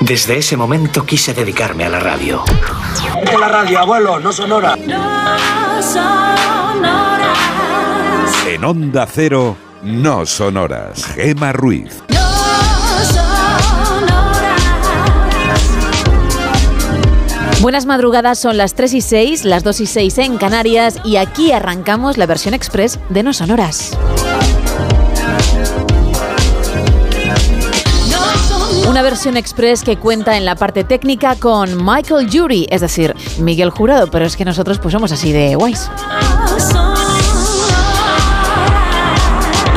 Desde ese momento quise dedicarme a la radio. De la radio, abuelo, no sonora. En Onda Cero, no sonoras. Gema Ruiz. Buenas madrugadas, son las 3 y 6, las 2 y 6 en Canarias y aquí arrancamos la versión express de No Sonoras. Una versión express que cuenta en la parte técnica con Michael Jury, es decir, Miguel Jurado, pero es que nosotros pues somos así de guays.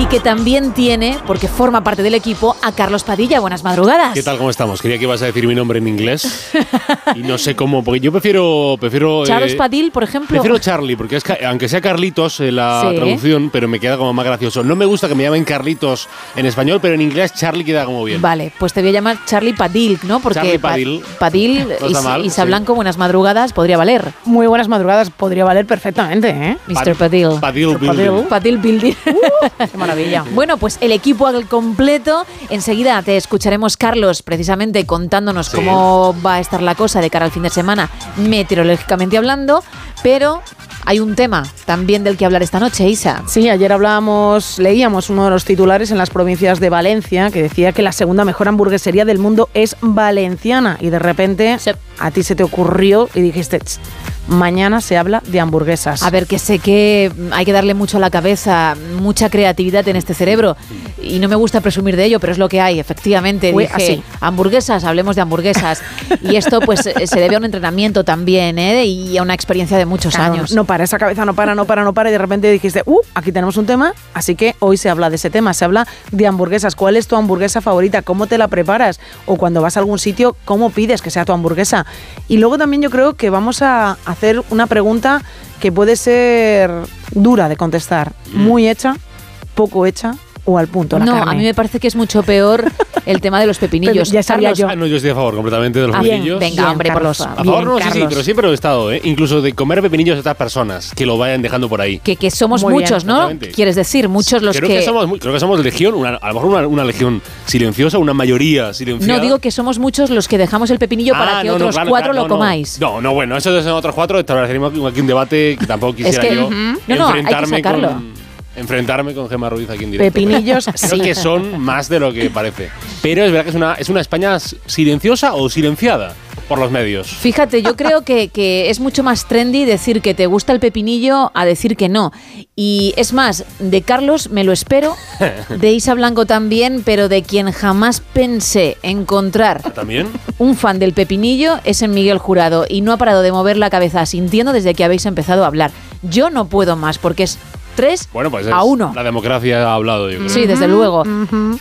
Que también tiene, porque forma parte del equipo, a Carlos Padilla. Buenas madrugadas. ¿Qué tal? ¿Cómo estamos? Creía que ibas a decir mi nombre en inglés y no sé cómo, porque yo prefiero... prefiero Charles eh, Padil, por ejemplo. Prefiero Charlie, porque es que, aunque sea Carlitos en la Sí. traducción, pero me queda como más gracioso. No me gusta que me llamen Carlitos en español, pero en inglés Charlie queda como bien. Vale, pues te voy a llamar Charlie Padil, ¿no? Porque Charlie Pa- Padil. Padil, No Is- mal, sí. Blanco, buenas madrugadas, podría valer. Muy buenas madrugadas, podría valer perfectamente, ¿eh? Mr. Padil. Padil Building. Padil Building. Qué maravilla. Bueno, pues el equipo al completo. Enseguida te escucharemos, Carlos, precisamente contándonos Sí. cómo va a estar la cosa de cara al fin de semana, meteorológicamente hablando. Pero hay un tema también del que hablar esta noche, Isa. Sí, ayer hablábamos, leíamos uno de los titulares en las provincias de Valencia que decía que la segunda mejor hamburguesería del mundo es valenciana y de repente a ti se te ocurrió y dijiste, "Tss, mañana se habla de hamburguesas. A ver, que sé que hay que darle mucho a la cabeza, mucha creatividad en este cerebro. Y no me gusta presumir de ello, pero es lo que hay, efectivamente. Fue Dije, así. hamburguesas, hablemos de hamburguesas. y esto pues eh, se debe a un entrenamiento también, ¿eh? Y a una experiencia de muchos Claro, años. No para, esa cabeza no para, no para, no para y de repente dijiste, uh, aquí tenemos un tema, así que hoy se habla de ese tema, se habla de hamburguesas. ¿Cuál es tu hamburguesa favorita? ¿Cómo te la preparas? O cuando vas a algún sitio, ¿cómo pides que sea tu hamburguesa? Y luego también yo creo que vamos a hacer una pregunta que puede ser dura de contestar, muy hecha, poco hecha o al punto. La no, carne. a mí me parece que es mucho peor el tema de los pepinillos. Pero ya sabía Carlos, yo. Ah, no, yo estoy a favor completamente de los Ah, bien, pepinillos. venga, Bien, hombre, Carlos. por favor. A favor, Bien, no, sí, sí, Carlos. pero siempre lo he estado, ¿eh? Incluso de comer pepinillos de otras personas que lo vayan dejando por ahí. Que, que somos Muy bien, muchos, ¿no? Quieres decir, muchos los creo que, somos, muy- creo que somos legión, una- a lo mejor una, una legión silenciosa, una mayoría silenciosa. No, digo que somos muchos los que dejamos el pepinillo para Ah, que no, no, otros claro, cuatro claro, lo comáis. No, no, bueno, eso de ser otros cuatro, estableceremos aquí un debate que tampoco Es quisiera que- yo Ujú. No, no, hay que enfrentarme sacarlo. con enfrentarme con Gemma Ruiz aquí en directo. Pepinillos, Creo sí. que son más de lo que parece. Pero es verdad que es una, es una España silenciosa o silenciada por los medios. Fíjate, yo creo que, que es mucho más trendy decir que te gusta el pepinillo a decir que no. Y es más, de Carlos me lo espero, de Isa Blanco también, pero de quien jamás pensé encontrar ¿También? un fan del pepinillo es en Miguel Jurado y no ha parado de mover la cabeza sintiendo desde que habéis empezado a hablar. Yo no puedo más porque es 3 Bueno, pues es- a 1. la democracia ha hablado, yo creo. Sí, desde luego.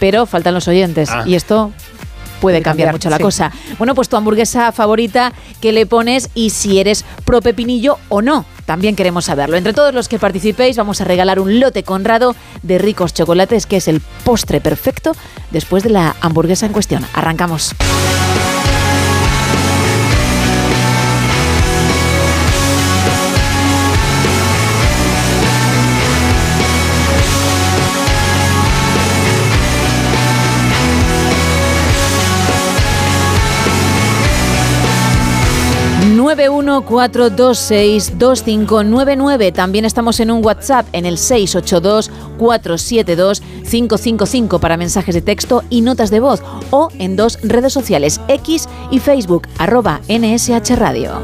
Pero faltan los oyentes. Ah. Y esto puede cambiar, cambiar, mucho la sí. cosa. Bueno, pues tu hamburguesa favorita, ¿qué le pones? Y si eres pro pepinillo o no. También queremos saberlo. Entre todos los que participéis, vamos a regalar un lote conrado de ricos chocolates, que es el postre perfecto después de la hamburguesa en cuestión. Arrancamos. Nueve También estamos en un WhatsApp en el 682-472-555 para mensajes de texto y notas de voz o en dos redes sociales, X y Facebook, arroba NSH Radio.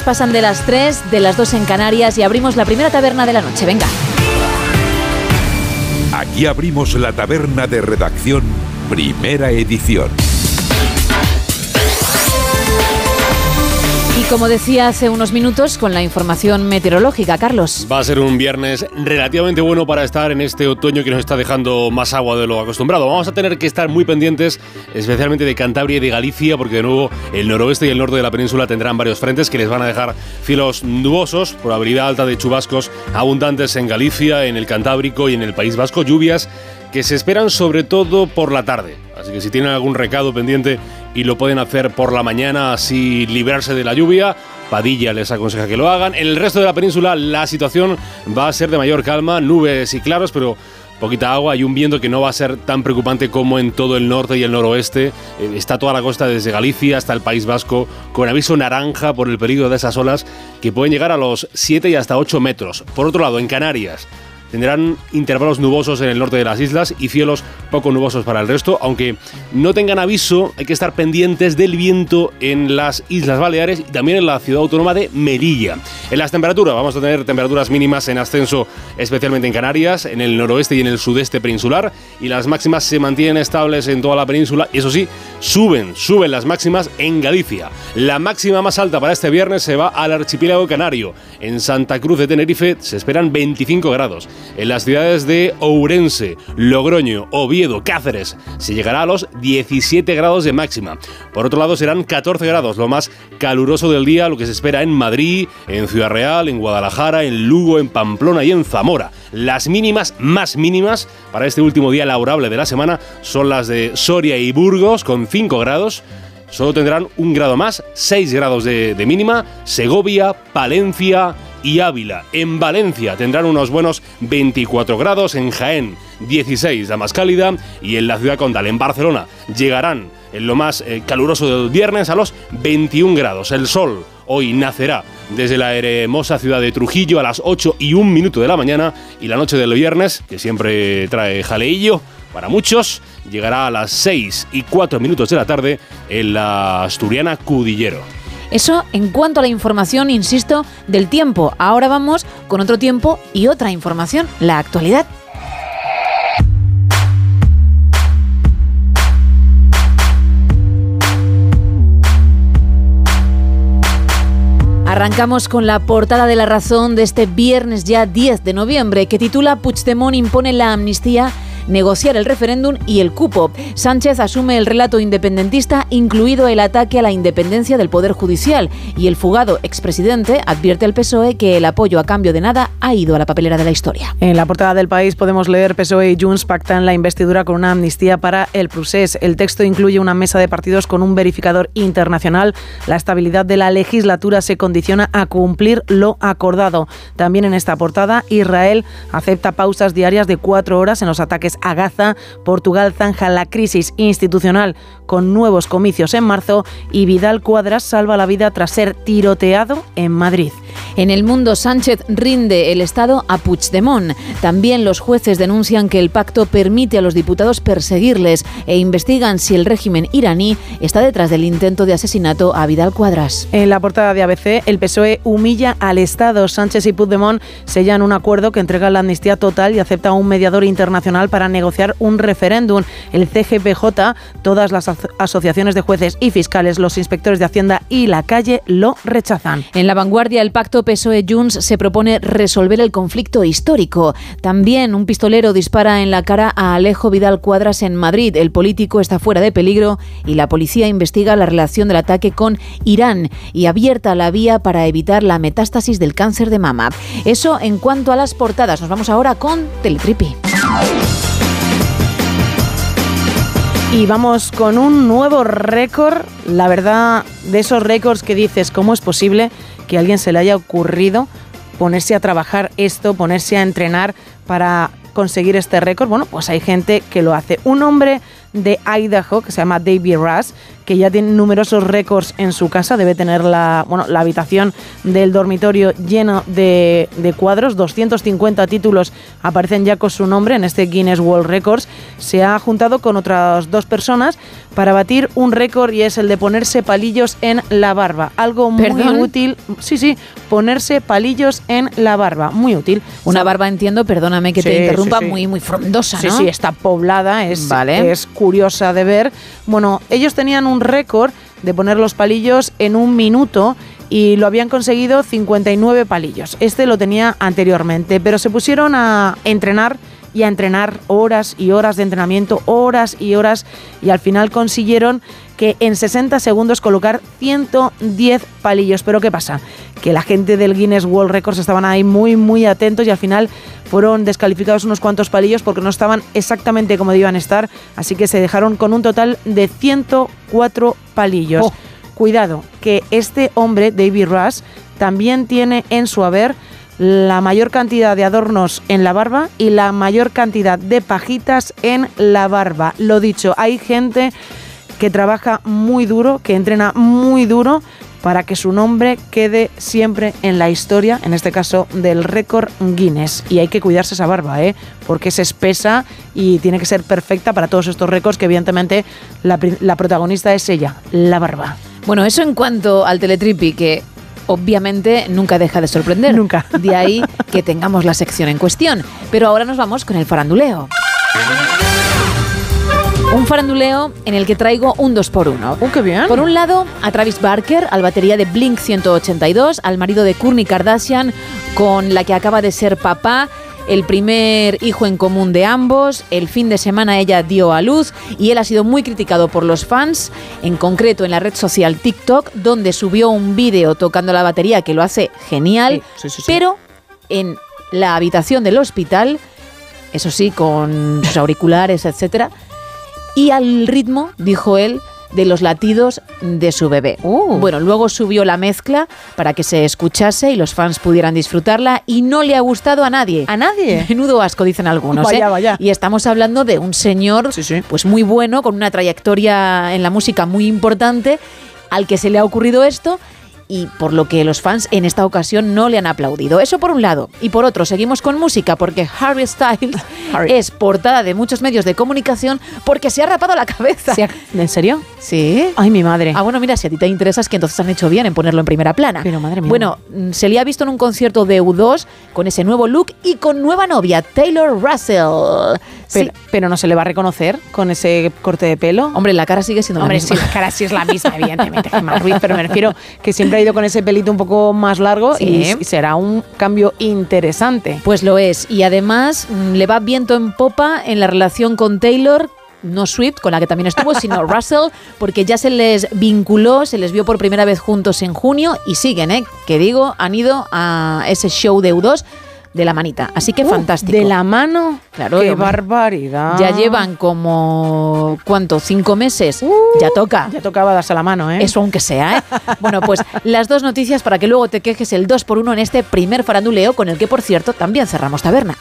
Pasan de las 3, de las 2 en Canarias y abrimos la primera taberna de la noche. Venga. Aquí abrimos la taberna de redacción, primera edición. Como decía hace unos minutos, con la información meteorológica, Carlos. Va a ser un viernes relativamente bueno para estar en este otoño que nos está dejando más agua de lo acostumbrado. Vamos a tener que estar muy pendientes, especialmente de Cantabria y de Galicia, porque de nuevo el noroeste y el norte de la península tendrán varios frentes que les van a dejar cielos nubosos, probabilidad alta de chubascos abundantes en Galicia, en el Cantábrico y en el País Vasco, lluvias que se esperan sobre todo por la tarde. Así que si tienen algún recado pendiente y lo pueden hacer por la mañana, así librarse de la lluvia, Padilla les aconseja que lo hagan. En el resto de la península la situación va a ser de mayor calma, nubes y claros, pero poquita agua y un viento que no va a ser tan preocupante como en todo el norte y el noroeste. Eh, está toda la costa desde Galicia hasta el País Vasco con aviso naranja por el peligro de esas olas que pueden llegar a los 7 y hasta 8 metros. Por otro lado, en Canarias, tendrán intervalos nubosos en el norte de las islas y cielos poco nubosos para el resto, aunque no tengan aviso, hay que estar pendientes del viento en las Islas Baleares y también en la ciudad autónoma de Melilla. En las temperaturas, vamos a tener temperaturas mínimas en ascenso, especialmente en Canarias, en el noroeste y en el sudeste peninsular, y las máximas se mantienen estables en toda la península, y eso sí, suben, suben las máximas en Galicia. La máxima más alta para este viernes se va al archipiélago canario. En Santa Cruz de Tenerife se esperan 25 grados. En las ciudades de Ourense, Logroño, Oviedo, Cáceres se llegará a los 17 grados de máxima. Por otro lado serán 14 grados, lo más caluroso del día, lo que se espera en Madrid, en Ciudad Real, en Guadalajara, en Lugo, en Pamplona y en Zamora. Las mínimas más mínimas para este último día laborable de la semana son las de Soria y Burgos con 5 grados. Solo tendrán un grado más, 6 grados de, mínima, Segovia, Palencia, y Ávila. En Valencia tendrán unos buenos 24 grados, en Jaén 16 la más cálida y en la ciudad condal, en Barcelona, llegarán en lo más eh, caluroso del viernes a los 21 grados. El sol hoy nacerá desde la hermosa ciudad de Trujillo a las 8 y 1 minuto de la mañana y la noche del viernes, que siempre trae jaleillo para muchos, llegará a las 6 y 4 minutos de la tarde en la asturiana Cudillero. Eso en cuanto a la información, insisto, del tiempo. Ahora vamos con otro tiempo y otra información, la actualidad. Arrancamos con la portada de la razón de este viernes ya 10 de noviembre que titula Puigdemont impone la amnistía negociar el referéndum y el cupo. Sánchez asume el relato independentista, incluido el ataque a la independencia del Poder Judicial, y el fugado expresidente advierte al PSOE que el apoyo a cambio de nada ha ido a la papelera de la historia. En la portada del país podemos leer PSOE y Junts pactan la investidura con una amnistía para el procés. El texto incluye una mesa de partidos con un verificador internacional. La estabilidad de la legislatura se condiciona a cumplir lo acordado. También en esta portada, Israel acepta pausas diarias de cuatro horas en los ataques a Gaza. Portugal zanja la crisis institucional con nuevos comicios en marzo y Vidal Cuadras salva la vida tras ser tiroteado en Madrid. En el mundo, Sánchez rinde el Estado a Puigdemont. También los jueces denuncian que el pacto permite a los diputados perseguirles e investigan si el régimen iraní está detrás del intento de asesinato a Vidal Cuadras. En la portada de ABC, el PSOE humilla al Estado. Sánchez y Puigdemont sellan un acuerdo que entrega la amnistía total y acepta un mediador internacional para negociar un referéndum. El CGPJ, todas las asociaciones de jueces y fiscales, los inspectores de Hacienda y la calle lo rechazan. En la vanguardia, el pacto PSOE-Junts se propone resolver el conflicto histórico. También un pistolero dispara en la cara a Alejo Vidal Cuadras en Madrid. El político está fuera de peligro y la policía investiga la relación del ataque con Irán y abierta la vía para evitar la metástasis del cáncer de mama. Eso en cuanto a las portadas. Nos vamos ahora con Teletripi. Y vamos con un nuevo récord, la verdad, de esos récords que dices, ¿cómo es posible que a alguien se le haya ocurrido ponerse a trabajar esto, ponerse a entrenar para conseguir este récord? Bueno, pues hay gente que lo hace. Un hombre de Idaho, que se llama David Russ, que ya tiene numerosos récords en su casa. Debe tener la, bueno, la habitación del dormitorio lleno de, de cuadros. 250 títulos aparecen ya con su nombre en este Guinness World Records. Se ha juntado con otras dos personas para batir un récord y es el de ponerse palillos en la barba. Algo muy ¿Perdón? útil. Sí, sí, ponerse palillos en la barba. Muy útil. Una barba, entiendo, perdóname que Sí, te interrumpa, sí, sí. muy, muy frondosa, Sí, ¿no? sí, está poblada, es, Vale. es curiosa de ver. Bueno, ellos tenían un récord de poner los palillos en un minuto y lo habían conseguido 59 palillos. Este lo tenía anteriormente, pero se pusieron a entrenar y a entrenar horas y horas de entrenamiento, horas y horas, y al final consiguieron que en 60 segundos colocar 110 palillos. Pero ¿qué pasa? Que la gente del Guinness World Records estaban ahí muy, muy atentos y al final fueron descalificados unos cuantos palillos porque no estaban exactamente como debían estar, así que se dejaron con un total de 104 palillos. Oh. Cuidado, que este hombre, David Russ, también tiene en su haber la mayor cantidad de adornos en la barba y la mayor cantidad de pajitas en la barba. Lo dicho, hay gente que trabaja muy duro, que entrena muy duro para que su nombre quede siempre en la historia, en este caso del récord Guinness. Y hay que cuidarse esa barba, ¿eh? porque es espesa y tiene que ser perfecta para todos estos récords, que evidentemente la, protagonista es ella, la barba. Bueno, eso en cuanto al teletripi, que obviamente nunca deja de sorprender. Nunca. De ahí que tengamos la sección en cuestión. Pero ahora nos vamos con el faranduleo. Un faranduleo en el que traigo un 2 por 1 ¡Oh, qué bien! Por un lado, a Travis Barker, al batería de Blink 182, al marido de Kourtney Kardashian, con la que acaba de ser papá, el primer hijo en común de ambos. El fin de semana ella dio a luz y él ha sido muy criticado por los fans, en concreto en la red social TikTok, donde subió un vídeo tocando la batería que lo hace genial, Sí, sí, sí, sí. pero en la habitación del hospital, eso sí, con sus auriculares, etcétera, y al ritmo, dijo él, de los latidos de su bebé. Uh. Bueno, luego subió la mezcla para que se escuchase y los fans pudieran disfrutarla y no le ha gustado a nadie. ¿A nadie? Menudo asco, dicen algunos. Vaya, ¿eh? vaya. Y estamos hablando de un señor Sí, sí. pues muy bueno, con una trayectoria en la música muy importante, al que se le ha ocurrido esto y por lo que los fans en esta ocasión no le han aplaudido. Eso por un lado. Y por otro, seguimos con música porque Harry Styles Harry. es portada de muchos medios de comunicación porque se ha rapado la cabeza. ¿Se ha- ¿En serio? Sí. Ay, mi madre. Ah, bueno, mira, si a ti te interesa es que entonces han hecho bien en ponerlo en primera plana. Pero, madre mía. Bueno, mm, se le ha visto en un concierto de U2 con ese nuevo look y con nueva novia, Taylor Russell. Sí. Pero, no se le va a reconocer con ese corte de pelo. Hombre, la cara sigue siendo Hombre, la sí, misma. la cara sí es la misma, evidentemente, Gemma Ruiz, pero me refiero que siempre ha ido con ese pelito un poco más largo Sí. y, y será un cambio interesante. Pues lo es. Y además mm, le va viento en popa en la relación con Taylor. No Swift, con la que también estuvo, sino Russell, porque ya se les vinculó, se les vio por primera vez juntos en junio y siguen, ¿eh? Que digo, han ido a ese show de U2 de la manita. Así que Uh, fantástico. De la mano. Claro, Qué hombre. barbaridad. Ya llevan como, ¿cuánto? ¿Cinco meses? ya toca. Uh, Ya tocaba darse la mano, ¿eh? Eso aunque sea, ¿eh? Bueno, pues las dos noticias para que luego te quejes el 2 por 1 en este primer faranduleo, con el que, por cierto, también cerramos taberna.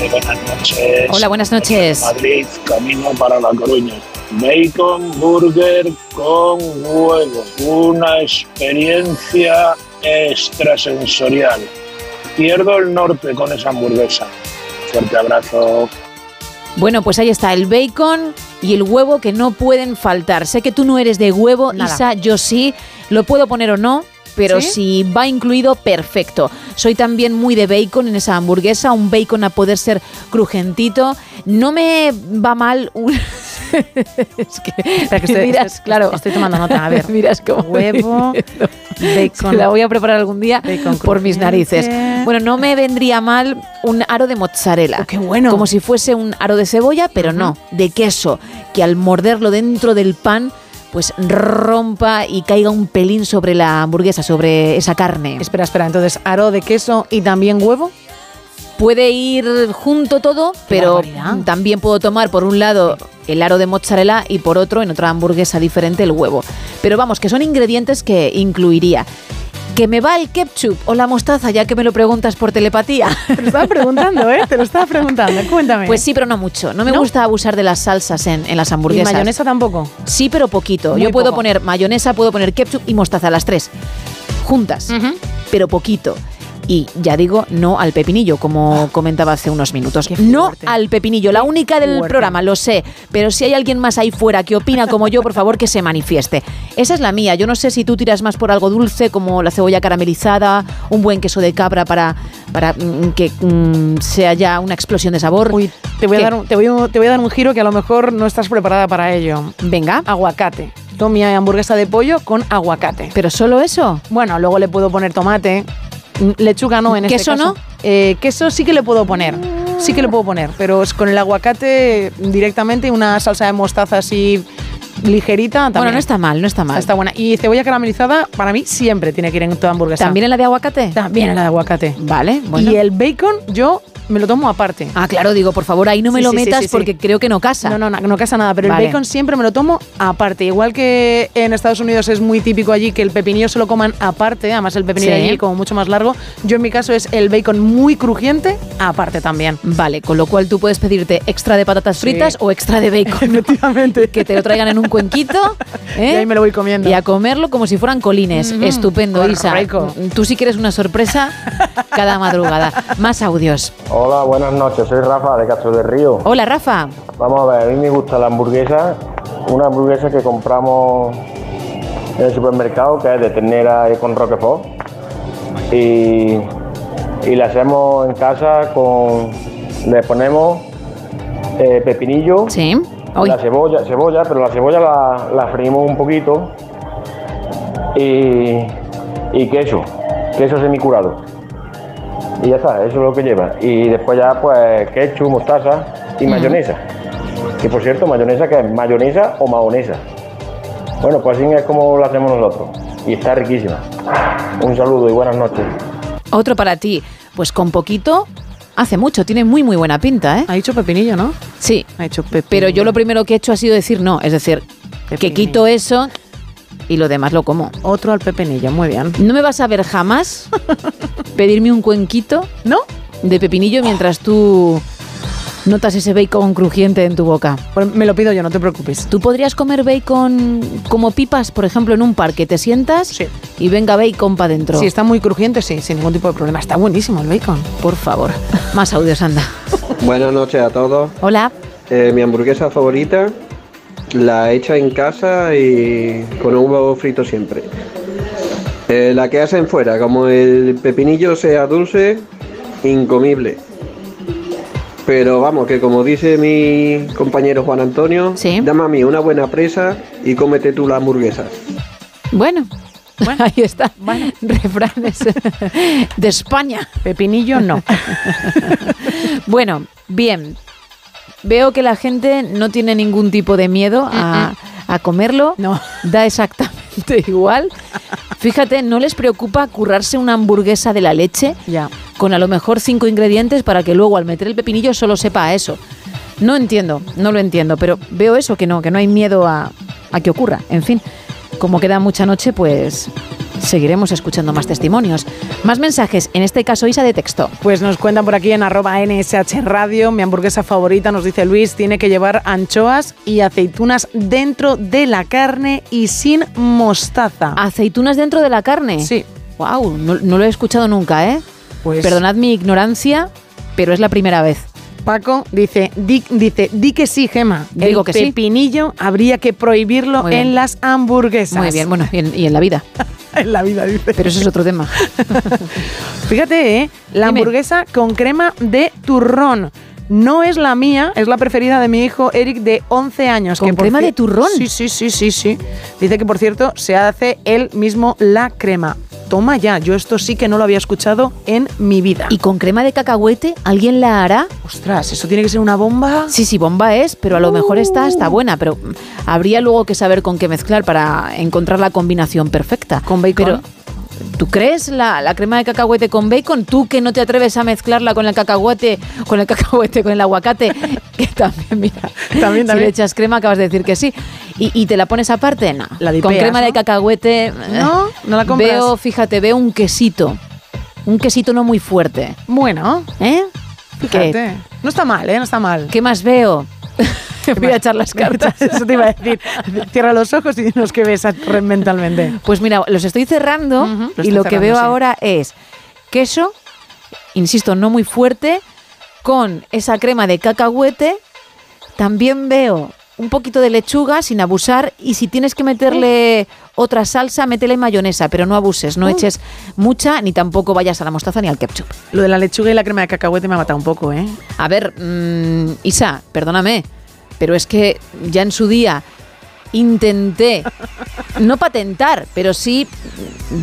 Eh, buenas noches. Hola, buenas noches. Madrid, camino para La Coruña. Bacon burger con huevo. Una experiencia extrasensorial. Pierdo el norte con esa hamburguesa. Fuerte abrazo. Bueno, pues ahí está el bacon y el huevo que no pueden faltar. Sé que tú no eres de huevo, Nada. Isa, yo sí. Lo puedo poner o no, pero ¿Sí? si va incluido, perfecto. Soy también muy de bacon en esa hamburguesa, un bacon a poder ser crujentito. No me va mal un... es que, Espera, que estoy, miras, estoy- claro. estoy tomando nota. A ver, Miras como huevo, bacon. la voy a preparar algún día Bacon por mis narices. Bueno, no me vendría mal un aro de mozzarella. Oh, qué bueno. Como si fuese un aro de cebolla, pero no, de queso, que al morderlo dentro del pan pues rompa y caiga un pelín sobre la hamburguesa, sobre esa carne. Espera, espera, entonces, aro de queso y también huevo. Puede ir junto todo, pero también puedo tomar por un lado el aro de mozzarella y por otro en otra hamburguesa diferente el huevo. Pero vamos, que son ingredientes que incluiría. Que me va el ketchup o la mostaza, ya que me lo preguntas por telepatía. Te lo estaba preguntando, ¿eh? Te lo estaba preguntando. Cuéntame. Pues sí, pero no mucho. No me ¿No? gusta abusar de las salsas en, en las ¿Y hamburguesas. mayonesa tampoco? Sí, pero poquito. Muy Yo puedo poco. poner mayonesa, puedo poner ketchup y mostaza, las tres. Juntas, pero poquito. Y ya digo, no al pepinillo, como comentaba hace unos minutos. No al pepinillo, la única del programa, lo sé. Pero si hay alguien más ahí fuera que opina como yo, por favor que se manifieste. Esa es la mía. Yo no sé si tú tiras más por algo dulce, como la cebolla caramelizada, un buen queso de cabra para, para mm, que mm, sea ya una explosión de sabor. Uy, te voy, a dar un, te, voy a, te voy a dar un giro que a lo mejor no estás preparada para ello. Venga. Aguacate. Mi hamburguesa de pollo con aguacate. ¿Pero solo eso? Bueno, luego le puedo poner tomate. Lechuga no, en este ¿Queso caso. no? Eh, queso sí que le puedo poner. Sí que le puedo poner. Pero es con el aguacate directamente una salsa de mostaza así ligerita. También. Bueno, no está mal, no está mal. Está buena. Y cebolla caramelizada, para mí, siempre tiene que ir en toda hamburguesa. ¿También en la de aguacate? También en la de aguacate. Vale, bueno. Y el bacon, yo me lo tomo aparte. Ah, claro, digo, por favor, ahí no me Sí, lo sí, metas sí, porque creo que no casa. No, no, no, no casa nada, pero Vale. el bacon siempre me lo tomo aparte. Igual que en Estados Unidos es muy típico allí que el pepinillo se lo coman aparte, además el pepinillo allí como mucho más largo. Yo en mi caso es el bacon muy crujiente aparte también. Vale, con lo cual tú puedes pedirte extra de patatas fritas o extra de bacon. Efectivamente. que te lo traigan en un cuenquito. ¿eh? Y ahí me lo voy comiendo. Y a comerlo como si fueran colines. Mm, Estupendo, Isa. Tú sí que eres una sorpresa cada madrugada. Más audios. Hola, buenas noches. Soy Rafa de Castro del Río. Hola, Rafa. Vamos a ver, a mí me gusta la hamburguesa, una hamburguesa que compramos en el supermercado, que es de ternera y con roquefort. Y, y la hacemos en casa con. Le ponemos eh, pepinillo. Sí. La cebolla, cebolla, pero la cebolla la, la freímos un poquito. Y, y queso, queso semicurado. Y ya está, eso es lo que lleva. Y después ya pues ketchup, mostaza y mayonesa. Que por cierto, mayonesa que es mayonesa o mahonesa. Bueno, pues así es como lo hacemos nosotros. Y está riquísima. Un saludo y buenas noches. Otro para ti. Pues con poquito hace mucho. Tiene muy, muy buena pinta, ¿eh? Ha dicho pepinillo, ¿no? Sí. Ha hecho pepinillo. Pero yo lo primero que he hecho ha sido decir no. Es decir, que quito eso y lo demás lo como. Otro al pepinillo, muy bien. No me vas a ver jamás pedirme un cuenquito ¿No? de pepinillo mientras tú notas ese bacon crujiente en tu boca. Pues me lo pido yo, no te preocupes. ¿Tú podrías comer bacon como pipas, por ejemplo, en un parque? ¿Te sientas? Y venga bacon para adentro. Si está muy crujiente, sí, sin ningún tipo de problema. Está buenísimo el bacon. Por favor. Más audios, anda. Buenas noches a todos. Hola. Eh, mi hamburguesa favorita, la hecha en casa y con un huevo frito siempre. Eh, la que hacen fuera, como el pepinillo sea dulce, incomible. Pero vamos, que como dice mi compañero Juan Antonio, dame a mí una buena presa y cómete tú la hamburguesa. Bueno. Ahí está. Refranes de España. Pepinillo no. bueno, bien. Veo que la gente no tiene ningún tipo de miedo a, a comerlo. No. Da exactamente igual. Fíjate, no les preocupa currarse una hamburguesa de la leche Ya. con a lo mejor cinco ingredientes para que luego al meter el pepinillo solo sepa a eso. No entiendo, no lo entiendo, pero veo eso, que no, que no hay miedo a, a que ocurra. En fin, como queda mucha noche, pues seguiremos escuchando más testimonios. Más mensajes, en este caso Isa de texto. Pues nos cuentan por aquí en arroba NSH Radio, mi hamburguesa favorita, nos dice Luis, tiene que llevar anchoas y aceitunas dentro de la carne y sin mostaza. ¿Aceitunas dentro de la carne? Sí. Wow, no, no lo he escuchado nunca, ¿eh? Pues- Perdonad mi ignorancia, pero es la primera vez. Paco dice, di, dice, di que sí, Gema. Digo el que sí. pepinillo habría que prohibirlo en las hamburguesas. Muy bien, bueno, y en, y en la vida. en la vida, dice. Pero eso es otro tema. Fíjate, ¿eh? La Dime. hamburguesa con crema de turrón. No es la mía, es la preferida de mi hijo Eric de 11 años. ¿Con que crema de turrón? Sí, sí, sí, sí, sí. Dice que, por cierto, se hace él mismo la crema. Toma ya, yo esto sí que no lo había escuchado en mi vida. ¿Y con crema de cacahuete alguien la hará? Ostras, eso tiene que ser una bomba. Sí, sí, bomba es, pero a lo mejor está, está buena, pero habría luego que saber con qué mezclar para encontrar la combinación perfecta. ¿Con bacon? Pero, ¿Tú crees la, la crema de cacahuete con bacon? ¿Tú que no te atreves a mezclarla con el cacahuete, con el cacahuete, con el aguacate? Que también, mira, También, si también. le echas crema acabas de decir que sí. ¿Y, y te la pones aparte? No. La con dipeas, crema de cacahuete... eh, No, no la compras. Veo, fíjate, veo un quesito. Un quesito no muy fuerte. Bueno, ¿Eh? fíjate. ¿Qué? No está mal, ¿eh? No está mal. ¿Qué más veo? Voy a echar las cartas. Eso te iba a decir. Cierra los ojos y dinos qué ves mentalmente. Pues mira, los estoy cerrando y lo que veo sí. ahora es queso, insisto, no muy fuerte, con esa crema de cacahuete. También veo un poquito de lechuga sin abusar y si tienes que meterle otra salsa, métele mayonesa, pero no abuses, no eches mucha ni tampoco vayas a la mostaza ni al ketchup. Lo de la lechuga y la crema de cacahuete me ha matado un poco, ¿eh? A ver, mm, Isa, perdóname, pero es que ya en su día intenté, no patentar, pero sí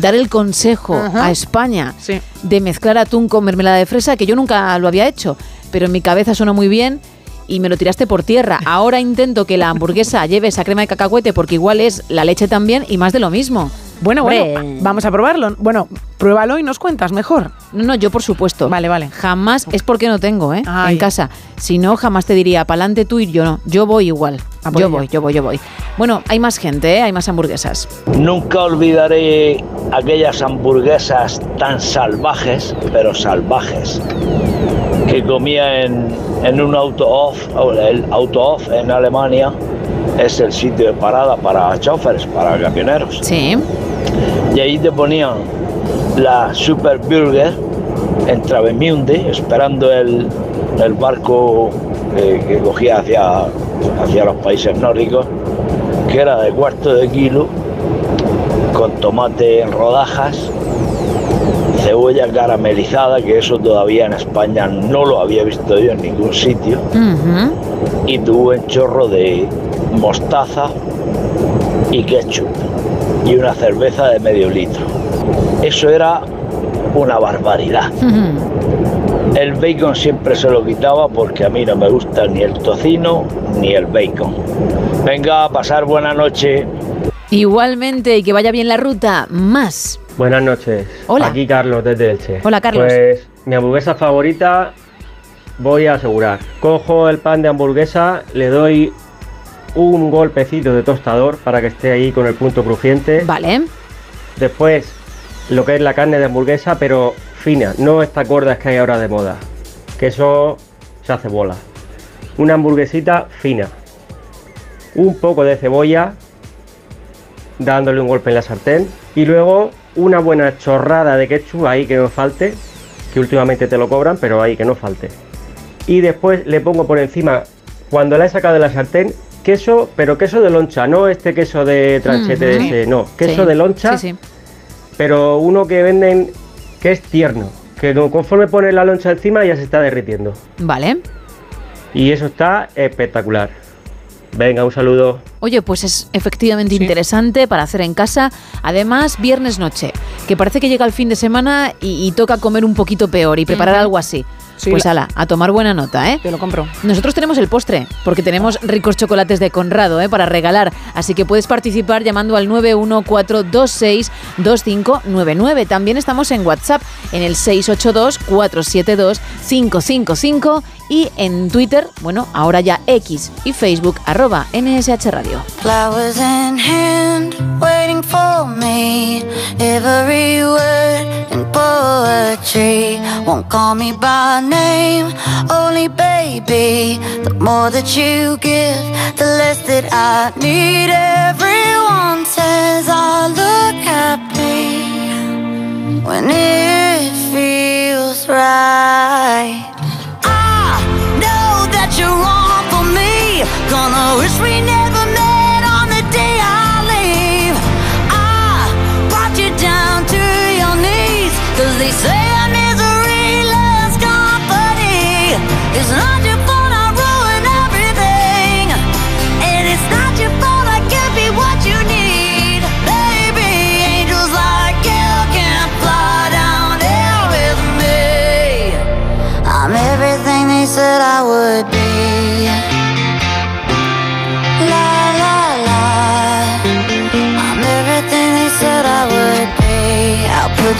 dar el consejo Ajá. a España Sí. de mezclar atún con mermelada de fresa, que yo nunca lo había hecho, pero en mi cabeza sonó muy bien y me lo tiraste por tierra. Ahora intento que la hamburguesa lleve esa crema de cacahuete porque igual es la leche también y más de lo mismo. Bueno, Hombre. bueno, vamos a probarlo. Bueno, pruébalo y nos cuentas mejor. No, no, yo por supuesto. Vale, vale. Jamás, es porque no tengo, ¿eh? Ay. En casa. Si no, jamás te diría, pa'lante tú y yo no. Yo voy igual. Ah, pues yo ya. voy, yo voy, yo voy. Bueno, hay más gente, ¿eh? Hay más hamburguesas. Nunca olvidaré aquellas hamburguesas tan salvajes, pero salvajes, que comía en, en un auto off. El auto off en Alemania es el sitio de parada para choferes, para camioneros. Sí. Y ahí te ponían la Super Burger en Travemünde, esperando el, el barco que, que cogía hacia, hacia los países nórdicos, que era de cuarto de kilo, con tomate en rodajas, cebolla caramelizada, que eso todavía en España no lo había visto yo en ningún sitio, y tu buen chorro de mostaza y ketchup y una cerveza de medio litro. Eso era una barbaridad. El bacon siempre se lo quitaba porque a mí no me gusta ni el tocino ni el bacon. Venga, a pasar buena noche. Igualmente, y que vaya bien la ruta. Más. Buenas noches. Hola. Aquí Carlos desde Elche. Hola, Carlos. Pues mi hamburguesa favorita voy a asegurar. Cojo el pan de hamburguesa, le doy un golpecito de tostador para que esté ahí con el punto crujiente. Vale. Después lo que es la carne de hamburguesa, pero fina, no estas gordas que hay ahora de moda. Que eso se hace bola. Una hamburguesita fina. Un poco de cebolla, dándole un golpe en la sartén. Y luego una buena chorrada de ketchup ahí que no falte. Que últimamente te lo cobran, pero ahí que no falte. Y después le pongo por encima, cuando la he sacado de la sartén, queso, pero queso de loncha, no este queso de tranchete ese, no, queso Sí. de loncha Sí, sí. pero uno que venden que es tierno, que conforme pones la loncha encima ya se está derritiendo. Vale. Y eso está espectacular. Venga, un saludo. Oye, pues es efectivamente interesante para hacer en casa. Además, viernes noche, que parece que llega el fin de semana y, y toca comer un poquito peor y preparar algo así. Sí, pues la- ala, a tomar buena nota, ¿eh? Te lo compro. Nosotros tenemos el postre, porque tenemos ricos chocolates de Conrado, ¿eh? Para regalar. Así que puedes participar llamando al 914262599. También estamos en WhatsApp en el 682-472-555 y en Twitter, bueno, ahora ya X y Facebook, arroba NSH Radio. Flowers in hand, waiting wish we never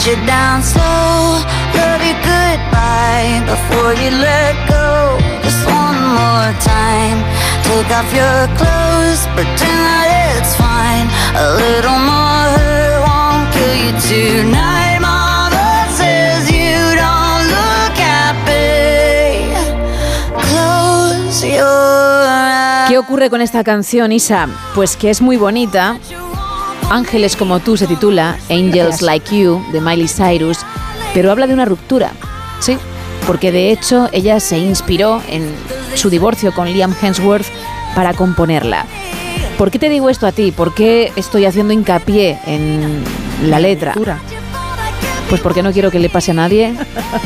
You down you let go. Time. Close. ¿Qué ocurre con esta canción, Isa? Pues que es muy bonita. Ángeles como tú se titula, Angels Like You, de Miley Cyrus, pero habla de una ruptura. Sí, porque de hecho ella se inspiró en su divorcio con Liam Hemsworth para componerla. ¿Por qué te digo esto a ti? ¿Por qué estoy haciendo hincapié en la letra? Pues porque no quiero que le pase a nadie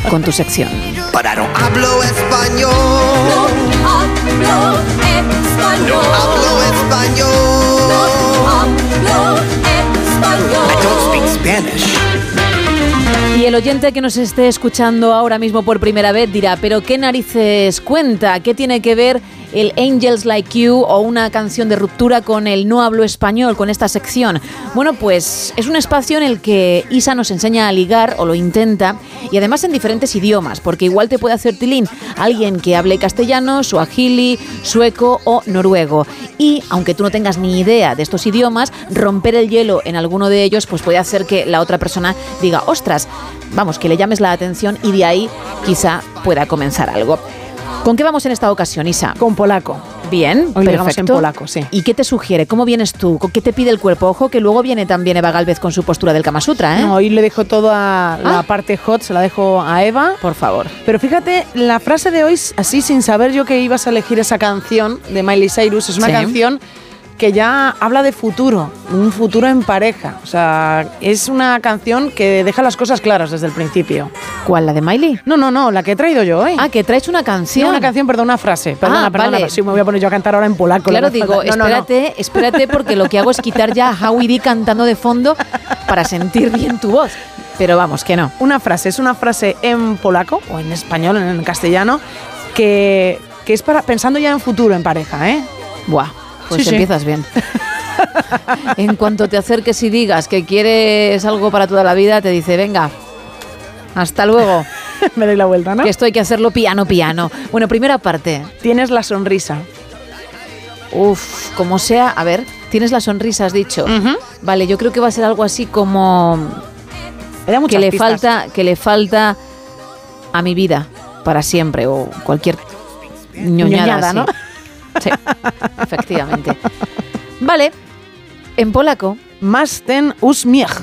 con tu sección. Pero no hablo español. No hablo español. No hablo español. No hablo español. Y el oyente que nos esté escuchando ahora mismo por primera vez dirá, pero ¿qué narices cuenta? ¿Qué tiene que ver el Angels Like You o una canción de ruptura con el No hablo español, con esta sección? Bueno, pues es un espacio en el que Isa nos enseña a ligar o lo intenta y además en diferentes idiomas, porque igual te puede hacer tilín alguien que hable castellano, suajili, sueco o noruego. Y aunque tú no tengas ni idea de estos idiomas, romper el hielo en alguno de ellos pues puede hacer que la otra persona diga, ostras, vamos, que le llames la atención y de ahí quizá pueda comenzar algo. ¿Con qué vamos en esta ocasión, Isa? Con polaco. Bien, Hoy llegamos en perfecto. polaco, sí. ¿Y qué te sugiere? ¿Cómo vienes tú? ¿Qué te pide el cuerpo? Ojo que luego viene también Eva Galvez con su postura del Kama Sutra, ¿eh? No, hoy le dejo toda la Ah. parte hot, se la dejo a Eva. Por favor. Pero fíjate, la frase de hoy, así sin saber yo que ibas a elegir esa canción de Miley Cyrus, es una Sí. canción que ya habla de futuro, un futuro en pareja. O sea, es una canción que deja las cosas claras desde el principio. ¿Cuál? ¿La de Miley? No, no, no, la que he traído yo hoy. Ah, que traes una canción. Sí, una canción, perdón, una frase. Perdona, Ah, perdona, vale. sí, me voy a poner yo a cantar ahora en polaco. Claro, no digo, no, no, no. espérate, espérate, porque lo que hago es quitar ya a Howie D cantando de fondo para sentir bien tu voz. Pero vamos, que no. Una frase, es una frase en polaco o en español, en castellano, que, que es para pensando ya en futuro en pareja, ¿eh? Buah, pues Sí, sí. empiezas bien. en cuanto te acerques y digas que quieres algo para toda la vida, te dice, venga, hasta luego. Me doy la vuelta, ¿no? Que esto hay que hacerlo piano, piano. Bueno, primera parte. Tienes la sonrisa. Uf, como sea, a ver, tienes la sonrisa, has dicho. Vale, yo creo que va a ser algo así como que le pistas. falta, que le falta a mi vida para siempre o cualquier ñoñada, Ñoñada, así. ¿no? Sí, efectivamente. Vale, en polaco. Más ten uśmiech.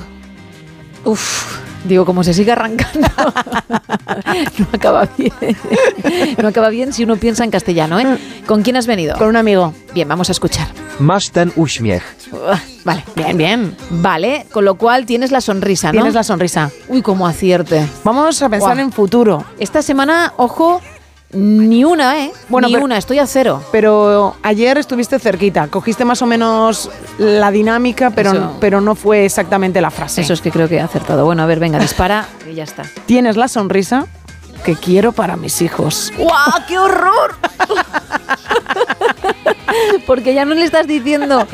Uf, digo, como se sigue arrancando, no acaba bien. No acaba bien si uno piensa en castellano, ¿eh? ¿Con quién has venido? Con un amigo. Bien, vamos a escuchar. Masz ten Vale, Bien, bien. Vale, con lo cual tienes la sonrisa, ¿no? Tienes la sonrisa. Uy, cómo acierte. Vamos a pensar en futuro. Esta semana, ojo, ni una, ¿eh? Bueno, ni pero- una, estoy a cero. Pero ayer estuviste cerquita, cogiste más o menos la dinámica, pero, pero no fue exactamente la frase. Eso es que creo que he acertado. Bueno, a ver, venga, dispara y ya está. Tienes la sonrisa que quiero para mis hijos. ¡Guau, qué horror! Porque ya no le estás diciendo,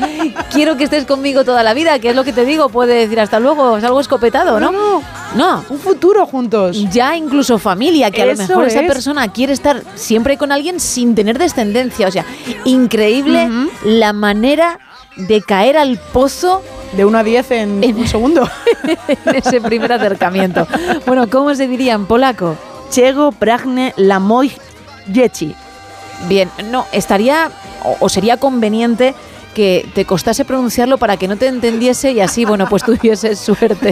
quiero que estés conmigo toda la vida, que es lo que te digo, puede decir hasta luego, es algo escopetado, ¿no? No, No. Un futuro juntos. Ya incluso familia, que a lo mejor esa es. persona quiere estar siempre con alguien sin tener descendencia. O sea, increíble la manera de caer al pozo De 1 a 10 en, un segundo. en ese primer acercamiento. Bueno, ¿cómo se diría en polaco? Czego pragne la moj dzieci. Bien, no, estaría o, o sería conveniente que te costase pronunciarlo para que no te entendiese y así, bueno, pues tuvieses suerte.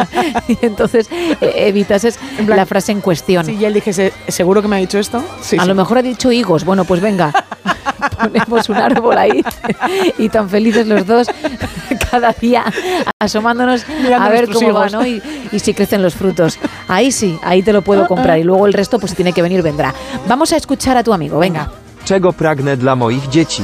y entonces eh, evitases plan, la frase en cuestión. Sí, y él dijese, ¿seguro que me ha dicho esto? Sí, a sí. lo mejor ha dicho higos. Bueno, pues venga, ponemos un árbol ahí y tan felices los dos cada día asomándonos Mirando a ver cómo va, higos. ¿no? Y, y si crecen los frutos. Ahí sí, ahí te lo puedo comprar y luego el resto pues si tiene que venir vendrá. Vamos a escuchar a tu amigo, venga. Czego pragnę dla moich dzieci?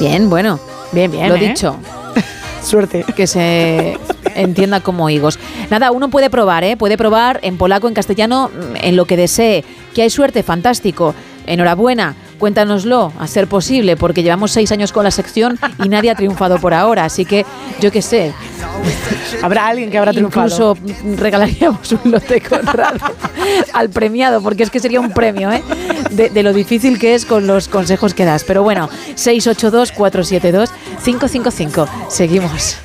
Bien, bueno. Bien, bien. Lo ¿eh? dicho. Suerte. Que se entienda como higos. Nada, uno puede probar, ¿eh? Puede probar en polaco, en castellano, en lo que desee. Que hay suerte, fantástico. Enhorabuena, cuéntanoslo, a ser posible, porque llevamos seis años con la sección y nadie ha triunfado por ahora. Así que, yo qué sé, Habrá alguien que habrá triunfado. incluso regalaríamos un lote Conrado al premiado, porque es que sería un premio, ¿eh? De, de lo difícil que es con los consejos que das. Pero bueno, 682-472-555. Seguimos.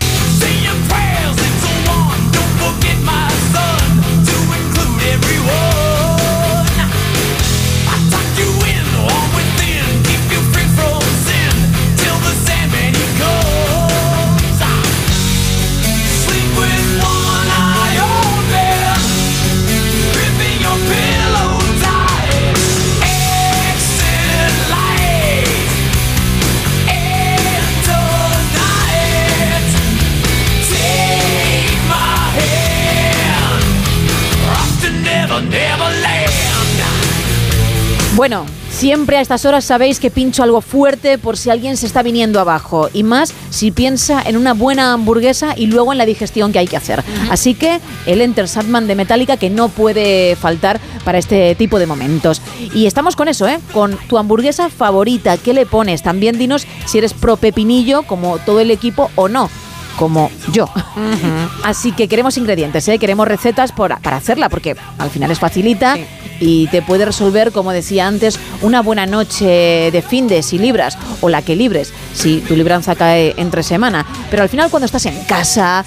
Bueno, siempre a estas horas sabéis que pincho algo fuerte por si alguien se está viniendo abajo. Y más si piensa en una buena hamburguesa y luego en la digestión que hay que hacer. Así que el Enter Sandman de Metallica que no puede faltar para este tipo de momentos. Y estamos con eso, ¿eh? Con tu hamburguesa favorita. ¿Qué le pones? También dinos si eres pro pepinillo como todo el equipo o no como yo. Así que queremos ingredientes, ¿eh? queremos recetas por- para hacerla, porque al final es facilita y te puede resolver, como decía antes, una buena noche de fin de si libras o la que libres, si tu libranza cae entre semana. Pero al final cuando estás en casa,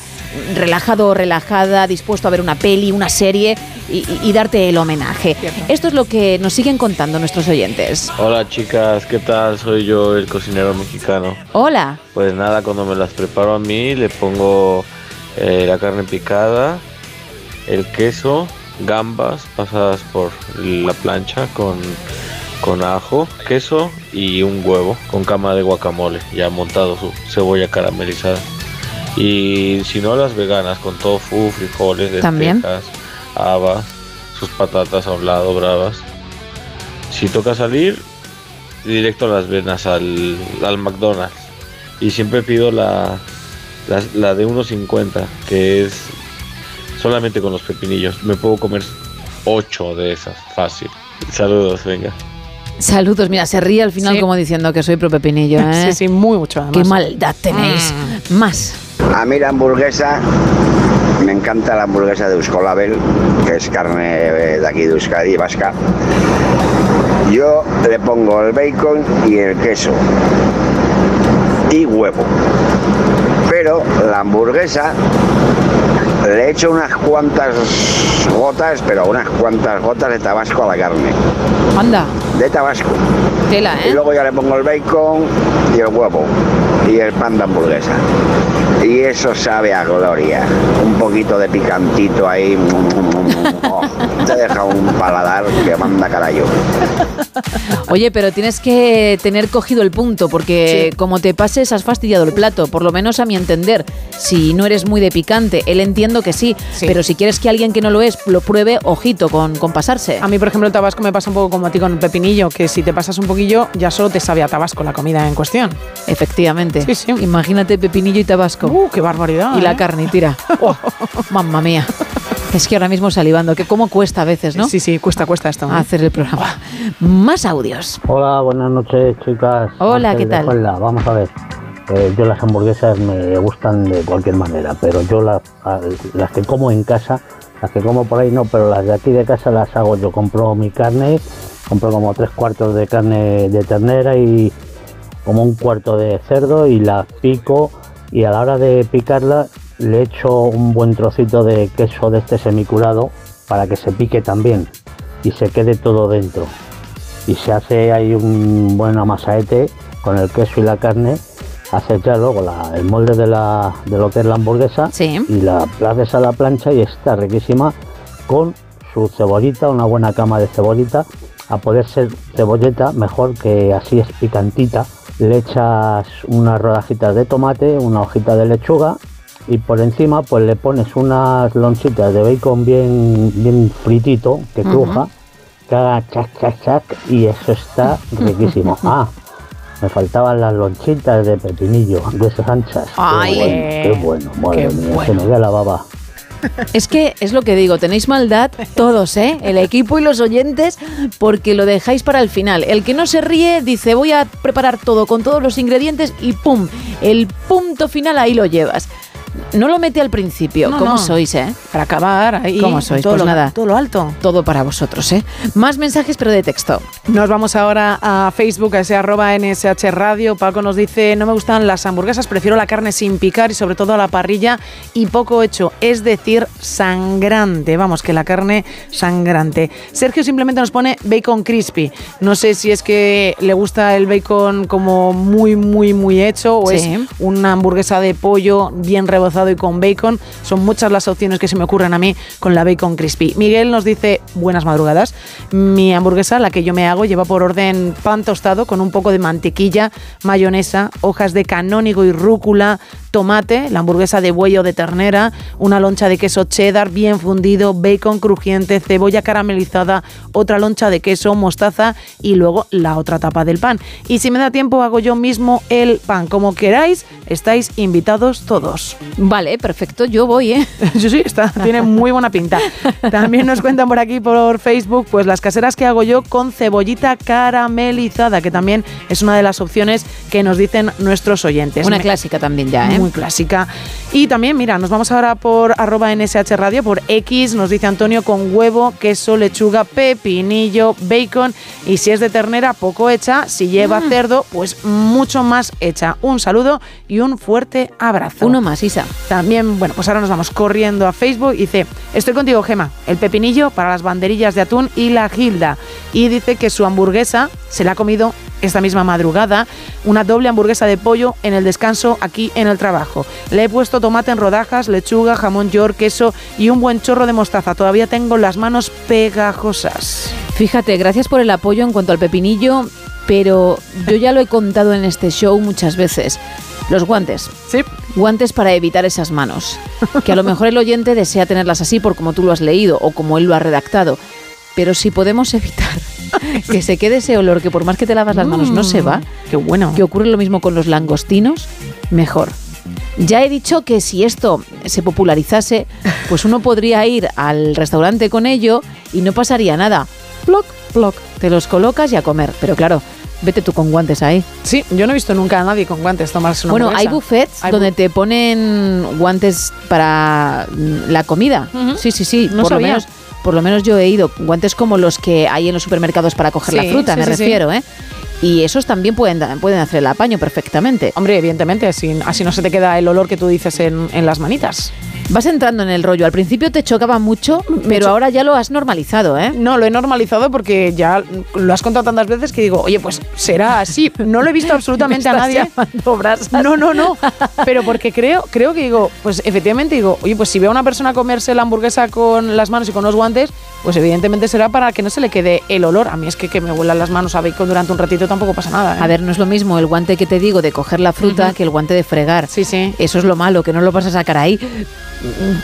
relajado o relajada, dispuesto a ver una peli, una serie y, y- y darte el homenaje. Esto es lo que nos siguen contando nuestros oyentes. Hola chicas, ¿qué tal? Soy yo el cocinero mexicano. Hola. Pues nada, cuando me las preparo a mí le pongo eh, la carne picada, el queso, gambas pasadas por la plancha con, con ajo, queso y un huevo con cama de guacamole ya montado su cebolla caramelizada. Y si no las veganas con tofu, frijoles, lentejas, habas, sus patatas a un lado bravas. Si toca salir, directo a las venas al, al McDonald's. Y siempre pido la, la, la de 1.50, que es solamente con los pepinillos. Me puedo comer 8 de esas, fácil. Saludos, venga. Saludos, mira, se ríe al final Sí. como diciendo que soy pro pepinillo. ¿eh? Sí, sí, muy mucho además. Qué maldad tenéis. Más. A mí la hamburguesa, me encanta la hamburguesa de Euskolabel, que es carne eh, de aquí de Euskadi, vasca. Yo le pongo el bacon y el queso y huevo. Pero la hamburguesa le echo unas cuantas gotas, pero unas cuantas gotas de tabasco a la carne. Anda. De tabasco. Tela, Y ¿eh? luego ya le pongo el bacon y el huevo y el pan de hamburguesa. Y eso sabe a gloria. Un poquito de picantito ahí. Oh, te deja un paladar que manda carayo. Oye, pero tienes que tener cogido el punto, porque como te pases has fastidiado el plato, por lo menos a mi entender. Si no eres muy de picante, él entiendo que sí, pero si quieres que alguien que no lo es lo pruebe, ojito con, con pasarse. A mí, por ejemplo, el tabasco me pasa un poco como a ti con el pepinillo, que si te pasas un poquillo, ya solo te sabe a tabasco la comida en cuestión. Efectivamente. Imagínate pepinillo y tabasco. ¡Uh, qué barbaridad! Y la ¿eh? carne, tira. Oh, mamma mía. Es que ahora mismo salivando, que cómo cuesta a veces, ¿no? Sí, sí, cuesta, cuesta esto. ¿eh? Hacer el programa. Más audios. Hola, buenas noches, chicas. Hola, Ángel ¿qué tal? Puebla. Vamos a ver. eh, yo las hamburguesas me gustan de cualquier manera, pero yo las, las que como en casa, las que como por ahí no, pero las de aquí de casa las hago yo. Compro mi carne, compro como tres cuartos de carne de ternera y como un cuarto de cerdo y las pico y a la hora de picarla le echo un buen trocito de queso de este semicurado para que se pique también y se quede todo dentro y se hace ahí un buen amasaete con el queso y la carne haces ya luego la- el molde de, la, de lo que es la hamburguesa y la places a la plancha y está riquísima con su cebollita, una buena cama de cebollita, a poder ser cebolleta mejor que así es picantita. Le echas unas rodajitas de tomate, una hojita de lechuga y por encima pues le pones unas lonchitas de bacon bien, bien fritito, que cruja, que haga chac, chac, chac y eso está riquísimo. Ah, me faltaban las lonchitas de pepinillo, de esas anchas. Qué bueno, qué bueno, madre Qué mía, se me la baba. Es que es lo que digo, tenéis maldad todos, ¿eh? El equipo y los oyentes, porque lo dejáis para el final. El que no se ríe dice, voy a preparar todo con todos los ingredientes y ¡pum! El punto final ahí lo llevas. No lo mete al principio. No, ¿Cómo no. sois, eh? Para acabar ahí. ¿Cómo sois? Todo pues lo- nada. Todo lo alto. Todo para vosotros, ¿eh? Más mensajes, pero de texto. Nos vamos ahora a Facebook, a ese arroba NSH Radio. Paco nos dice, no me gustan las hamburguesas, prefiero la carne sin picar y sobre todo a la parrilla y poco hecho, es decir, sangrante. Vamos, que la carne sangrante. Sergio simplemente nos pone bacon crispy. No sé si es que le gusta el bacon como muy, muy, muy hecho o Sí. es una hamburguesa de pollo bien y con bacon. Son muchas las opciones que se me ocurren a mí con la bacon crispy. Miguel nos dice, buenas madrugadas. Mi hamburguesa, la que yo me hago, lleva por orden pan tostado con un poco de mantequilla, mayonesa, hojas de canónigo y rúcula, tomate, la hamburguesa de buey o de ternera, una loncha de queso cheddar bien fundido, bacon crujiente, cebolla caramelizada, otra loncha de queso, mostaza y luego la otra tapa del pan. Y si me da tiempo hago yo mismo el pan. Como queráis, estáis invitados todos. Vale, perfecto, yo voy, ¿eh? Sí, sí, está, tiene muy buena pinta. También nos cuentan por aquí por Facebook, pues las caseras que hago yo con cebollita caramelizada, que también es una de las opciones que nos dicen nuestros oyentes. Una Me- clásica también ya, ¿eh? muy clásica. Y también, mira, nos vamos ahora por arroba NSH Radio, por X, nos dice Antonio, con huevo, queso, lechuga, pepinillo, bacon y si es de ternera, poco hecha. Si lleva Mm. cerdo, pues mucho más hecha. Un saludo y un fuerte abrazo. Uno más, Isa. También, bueno, pues ahora nos vamos corriendo a Facebook y dice, estoy contigo, Gema, el pepinillo para las banderillas de atún y la gilda. Y dice que su hamburguesa se la ha comido esta misma madrugada, una doble hamburguesa de pollo en el descanso aquí en el trabajo. Le he puesto tomate en rodajas, lechuga, jamón york, queso y un buen chorro de mostaza. Todavía tengo las manos pegajosas. Fíjate, gracias por el apoyo en cuanto al pepinillo, pero yo ya lo he contado en este show muchas veces. Los guantes. Sí. Guantes para evitar esas manos. Que a lo mejor el oyente desea tenerlas así por como tú lo has leído o como él lo ha redactado. Pero si podemos evitar que se quede ese olor que por más que te lavas las manos no se va, qué bueno. que ocurre lo mismo con los langostinos, mejor. Ya he dicho que si esto se popularizase, pues uno podría ir al restaurante con ello y no pasaría nada. Ploc, ploc, te los colocas y a comer. Pero claro, vete tú con guantes ahí. Sí, yo no he visto nunca a nadie con guantes tomarse una Bueno, hay buffets Hay donde te ponen guantes para la comida. Sí, sí, sí. No por, lo menos, por lo menos yo he ido. Guantes como los que hay en los supermercados para coger Sí, la fruta, sí, me sí. refiero, ¿eh? Y esos también pueden, pueden hacer el apaño perfectamente. Hombre, evidentemente, así, así no se te queda el olor que tú dices en, en las manitas. Vas entrando en el rollo. Al principio te chocaba mucho, pero cho- ahora ya lo has normalizado, ¿eh? No, lo he normalizado porque ya lo has contado tantas veces que digo, oye, pues será así. No lo he visto absolutamente a nadie. No, no, no. Pero porque creo, creo que digo, pues efectivamente digo, oye, pues si veo a una persona comerse la hamburguesa con las manos y con los guantes, pues evidentemente será para que no se le quede el olor. A mí es que que me huelan las manos a bacon durante un ratito tampoco pasa nada. ¿eh? A ver, no es lo mismo el guante que te digo de coger la fruta que el guante de fregar. Sí, sí. Eso es lo malo, que no lo vas a sacar ahí,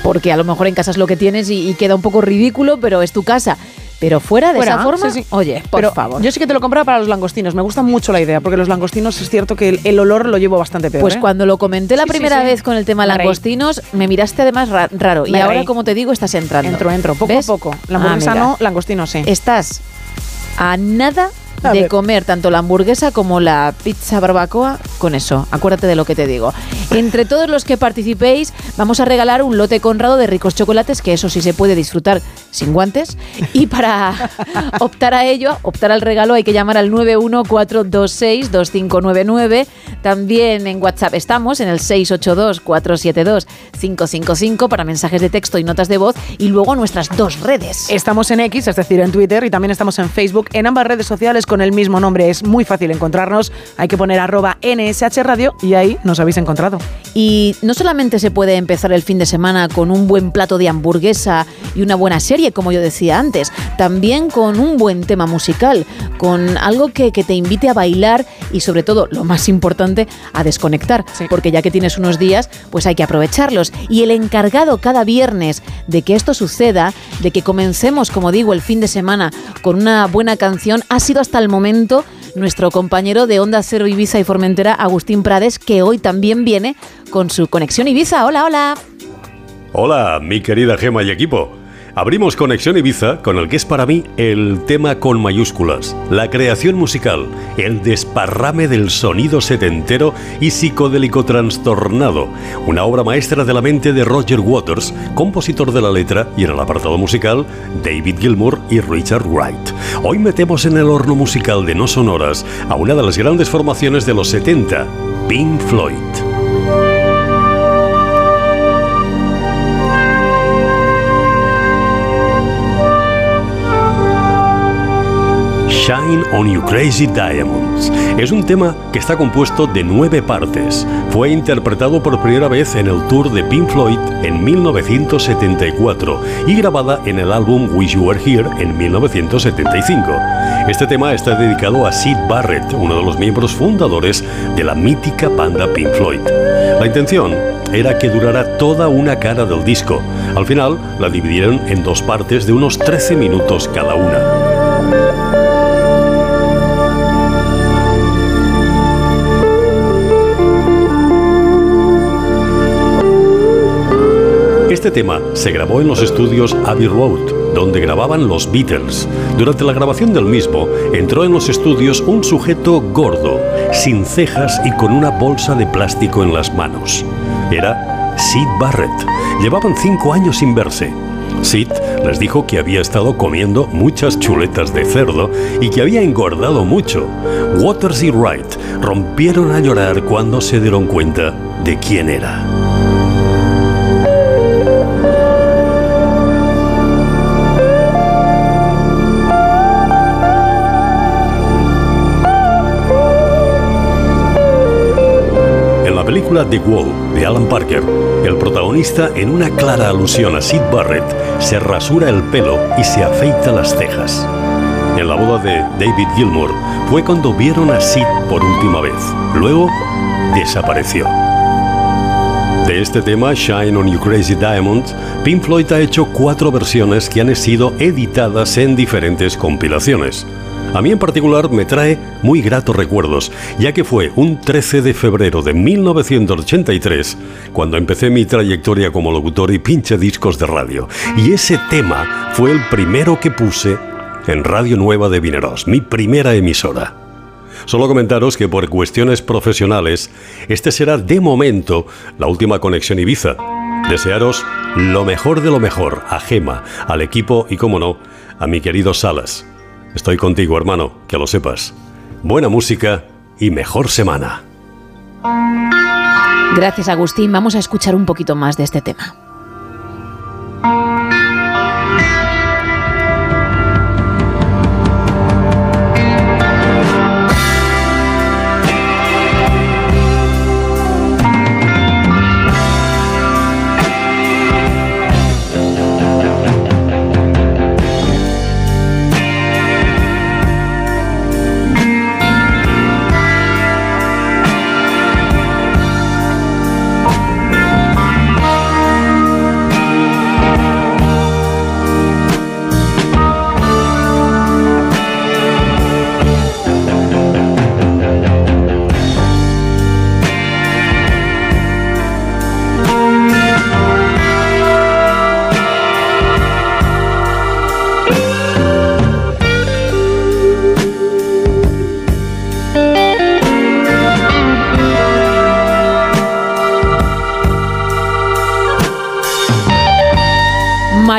porque a lo mejor en casa es lo que tienes y, y queda un poco ridículo, pero es tu casa. Pero fuera de Fuera, esa forma, sí, sí. oye, por Pero favor. Yo sí que te lo compraba para los langostinos. Me gusta mucho la idea, porque los langostinos es cierto que el, el olor lo llevo bastante peor. Pues ¿eh? cuando lo comenté la Sí, primera vez con el tema Me reí. langostinos, me miraste además ra- raro. y ahora, como te digo, estás entrando. Entro, entro, poco ¿Ves? a poco. La hamburguesa no, langostino sí. Estás a nada A de ver. comer tanto la hamburguesa como la pizza barbacoa con eso. Acuérdate de lo que te digo. Entre todos los que participéis, vamos a regalar un lote conrado de ricos chocolates, que eso sí se puede disfrutar sin guantes. Y para optar a ello, optar al regalo, hay que llamar al 914262599. También en WhatsApp estamos, en el 682472555 para mensajes de texto y notas de voz. Y luego nuestras dos redes. Estamos en X, es decir, en Twitter y también estamos en Facebook, en ambas redes sociales con el mismo nombre. Es muy fácil encontrarnos. Hay que poner arroba NSH Radio y ahí nos habéis encontrado. Y no solamente se puede empezar el fin de semana con un buen plato de hamburguesa y una buena serie, como yo decía antes, también con un buen tema musical, con algo que, que te invite a bailar y sobre todo, lo más importante, a desconectar, porque ya que tienes unos días, pues hay que aprovecharlos. Y el encargado cada viernes de que esto suceda, de que comencemos, como digo, el fin de semana con una buena canción, ha sido hasta el momento nuestro compañero de Onda Cero Ibiza y Formentera, Agustín Prades, que hoy también viene con su conexión Ibiza. Hola, hola. Hola, mi querida Gema y equipo. Abrimos Conexión Ibiza con el que es para mí el tema con mayúsculas, la creación musical, el desparrame del sonido setentero y psicodélico trastornado, una obra maestra de la mente de Roger Waters, compositor de la letra y en el apartado musical David Gilmour y Richard Wright. Hoy metemos en el horno musical de no sonoras a una de las grandes formaciones de los 70, Pink Floyd. Shine on You Crazy Diamonds. Es un tema que está compuesto de nueve partes. Fue interpretado por primera vez en el tour de Pink Floyd en 1974 y grabada en el álbum Wish You Were Here en 1975. Este tema está dedicado a Sid Barrett, uno de los miembros fundadores de la mítica banda Pink Floyd. La intención era que durara toda una cara del disco. Al final la dividieron en dos partes de unos 13 minutos cada una. Este tema se grabó en los estudios Abbey Road, donde grababan los Beatles. Durante la grabación del mismo, entró en los estudios un sujeto gordo, sin cejas y con una bolsa de plástico en las manos. Era Sid Barrett. Llevaban cinco años sin verse. Sid les dijo que había estado comiendo muchas chuletas de cerdo y que había engordado mucho. Waters y Wright rompieron a llorar cuando se dieron cuenta de quién era. Película The Wall de Alan Parker, el protagonista, en una clara alusión a Sid Barrett, se rasura el pelo y se afeita las cejas. En la boda de David Gilmour fue cuando vieron a Sid por última vez. Luego desapareció. De este tema, Shine on You Crazy Diamonds, Pink Floyd ha hecho cuatro versiones que han sido editadas en diferentes compilaciones. A mí en particular me trae muy gratos recuerdos, ya que fue un 13 de febrero de 1983 cuando empecé mi trayectoria como locutor y pinche discos de radio. Y ese tema fue el primero que puse en Radio Nueva de Vineros, mi primera emisora. Solo comentaros que por cuestiones profesionales, este será de momento la última conexión Ibiza. Desearos lo mejor de lo mejor a Gema, al equipo y, como no, a mi querido Salas. Estoy contigo, hermano, que lo sepas. Buena música y mejor semana. Gracias, Agustín. Vamos a escuchar un poquito más de este tema.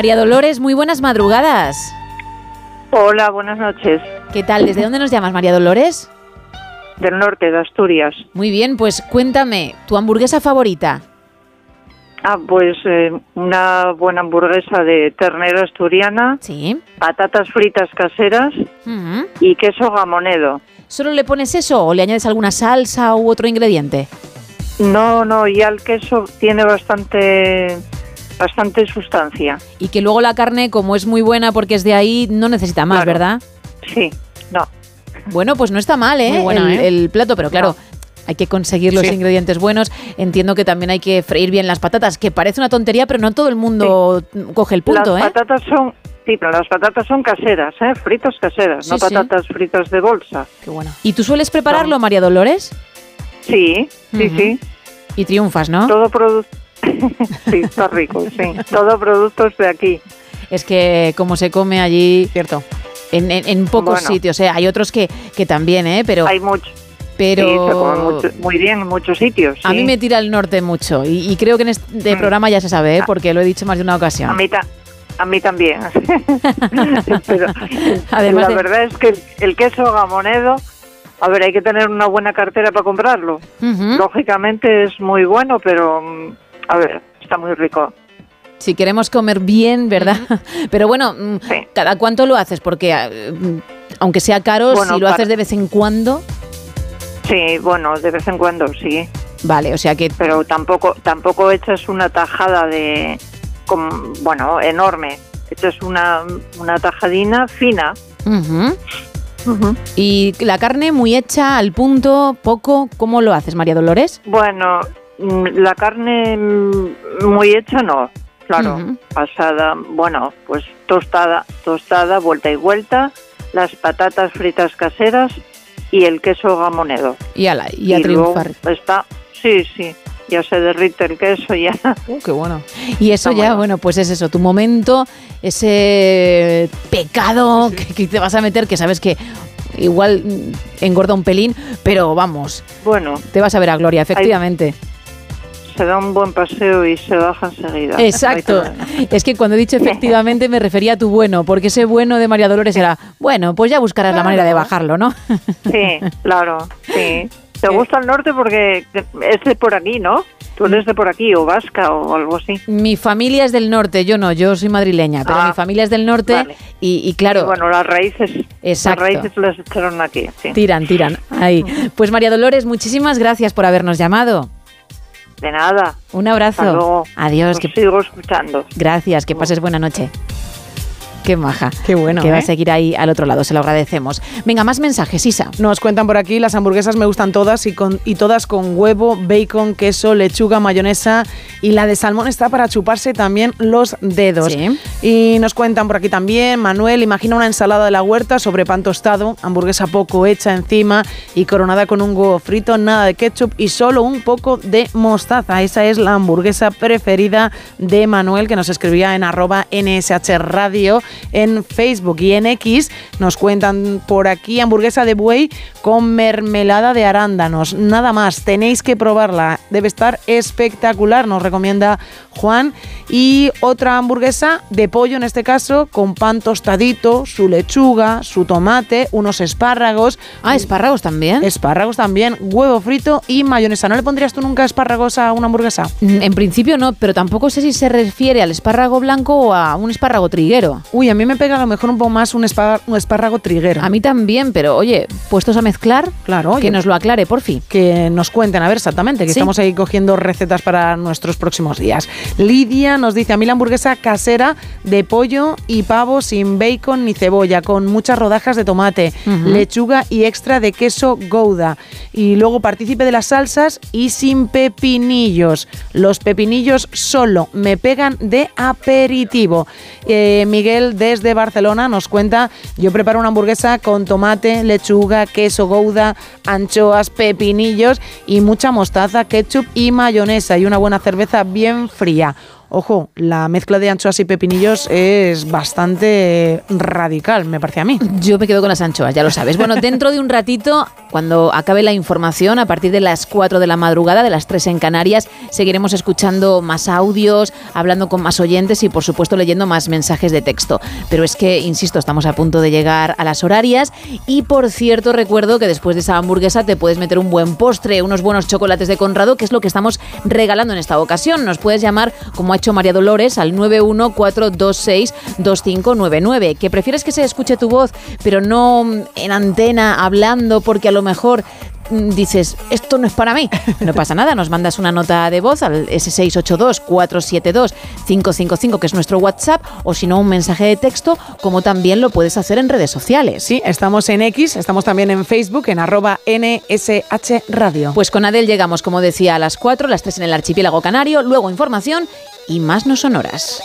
María Dolores, muy buenas madrugadas. Hola, buenas noches. ¿Qué tal? ¿Desde dónde nos llamas, María Dolores? Del norte de Asturias. Muy bien, pues cuéntame, ¿tu hamburguesa favorita? Ah, pues eh, una buena hamburguesa de ternera asturiana. Sí. Patatas fritas caseras y queso gamonedo. ¿Solo le pones eso o le añades alguna salsa u otro ingrediente? No, no, ya el queso tiene bastante, bastante sustancia. Y que luego la carne, como es muy buena porque es de ahí, no necesita más, Claro. ¿verdad? Sí, no. Bueno, pues no está mal, ¿eh? Muy buena, el, ¿eh? el plato, pero claro. Hay que conseguir los Sí. ingredientes buenos. Entiendo que también hay que freír bien las patatas, que parece una tontería, pero no todo el mundo coge el punto, las ¿eh? patatas son, sí, pero las patatas son caseras, ¿eh? Fritas caseras, no Sí, patatas fritas de bolsa. Qué bueno. ¿Y tú sueles prepararlo, María Dolores? Sí, sí, sí. Y triunfas, ¿no? Todo producto. sí, está rico, sí. Todo productos de aquí. Es que como se come allí... Cierto. En, en- en pocos Bueno. sitios, ¿eh? Hay otros que, que también, ¿eh? Pero... Hay mucho. Pero... Sí, se come mucho- muy bien en muchos sitios. A sí. mí me tira el norte mucho y, y creo que en este programa ya se sabe, ¿eh? porque lo he dicho más de una ocasión. A mí, ta- a mí también. Pero Además la de- verdad es que el, queso gamonedo, a ver, hay que tener una buena cartera para comprarlo. Ujú. Lógicamente es muy bueno, pero mm, a ver, está muy rico. Si queremos comer bien, ¿verdad? Pero bueno, mm, ¿cada cuánto lo haces? Porque eh, mm, aunque sea caro, Bueno, si lo para- haces de vez en cuando, Sí, bueno, de vez en cuando sí. vale, o sea que... Pero tampoco tampoco echas una tajada de, bueno, enorme. Echas una, una tajadina fina. Y la carne muy hecha, al punto, poco, ¿cómo lo haces, María Dolores? Bueno, la carne mm, muy hecha no, claro, Ujú. pasada, bueno, pues tostada, tostada, vuelta y vuelta, las patatas fritas caseras y el queso gamonedo. Y, ala, y a triunfar. está, sí, sí, ya se derrite el queso ya. Uh, qué bueno. Y eso Está ya, bueno. bueno, pues es eso, tu momento, ese pecado que, que te vas a meter, que sabes que igual mm, engorda un pelín, pero vamos, Bueno, te vas a ver a Gloria, efectivamente. Se da un buen paseo y se baja enseguida. Exacto. Es que cuando he dicho efectivamente me refería a tu bueno, porque ese bueno de María Dolores era, bueno, pues ya buscarás la manera de bajarlo, ¿no? Sí, claro, sí. ¿Te gusta el norte porque es de por aquí, no? Tú eres de por aquí, o vasca, o algo así. Mi familia es del norte, yo no, yo soy madrileña, pero Ah, mi familia es del norte vale. y, y claro, Bueno, las raíces, Exacto. las raíces las echaron aquí, sí. tiran, tiran. Ahí. Pues María Dolores, muchísimas gracias por habernos llamado. De nada. Un abrazo. Hasta luego. Adiós. Os que- sigo escuchando. Gracias, que pases buena noche. Qué maja. Qué bueno, Que va a ¿eh? seguir ahí al otro lado, se lo agradecemos. Venga, más mensajes, Isa. Nos cuentan por aquí, las hamburguesas me gustan todas y, con, y todas con huevo, bacon, queso, lechuga, mayonesa y la de salmón está para chuparse también los dedos. Sí. Y nos cuentan por aquí también, Manuel, imagina una ensalada de la huerta sobre pan tostado, hamburguesa poco hecha encima y coronada con un huevo frito, nada de ketchup y solo un poco de mostaza. Esa es la hamburguesa preferida de Manuel que nos escribía en arroba NSH Radio en Facebook y en X nos cuentan por aquí hamburguesa de buey con mermelada de arándanos. Nada más, tenéis que probarla. Debe estar espectacular, nos recomienda Juan. Y otra hamburguesa de pollo en este caso con pan tostadito, su lechuga, su tomate, unos espárragos. Ah, espárragos también. Espárragos también, huevo frito y mayonesa. ¿No le pondrías tú nunca espárragos a una hamburguesa? Mm, En principio no, pero tampoco sé si se refiere al espárrago blanco o a un espárrago triguero. Uy, a mí me pega a lo mejor un poco más un, espá- un espárrago triguero. A mí también, pero oye, puestos a mezclar, Claro, que nos lo aclare, por fin. que nos cuenten, a ver exactamente, que Sí. estamos ahí cogiendo recetas para nuestros próximos días. Lidia nos dice, a mí la hamburguesa casera de pollo y pavo sin bacon ni cebolla, con muchas rodajas de tomate, lechuga y extra de queso gouda. Y luego partícipe de las salsas y sin pepinillos. Los pepinillos solo me pegan de aperitivo. Eh, Miguel desde Barcelona nos cuenta, yo preparo una hamburguesa con tomate, lechuga, queso gouda, anchoas, pepinillos y mucha mostaza, ketchup y mayonesa y una buena cerveza bien fría. Ojo, la mezcla de anchoas y pepinillos es bastante radical, me parece a mí. Yo me quedo con las anchoas, ya lo sabes. Bueno, dentro de un ratito, cuando acabe la información, a partir de las 4 de la madrugada, de las 3 en Canarias, seguiremos escuchando más audios, hablando con más oyentes y, por supuesto, leyendo más mensajes de texto. Pero es que, insisto, estamos a punto de llegar a las horarias y, por cierto, recuerdo que después de esa hamburguesa te puedes meter un buen postre, unos buenos chocolates de Conrado, que es lo que estamos regalando en esta ocasión. Nos puedes llamar, como ha hecho María Dolores, al 914262599. Que prefieres que se escuche tu voz, pero no en antena hablando, porque a lo mejor mm, dices, esto no es para mí. No pasa nada, nos mandas una nota de voz al S682-472-555, que es nuestro WhatsApp, o si no, un mensaje de texto, como también lo puedes hacer en redes sociales. Sí, estamos en X, estamos también en Facebook, en arroba NSH Radio. Pues con Adel llegamos, como decía, a las 4, las 3 en el archipiélago canario, luego información y más no sonoras.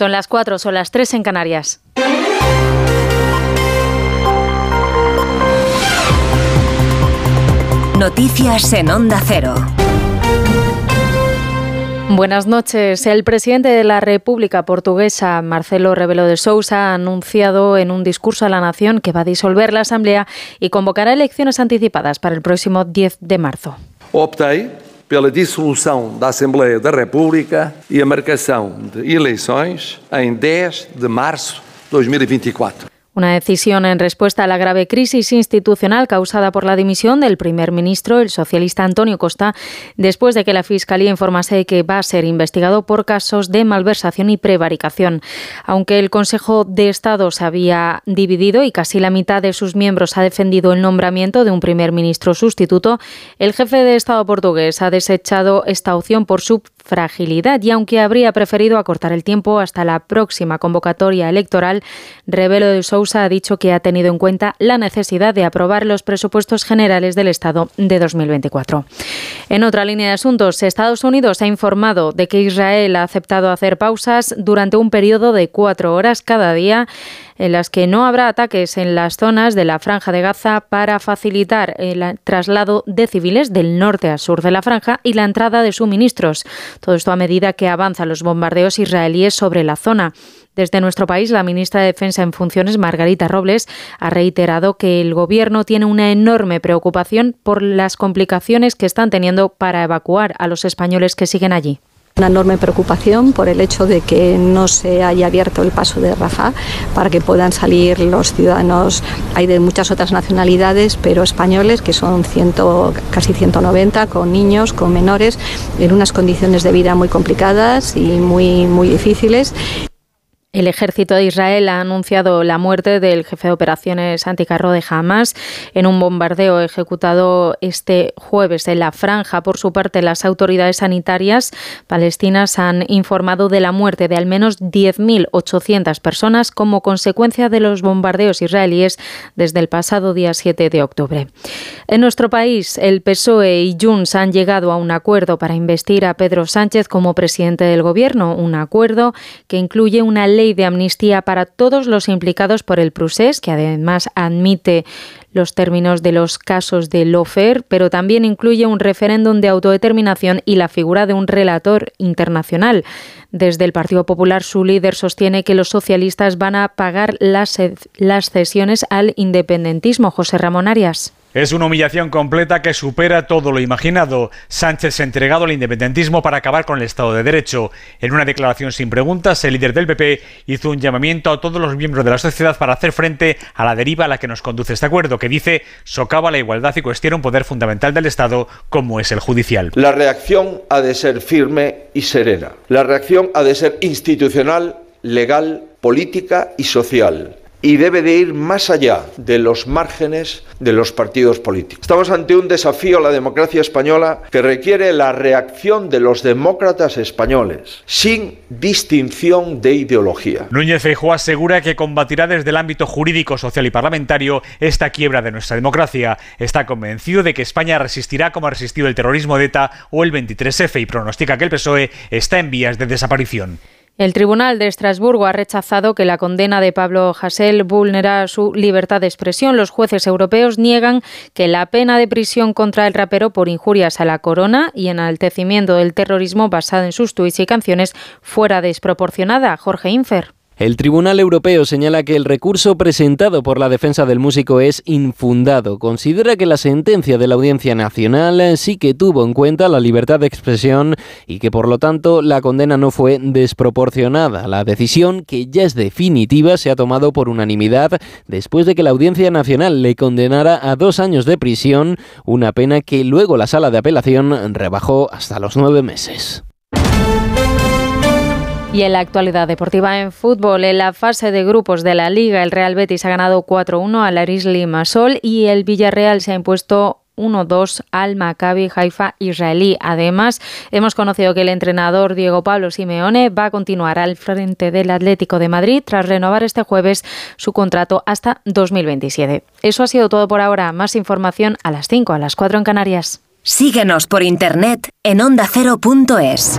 Son las 4, son las 3 en Canarias. Noticias en Onda Cero. Buenas noches. El presidente de la República Portuguesa, Marcelo Rebelo de Sousa, ha anunciado en un discurso a la nación que va a disolver la Asamblea y convocará elecciones anticipadas para el próximo 10 de marzo. Optei pela dissolução da Assembleia da República e a marcação de eleições em 10 de março de 2024. Una decisión en respuesta a la grave crisis institucional causada por la dimisión del primer ministro, el socialista Antonio Costa, después de que la Fiscalía informase que va a ser investigado por casos de malversación y prevaricación. Aunque el Consejo de Estado se había dividido y casi la mitad de sus miembros ha defendido el nombramiento de un primer ministro sustituto, el jefe de Estado portugués ha desechado esta opción por su fragilidad y aunque habría preferido acortar el tiempo hasta la próxima convocatoria electoral, Revelo de Sousa ha dicho que ha tenido en cuenta la necesidad de aprobar los presupuestos generales del Estado de 2024. En otra línea de asuntos, Estados Unidos ha informado de que Israel ha aceptado hacer pausas durante un periodo de cuatro horas cada día en las que no habrá ataques en las zonas de la franja de Gaza para facilitar el traslado de civiles del norte al sur de la franja y la entrada de suministros. Todo esto a medida que avanzan los bombardeos israelíes sobre la zona. Desde nuestro país, la ministra de Defensa en funciones, Margarita Robles, ha reiterado que el Gobierno tiene una enorme preocupación por las complicaciones que están teniendo para evacuar a los españoles que siguen allí. Una enorme preocupación por el hecho de que no se haya abierto el paso de Rafah para que puedan salir los ciudadanos. Hay de muchas otras nacionalidades, pero españoles, que son ciento, casi 190, con niños, con menores, en unas condiciones de vida muy complicadas y muy, muy difíciles. El ejército de Israel ha anunciado la muerte del jefe de operaciones anticarro de Hamas en un bombardeo ejecutado este jueves en la franja. Por su parte, las autoridades sanitarias palestinas han informado de la muerte de al menos 10.800 personas como consecuencia de los bombardeos israelíes desde el pasado día 7 de octubre. En nuestro país, el PSOE y Junts han llegado a un acuerdo para investir a Pedro Sánchez como presidente del gobierno, un acuerdo que incluye una ley ley de amnistía para todos los implicados por el procés, que además admite los términos de los casos de Lofer, pero también incluye un referéndum de autodeterminación y la figura de un relator internacional. Desde el Partido Popular, su líder sostiene que los socialistas van a pagar las, las cesiones al independentismo. José Ramón Arias. Es una humillación completa que supera todo lo imaginado. Sánchez se ha entregado al independentismo para acabar con el Estado de Derecho. En una declaración sin preguntas, el líder del PP hizo un llamamiento a todos los miembros de la sociedad para hacer frente a la deriva a la que nos conduce este acuerdo, que dice socava la igualdad y cuestiona un poder fundamental del Estado como es el judicial. La reacción ha de ser firme y serena. La reacción ha de ser institucional, legal, política y social y debe de ir más allá de los márgenes de los partidos políticos. Estamos ante un desafío a la democracia española que requiere la reacción de los demócratas españoles, sin distinción de ideología. Núñez Feijóo asegura que combatirá desde el ámbito jurídico, social y parlamentario esta quiebra de nuestra democracia. Está convencido de que España resistirá como ha resistido el terrorismo de ETA o el 23F y pronostica que el PSOE está en vías de desaparición. El Tribunal de Estrasburgo ha rechazado que la condena de Pablo Hasél vulnera su libertad de expresión. Los jueces europeos niegan que la pena de prisión contra el rapero por injurias a la corona y enaltecimiento del terrorismo basada en sus tuits y canciones fuera desproporcionada. Jorge Infer. El Tribunal Europeo señala que el recurso presentado por la defensa del músico es infundado. Considera que la sentencia de la Audiencia Nacional sí que tuvo en cuenta la libertad de expresión y que por lo tanto la condena no fue desproporcionada. La decisión, que ya es definitiva, se ha tomado por unanimidad después de que la Audiencia Nacional le condenara a dos años de prisión, una pena que luego la sala de apelación rebajó hasta los nueve meses. Y en la actualidad deportiva en fútbol, en la fase de grupos de la Liga, el Real Betis ha ganado 4-1 al Aris Limassol y el Villarreal se ha impuesto 1-2 al Maccabi Haifa israelí. Además, hemos conocido que el entrenador Diego Pablo Simeone va a continuar al frente del Atlético de Madrid tras renovar este jueves su contrato hasta 2027. Eso ha sido todo por ahora. Más información a las 5, a las 4 en Canarias. Síguenos por internet en ondacero.es.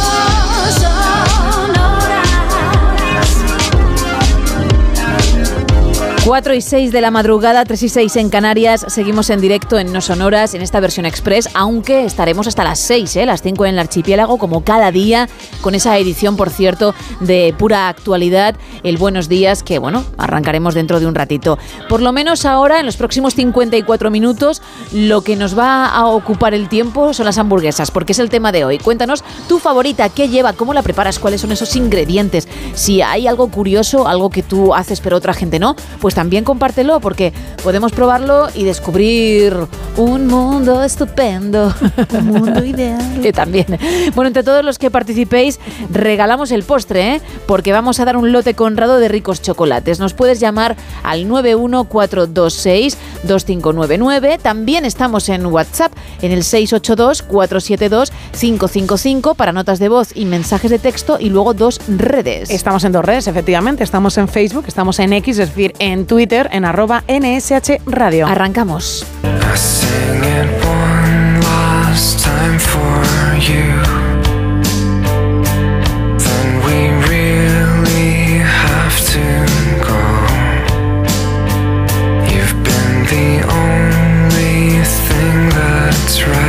4 y 6 de la madrugada, 3 y 6 en Canarias. Seguimos en directo en No Sonoras, en esta versión express, aunque estaremos hasta las 6, ¿eh? las 5 en el archipiélago, como cada día, con esa edición, por cierto, de pura actualidad, el Buenos Días, que bueno, arrancaremos dentro de un ratito. Por lo menos ahora, en los próximos 54 minutos, lo que nos va a ocupar el tiempo son las hamburguesas, porque es el tema de hoy. Cuéntanos tu favorita, qué lleva, cómo la preparas, cuáles son esos ingredientes. Si hay algo curioso, algo que tú haces pero otra gente no, pues también compártelo porque podemos probarlo y descubrir un mundo estupendo. Un mundo ideal. que también. Bueno, entre todos los que participéis, regalamos el postre, ¿eh? porque vamos a dar un lote conrado de ricos chocolates. Nos puedes llamar al 914262599. También estamos en WhatsApp en el 682472555 para notas de voz y mensajes de texto y luego dos redes. Estamos en dos redes, efectivamente. Estamos en Facebook, estamos en X, es decir, en Twitter, en arroba NSH Radio. Arrancamos. The only thing that's right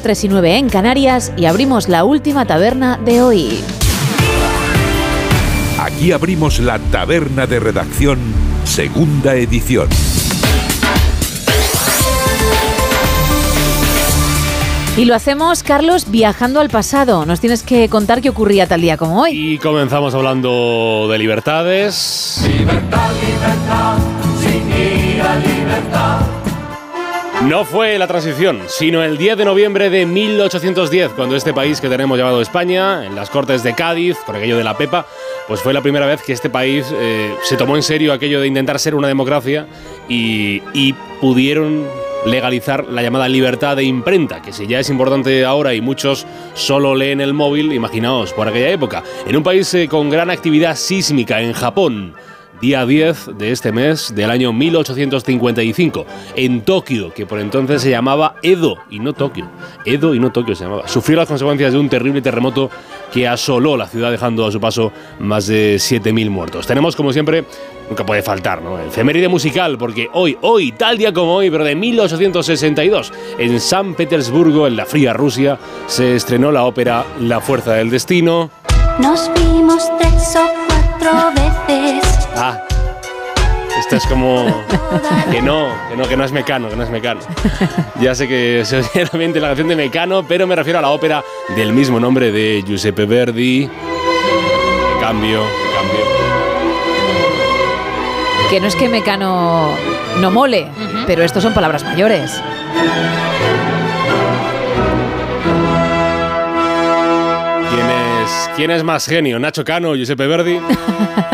3 y 9 en Canarias y abrimos la última taberna de hoy. Aquí abrimos la taberna de redacción, segunda edición. Y lo hacemos, Carlos, viajando al pasado. Nos tienes que contar qué ocurría tal día como hoy. Y comenzamos hablando de libertades. No fue la transición, sino el 10 de noviembre de 1810, cuando este país que tenemos llamado España, en las Cortes de Cádiz, por aquello de la Pepa, pues fue la primera vez que este país eh, se tomó en serio aquello de intentar ser una democracia y, pudieron legalizar la llamada libertad de imprenta, que si ya es importante ahora y muchos solo leen el móvil, imaginaos, por aquella época, en un país eh, con gran actividad sísmica, en Japón, día 10 de este mes del año 1855, en Tokio, que por entonces se llamaba Edo y no Tokio. Edo y no Tokio se llamaba. Sufrió las consecuencias de un terrible terremoto que asoló la ciudad dejando a su paso más de 7.000 muertos. Tenemos como siempre, nunca puede faltar, ¿no? Efeméride musical, porque hoy, hoy, tal día como hoy, pero de 1862, en San Petersburgo, en la fría Rusia, se estrenó la ópera La Fuerza del Destino. Nos vimos tres o cuatro veces. Ah, esta es como que no, que no, que no es Mecano, que no es Mecano. Ya sé que se oye también la canción de Mecano, pero me refiero a la ópera del mismo nombre de Giuseppe Verdi. De cambio, de cambio. Que no es que Mecano no mole, pero estos son palabras mayores. Quién es más genio? ¿Nacho Cano o Giuseppe Verdi?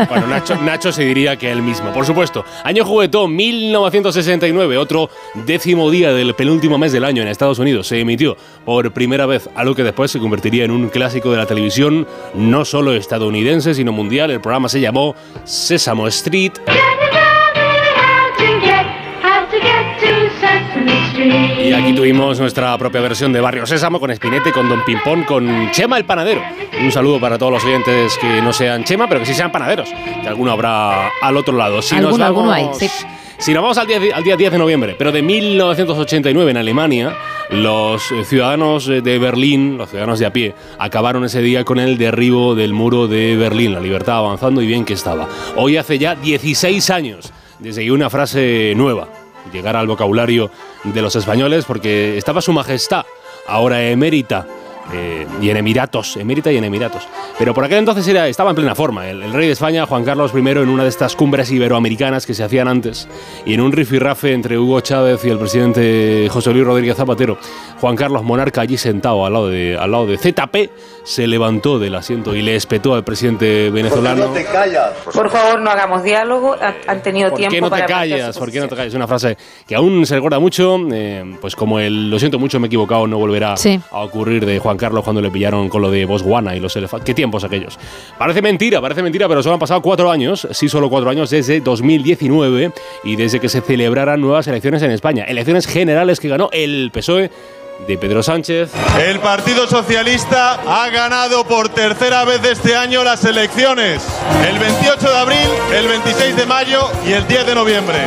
Bueno, Nacho, Nacho se diría que él mismo. Por supuesto, año juguetón 1969, otro décimo día del penúltimo mes del año en Estados Unidos. Se emitió por primera vez algo que después se convertiría en un clásico de la televisión, no solo estadounidense, sino mundial. El programa se llamó Sesame Street. Y aquí tuvimos nuestra propia versión de Barrio Sésamo con Espinete, con Don Pimpón, con Chema el panadero. Un saludo para todos los oyentes que no sean Chema, pero que sí sean panaderos. Que alguno habrá al otro lado. Si Alguno, nos alguno hay, vamos- sí. Si nos vamos al día, al día 10 de noviembre, pero de 1989 en Alemania, los ciudadanos de Berlín, los ciudadanos de a pie, acabaron ese día con el derribo del muro de Berlín. La libertad avanzando y bien que estaba. Hoy hace ya 16 años desde que una frase nueva llegara al vocabulario de los españoles, porque estaba su majestad, ahora emérita, eh, y en Emiratos, emérita y en Emiratos. Pero por aquel entonces era, estaba en plena forma. El, rey de España, Juan Carlos I, en una de estas cumbres iberoamericanas que se hacían antes, y en un rifirrafe entre Hugo Chávez y el presidente José Luis Rodríguez Zapatero, Juan Carlos Monarca allí sentado al lado de, al lado de ZP, se levantó del asiento y le espetó al presidente venezolano. callas? Por favor, no hagamos diálogo. Ha- Han tenido ¿Por tiempo qué no te para callas? ¿Por qué no te callas? Es una frase que aún se recuerda mucho, eh, pues como el lo siento mucho, me he equivocado, no volverá Sí. a ocurrir de Juan Carlos cuando le pillaron con lo de Botswana y los elefantes. ¿Qué tiempos aquellos? Parece mentira, parece mentira, pero solo han pasado cuatro años, sí, solo cuatro años desde 2019 y desde que se celebraran nuevas elecciones en España. Elecciones generales que ganó el PSOE de Pedro Sánchez. El Partido Socialista ha ganado por tercera vez este año las elecciones. El 28 de abril, el 26 de mayo y el 10 de noviembre.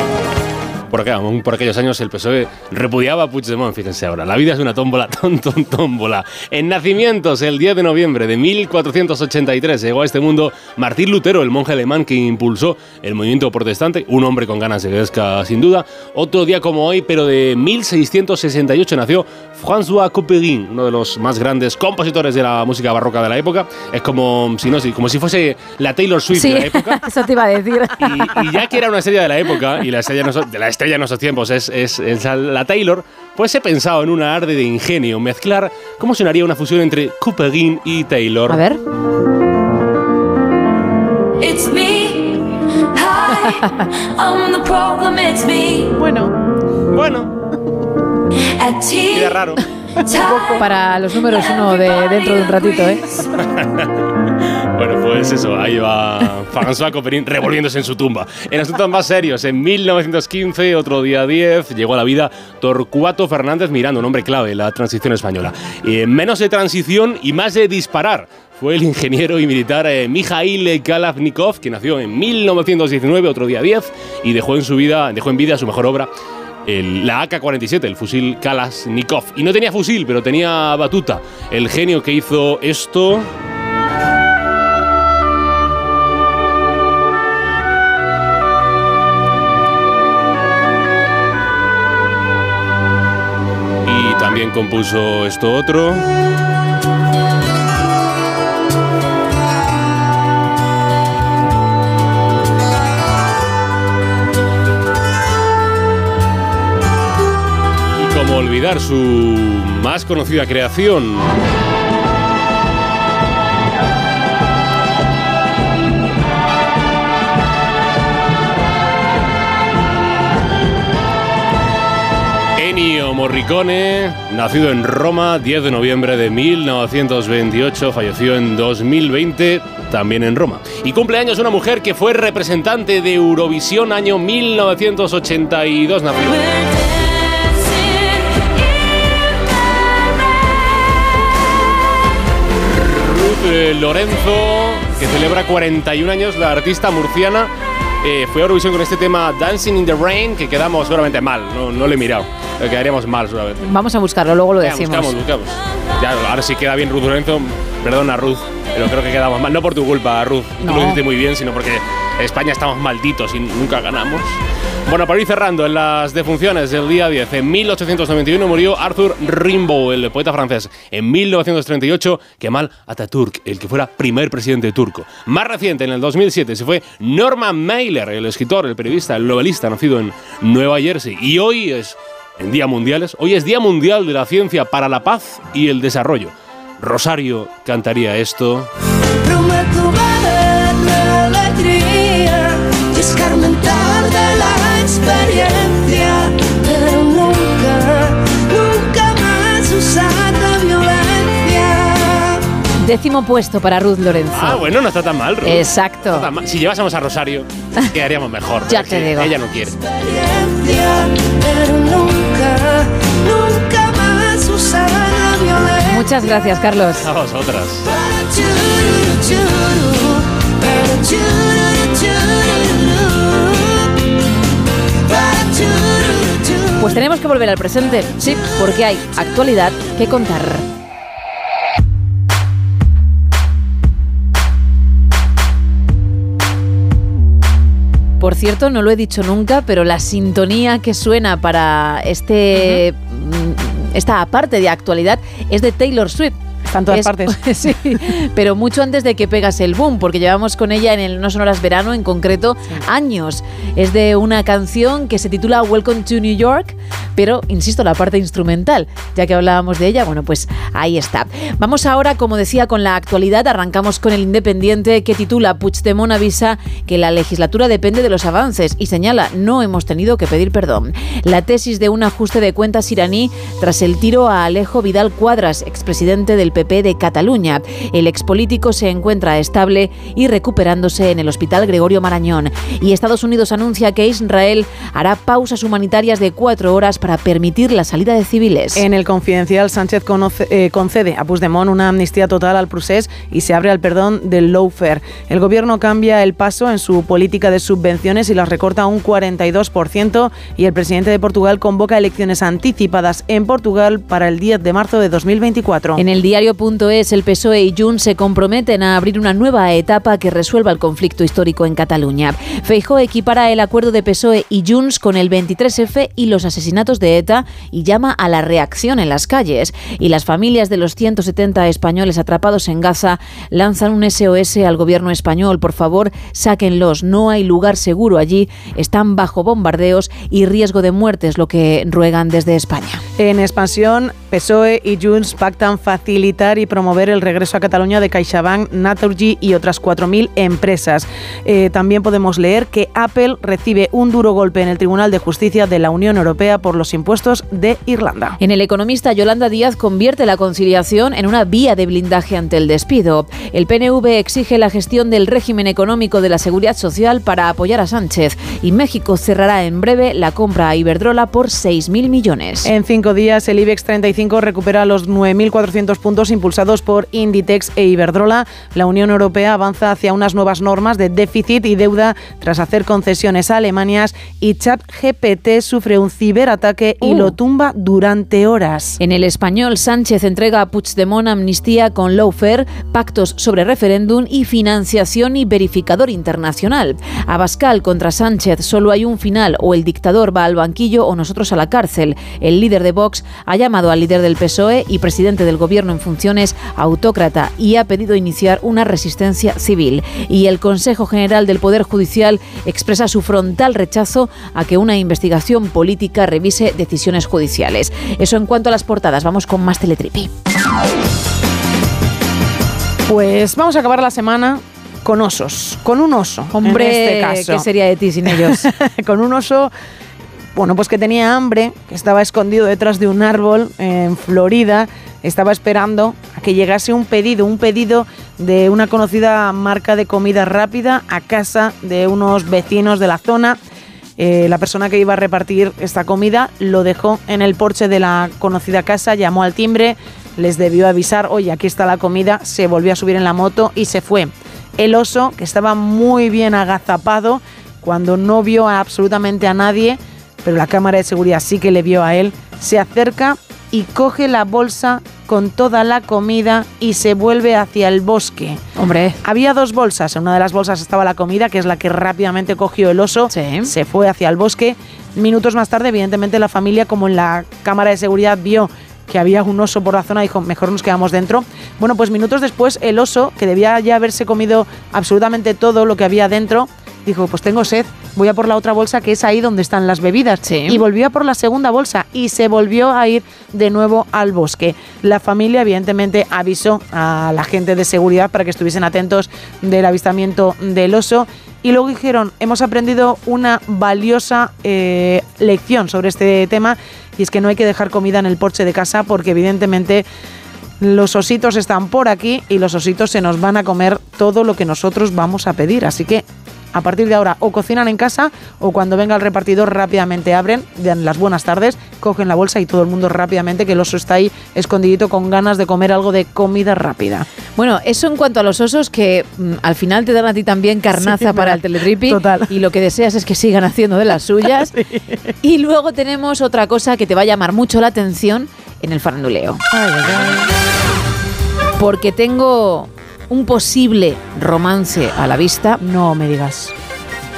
Por, acá, por aquellos años el PSOE repudiaba a Puigdemont, fíjense ahora. La vida es una tómbola, ton, ton, tómbola. En nacimientos, el 10 de noviembre de 1483 llegó a este mundo Martín Lutero, el monje alemán que impulsó el movimiento protestante, un hombre con ganas de gresca sin duda. Otro día como hoy, pero de 1668 nació François Couperin, uno de los más grandes compositores de la música barroca de la época. Es como si, no, como si fuese la Taylor Swift Sí, de la época. eso te iba a decir. Y, y ya que era una estrella de la época, y la estrella de la estrella de nuestros tiempos es, es- es la Taylor, pues he pensado en una arde de ingenio, mezclar cómo sonaría una fusión entre Couperin y Taylor. A ver. It's me. Hi, I'm the problem, it's me. Bueno. Bueno. Queda raro. Para los números uno de dentro de un ratito, ¿eh? Bueno, pues eso, ahí va François Couperin revolviéndose en su tumba. En asuntos más serios, en 1915, otro día 10, llegó a la vida Torcuato Fernández Miranda, un hombre clave en la transición española. Eh, menos de transición y más de disparar. Fue el ingeniero y militar eh, Mikhail Kalashnikov, que nació en 1919, otro día 10, y dejó en su vida, dejó en vida su mejor obra, el- la AK-47, el fusil Kalashnikov. Y no tenía fusil, pero tenía batuta. El genio que hizo esto... compuso esto otro. Y cómo olvidar su más conocida creación. Morricone, nacido en Roma, 10 de noviembre de 1928, falleció en 2020, también en Roma. Y cumpleaños una mujer que fue representante de Eurovisión año 1982, nació. Ruth eh, Lorenzo, que celebra 41 años, la artista murciana, eh, fue a Eurovisión con este tema Dancing in the Rain, que quedamos seguramente mal, no, no le he mirado, Quedaríamos mal seguramente. Vamos a buscarlo, luego lo Venga, decimos. buscamos, buscamos. Ya, ahora sí queda bien Ruth Lorenzo, perdona Ruth, pero creo que quedamos mal, no por tu culpa Ruth, tú No. lo hiciste muy bien, sino porque España estamos malditos y nunca ganamos. Bueno, para ir cerrando, en las defunciones del día 10, en 1891 murió Arthur Rimbaud, el poeta francés. En 1938, Kemal Atatürk, el que fuera primer presidente turco. Más reciente, en el 2007, se fue Norman Mailer, el escritor, el periodista, el novelista, nacido en Nueva Jersey. Y hoy es, en Día Mundiales, hoy es Día Mundial de la Ciencia para la Paz y el Desarrollo. Rosario cantaría esto. Décimo puesto para Ruth Lorenzo. Ah, bueno, no está tan mal, Ruth. Exacto. No está tan mal. Si llevásemos a Rosario, quedaríamos mejor. Ya te digo. Ella no quiere. experiencia, pero nunca, nunca más usar la violencia. Muchas gracias, Carlos. A vosotras. Pues tenemos que volver al presente, sí, porque hay actualidad que contar. Por cierto, no lo he dicho nunca, pero la sintonía que suena para este mm, esta parte de actualidad es de Taylor Swift. Está en todas Es- partes. sí, pero mucho antes de que pegase el boom, porque llevamos con ella en el No Sonoras Verano en concreto años. Es de una canción que se titula Welcome to New York, pero insisto, la parte instrumental, ya que hablábamos de ella, bueno, pues ahí está. Vamos ahora, como decía, con la actualidad. Arrancamos con el Independiente que titula Puigdemont avisa que la legislatura depende de los avances y señala no hemos tenido que pedir perdón. La tesis de un ajuste de cuentas iraní tras el tiro a Alejo Vidal Cuadras, expresidente del PP de Cataluña. El expolítico se encuentra estable y recuperándose en el Hospital Gregorio Marañón. Y Estados Unidos anuncia que Israel hará pausas humanitarias de cuatro horas para permitir la salida de civiles. En el confidencial, Sánchez conoce- eh, concede a Puigdemont una amnistía total al procés y se abre al perdón del lawfare. El gobierno cambia el paso en su política de subvenciones y las recorta un 42% y el presidente de Portugal convoca elecciones anticipadas en Portugal para el 10 de marzo de 2024. En el diario.es, el PSOE y Junts se comprometen a abrir una nueva etapa que resuelva el conflicto histórico en Cataluña. Feijó equipara el acuerdo de PSOE y Junts con el 23F y los asesinatos de ETA y llama a la reacción en las calles. Y las familias de los 170 españoles atrapados en Gaza lanzan un SOS al gobierno español. Por favor, sáquenlos. No hay lugar seguro allí. Están bajo bombardeos y riesgo de muerte, es lo que ruegan desde España. En expansión, PSOE y Junts pactan facilitar y promover el regreso a Cataluña de CaixaBank, Naturgy y otras 4.000 empresas. Eh, también podemos leer que Apple recibe un duro golpe en el Tribunal de Justicia de la Unión Europea por los impuestos de Irlanda. En El Economista, Yolanda Díaz convierte la conciliación en una vía de blindaje ante el despido. El PNV exige la gestión del régimen económico de la seguridad social para apoyar a Sánchez. Y México cerrará en breve la compra a Iberdrola por 6.000 millones. En cinco días, el IBEX 35 recupera los 9.400 puntos impulsados por Inditex e Iberdrola. La Unión Europea avanza hacia unas nuevas normas de déficit y deuda tras hacer concesiones a Alemania y ChatGPT sufre un ciberataque y Uh. lo tumba durante horas. En el español, Sánchez entrega a Puigdemont amnistía con lawfare, pactos sobre referéndum y financiación y verificador internacional. Abascal contra Sánchez, solo hay un final, o el dictador va al banquillo o nosotros a la cárcel. El líder de Vox ha llamado al líder del PSOE y presidente del gobierno en funciones autócrata y ha pedido iniciar una resistencia civil. Y el Consejo General del Poder Judicial expresa su frontal rechazo a que una investigación política revise decisiones judiciales. Eso en cuanto a las portadas. Vamos con más Teletripi. Pues vamos a acabar la semana con osos, con un oso. Hombre, en este caso. ¿qué sería de ti sin ellos? con un oso, bueno, pues que tenía hambre, que estaba escondido detrás de un árbol en Florida, estaba esperando a que llegase un pedido, un pedido de una conocida marca de comida rápida a casa de unos vecinos de la zona. Eh, la persona que iba a repartir esta comida lo dejó en el porche de la conocida casa, llamó al timbre, les debió avisar, oye, aquí está la comida, se volvió a subir en la moto y se fue. El oso, que estaba muy bien agazapado, cuando no vio a absolutamente a nadie, pero la cámara de seguridad sí que le vio a él, se acerca y coge la bolsa con toda la comida y se vuelve hacia el bosque. Hombre. Había dos bolsas. En una de las bolsas estaba la comida, que es la que rápidamente cogió el oso. Se fue hacia el bosque. Minutos más tarde, evidentemente, la familia, como en la cámara de seguridad vio que había un oso por la zona, dijo, mejor nos quedamos dentro. Bueno, pues minutos después, el oso, que debía ya haberse comido absolutamente todo lo que había dentro, dijo, pues tengo sed, voy a por la otra bolsa que es ahí donde están las bebidas. Y volvió a por la segunda bolsa y se volvió a ir de nuevo al bosque. La familia evidentemente avisó a la gente de seguridad para que estuviesen atentos del avistamiento del oso. Y luego dijeron, hemos aprendido una valiosa eh, lección sobre este tema y es que no hay que dejar comida en el porche de casa porque evidentemente los ositos están por aquí y los ositos se nos van a comer todo lo que nosotros vamos a pedir. Así que a partir de ahora o cocinan en casa o cuando venga el repartidor rápidamente abren, dan las buenas tardes, cogen la bolsa y todo el mundo rápidamente que el oso está ahí escondidito con ganas de comer algo de comida rápida. Bueno, eso en cuanto a los osos que mm, al final te dan a ti también carnaza Sí, para el teletripi total. y lo que deseas es que sigan haciendo de las suyas. Y luego tenemos otra cosa que te va a llamar mucho la atención en el faranduleo. Porque tengo un posible romance a la vista. No me digas.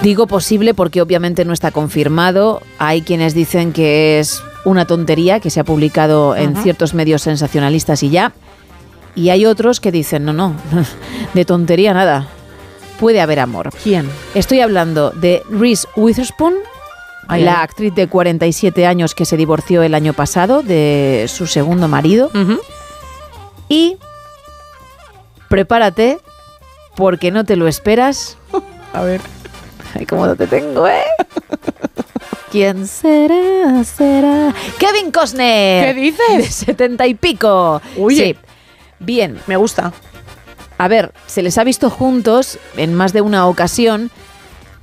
Digo posible porque obviamente no está confirmado. Hay quienes dicen que es una tontería que se ha publicado en Ajá. ciertos medios sensacionalistas y ya. Y hay otros que dicen, no, no, de tontería nada. Puede haber amor. ¿Quién? Estoy hablando de Reese Witherspoon, Ay, la actriz de 47 años que se divorció el año pasado de su segundo marido. Y prepárate porque no te lo esperas. A ver. Ay, cómo no te tengo, ¿eh? ¿Quién será? Será. Kevin Costner. ¿Qué dices? De setenta y pico. Oye. Sí. Bien. Me gusta. A ver, se les ha visto juntos en más de una ocasión.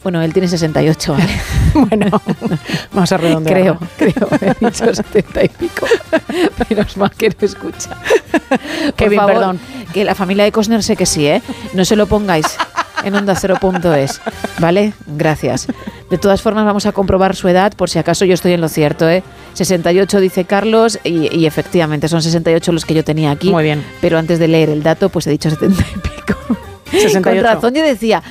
Bueno, él tiene 68, ¿vale? bueno, vamos a redondear. Creo, creo. He dicho 70 y pico. Menos mal que no escucha. Kevin, favor, perdón. Que la familia de Costner sé que sí, ¿eh? No se lo pongáis en onda es, ¿vale? Gracias. De todas formas, vamos a comprobar su edad por si acaso yo estoy en lo cierto, ¿eh? 68 dice Carlos y, y efectivamente son 68 los que yo tenía aquí. Muy bien. Pero antes de leer el dato, pues he dicho 70 y pico. 68. Con razón yo decía,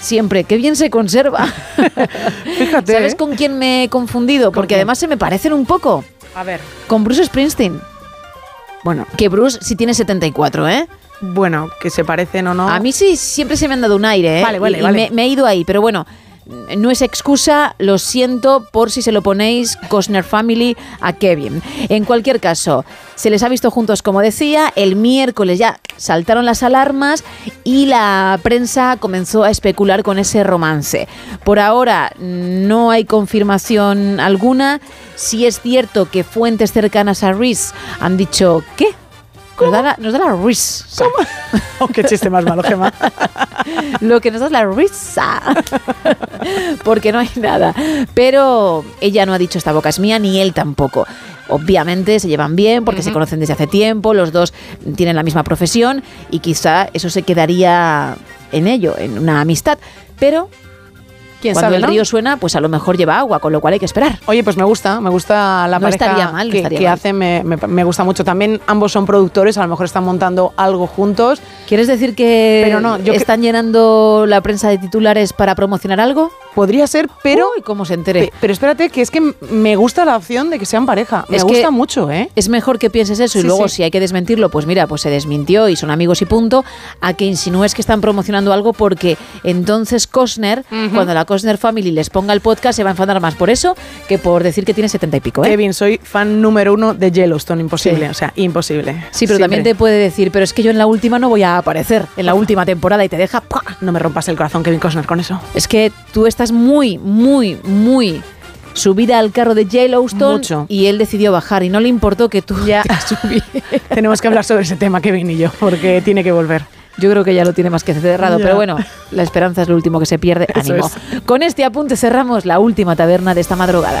siempre, qué bien se conserva. Fíjate. ¿Sabes ¿eh? con quién me he confundido? Porque quién? además se me parecen un poco. A ver. Con Bruce Springsteen. Bueno. Que Bruce sí tiene 74, ¿eh? Bueno, que se parecen o no. A mí sí, siempre se me han dado un aire, ¿eh? Vale, vale, Y- y vale. Me, me he ido ahí, pero bueno, no es excusa, lo siento por si se lo ponéis Costner Family a Kevin. En cualquier caso, se les ha visto juntos, como decía, el miércoles ya saltaron las alarmas y la prensa comenzó a especular con ese romance. Por ahora no hay confirmación alguna. Si es cierto que fuentes cercanas a Reese han dicho, ¿qué? Nos da la, nos da la risa. Oh, qué chiste más malo, Gemma. Lo que nos da la risa. Porque no hay nada. Pero ella no ha dicho esta boca es mía, ni él tampoco. Obviamente se llevan bien porque se conocen desde hace tiempo, los dos tienen la misma profesión y quizá eso se quedaría en ello, en una amistad. Pero ¿Quién cuando sabe, el no? río suena, pues a lo mejor lleva agua, con lo cual hay que esperar. Oye, pues me gusta, me gusta la No pareja estaría mal, no que, estaría que mal. hacen, me, me- me gusta mucho. También ambos son productores, a lo mejor están montando algo juntos. ¿Quieres decir que Pero no, yo están llenando la prensa de titulares para promocionar algo? Podría ser, pero... Uy, cómo se entere. Pe- Pero espérate, que es que me gusta la opción de que sean pareja. Me Es gusta mucho, ¿eh? Es mejor que pienses eso y luego sí. si hay que desmentirlo, pues mira, pues se desmintió y son amigos y punto, a que insinúes que están promocionando algo porque entonces Costner, cuando la Costner Family les ponga el podcast, se va a enfadar más por eso que por decir que tiene setenta y pico, ¿eh? Kevin, soy fan número uno de Yellowstone, imposible, Sí. o sea, imposible. Sí, pero también te puede decir, pero es que yo en la última no voy a aparecer, en la última temporada y te deja... ¡pua! No me rompas el corazón, Kevin Costner, con eso. Es que tú estás muy, muy, muy subida al carro de Yellowstone Mucho. y él decidió bajar y no le importó que tú Ya. Tenemos que hablar sobre ese tema, Kevin y yo, porque tiene que volver. Yo creo que ya lo tiene más que cerrado, Ya. pero bueno, la esperanza es lo último que se pierde. Eso Ánimo. Con este apunte cerramos la última taberna de esta madrugada.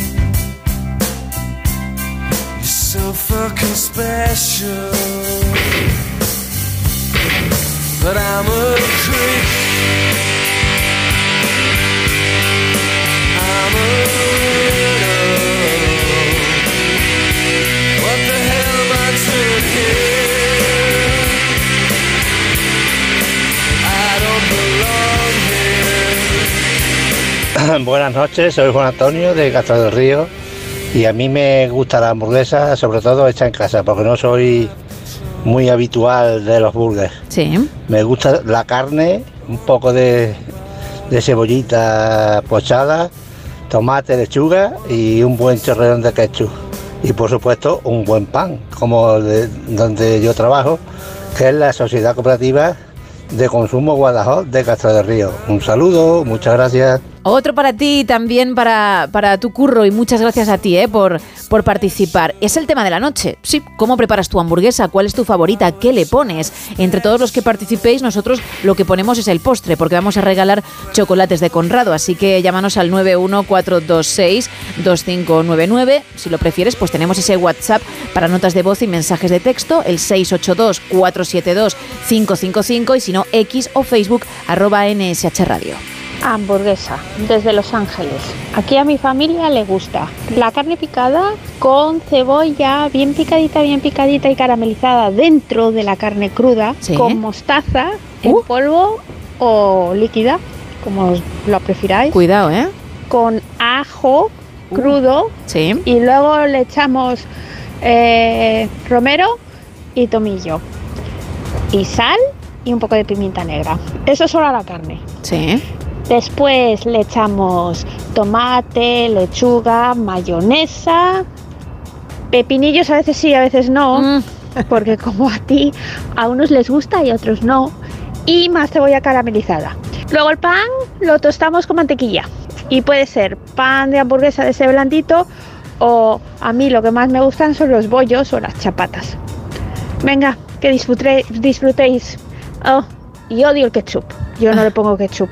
Fucking special. But I'm a creep. I'm a. Buenas noches, soy Juan Antonio de Castro del Río y a mí me gusta la hamburguesa, sobre todo hecha en casa, porque no soy muy habitual de los burgers. Sí. Me gusta la carne, un poco de, de cebollita pochada, tomate, lechuga y un buen chorreón de ketchup. Y por supuesto un buen pan, como de- donde yo trabajo, que es la Sociedad Cooperativa de Consumo Guadajoz de Castro del Río. Un saludo, muchas gracias. Otro para ti también para, para tu curro y muchas gracias a ti eh, por, por participar. Es el tema de la noche. Sí, ¿cómo preparas tu hamburguesa? ¿Cuál es tu favorita? ¿Qué le pones? Entre todos los que participéis, nosotros lo que ponemos es el postre, porque vamos a regalar chocolates de Conrado. Así que llámanos al 914262599. Si lo prefieres, pues tenemos ese WhatsApp para notas de voz y mensajes de texto, el 682-472-555 y si no, X o Facebook arroba NSH Radio. Hamburguesa, desde Los Ángeles. Aquí a mi familia le gusta la carne picada con cebolla bien picadita, bien picadita y caramelizada dentro de la carne cruda, Sí. con mostaza en polvo o líquida, como lo prefiráis. Cuidado, ¿eh? Con ajo crudo Sí. y luego le echamos eh, romero y tomillo y sal y un poco de pimienta negra. Eso solo a la carne. Sí. Después le echamos tomate, lechuga, mayonesa, pepinillos a veces sí, a veces no, porque como a ti, a unos les gusta y a otros no, y más cebolla caramelizada. Luego el pan lo tostamos con mantequilla y puede ser pan de hamburguesa de ese blandito o a mí lo que más me gustan son los bollos o las chapatas. Venga, que disfruté- disfrutéis. Oh, y odio el ketchup. Yo no le pongo ketchup.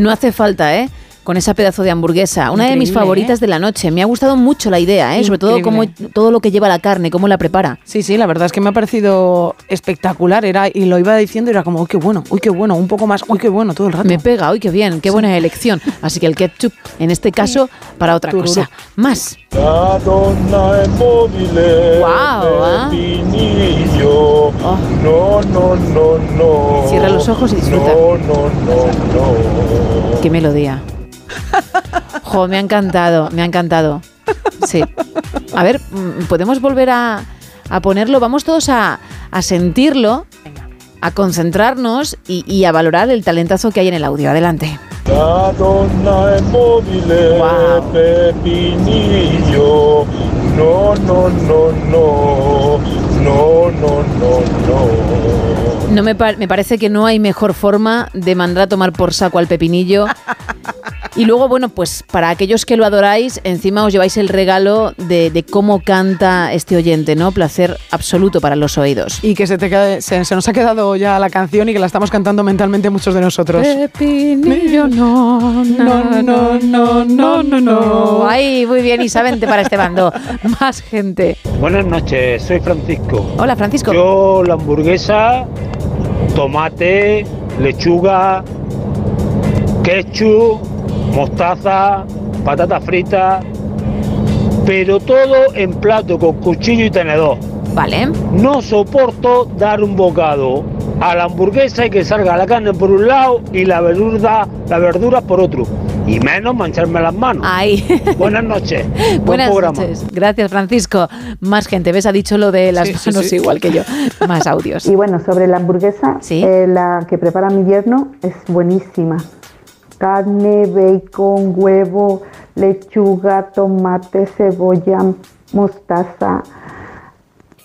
No hace falta, ¿eh? Con esa pedazo de hamburguesa. Una de mis favoritas ¿eh? de la noche. Me ha gustado mucho la idea, ¿eh? Sobre todo como Increíble. todo lo que lleva la carne, cómo la prepara. Sí, sí, la verdad es que me ha parecido espectacular. Era, y lo iba diciendo y era como, uy, qué bueno, uy, qué bueno, un poco más, uy, qué bueno, todo el rato. Me pega, uy, qué bien, qué buena elección. Así que el ketchup, en este caso, para otra cosa. Más. La donna è mobile, Guau, ¿ah? pepinillo. No, no, no, no. Cierra los ojos y disfruta. No, no, no, no. Qué melodía. Jo, me ha encantado, me ha encantado. Sí. A ver, mm, podemos volver a, a ponerlo. Vamos todos a, a sentirlo, a concentrarnos y, y a valorar el talentazo que hay en el audio. Adelante. La donna è mobile, pepinillo. No, no, no, no. No, no, no, no. No me, me parece que no hay mejor forma de mandar a tomar por saco al pepinillo. Y luego, bueno, pues para aquellos que lo adoráis, encima os lleváis el regalo de, de cómo canta este oyente, ¿no? Placer absoluto para los oídos. Y que se, te quede- se, se nos ha quedado ya la canción y que la estamos cantando mentalmente muchos de nosotros. Pepinillo, no, no, no, no, no, no, no. Ay, muy bien, Isa, vente para este bando. Más gente. Buenas noches, soy Francisco. Hola, Francisco. Yo la hamburguesa, tomate, lechuga, ketchup, mostaza, patata frita, pero todo en plato con cuchillo y tenedor. Vale. No soporto dar un bocado a la hamburguesa y que salga la carne por un lado y la verdura, la verdura por otro. Y menos mancharme las manos. Ay. Buenas noches. Buen Buenas programa. noches. Gracias, Francisco. Más gente. ¿Ves? Ha dicho lo de las Sí, sí, manos sí. igual que yo. Más audios. Y bueno, sobre la hamburguesa, eh, la que prepara mi yerno es buenísima. Carne, bacon, huevo, lechuga, tomate, cebolla, mostaza,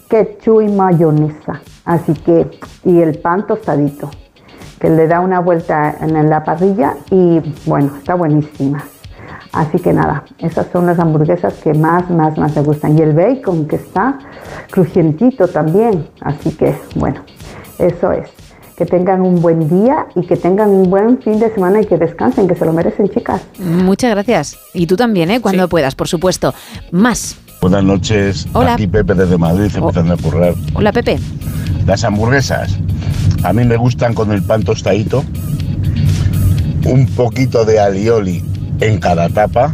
ketchup y mayonesa. Así que, y el pan tostadito, que le da una vuelta en la parrilla y bueno, está buenísima. Así que nada, esas son las hamburguesas que más, más, más me gustan. Y el bacon que está crujientito también. Así que bueno, eso es. Que tengan un buen día y que tengan un buen fin de semana y que descansen, que se lo merecen, chicas. Muchas gracias. Y tú también, ¿eh? Cuando puedas, por supuesto. Más. Buenas noches, Hola. aquí Pepe desde Madrid, empezando a currar. Hola, Pepe. Las hamburguesas, a mí me gustan con el pan tostadito, un poquito de alioli en cada tapa,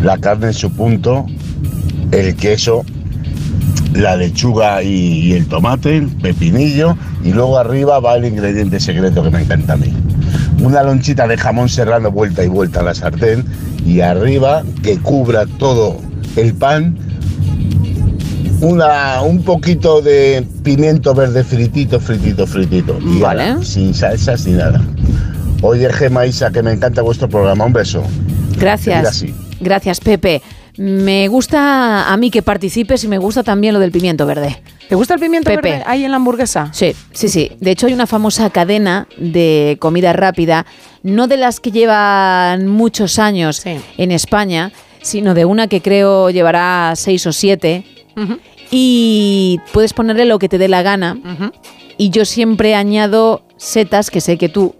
la carne en su punto, el queso, la lechuga y, y el tomate, el pepinillo, y luego arriba va el ingrediente secreto que me encanta a mí. Una lonchita de jamón serrano vuelta y vuelta a la sartén y arriba que cubra todo el pan una, un poquito de pimiento verde fritito, fritito, fritito. Y Vale. ala, sin salsa, sin nada. Oye, Gema Isa, que me encanta vuestro programa. Un beso. Gracias. así. Gracias, Pepe. Me gusta a mí que participes y me gusta también lo del pimiento verde. ¿Te gusta el pimiento Pepe. verde ahí en la hamburguesa? Sí, sí, sí. De hecho, hay una famosa cadena de comida rápida, no de las que llevan muchos años en España, sino de una que creo llevará seis o siete. Y puedes ponerle lo que te dé la gana. Y yo siempre añado setas, que sé que tú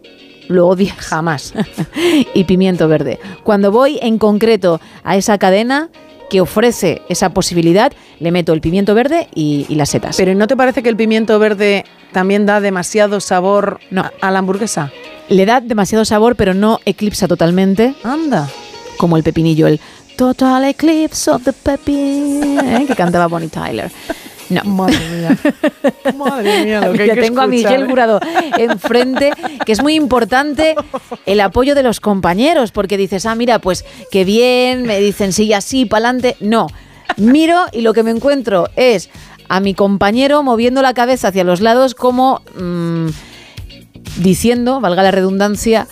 lo odias. Jamás. y pimiento verde. Cuando voy en concreto a esa cadena que ofrece esa posibilidad, le meto el pimiento verde y, y las setas. Pero ¿no te parece que el pimiento verde también da demasiado sabor a, a la hamburguesa? Le da demasiado sabor, pero no eclipsa totalmente. Anda. Como el pepinillo, el Total Eclipse of the Pepin, ¿eh? que cantaba Bonnie Tyler. No. Madre mía. Madre mía, lo que hay Ya que tengo a Miguel ¿eh? Jurado enfrente, que es muy importante el apoyo de los compañeros, porque dices, ah, mira, pues qué bien, me dicen sí, así, para adelante. No, miro y lo que me encuentro es a mi compañero moviendo la cabeza hacia los lados como mm, diciendo, valga la redundancia,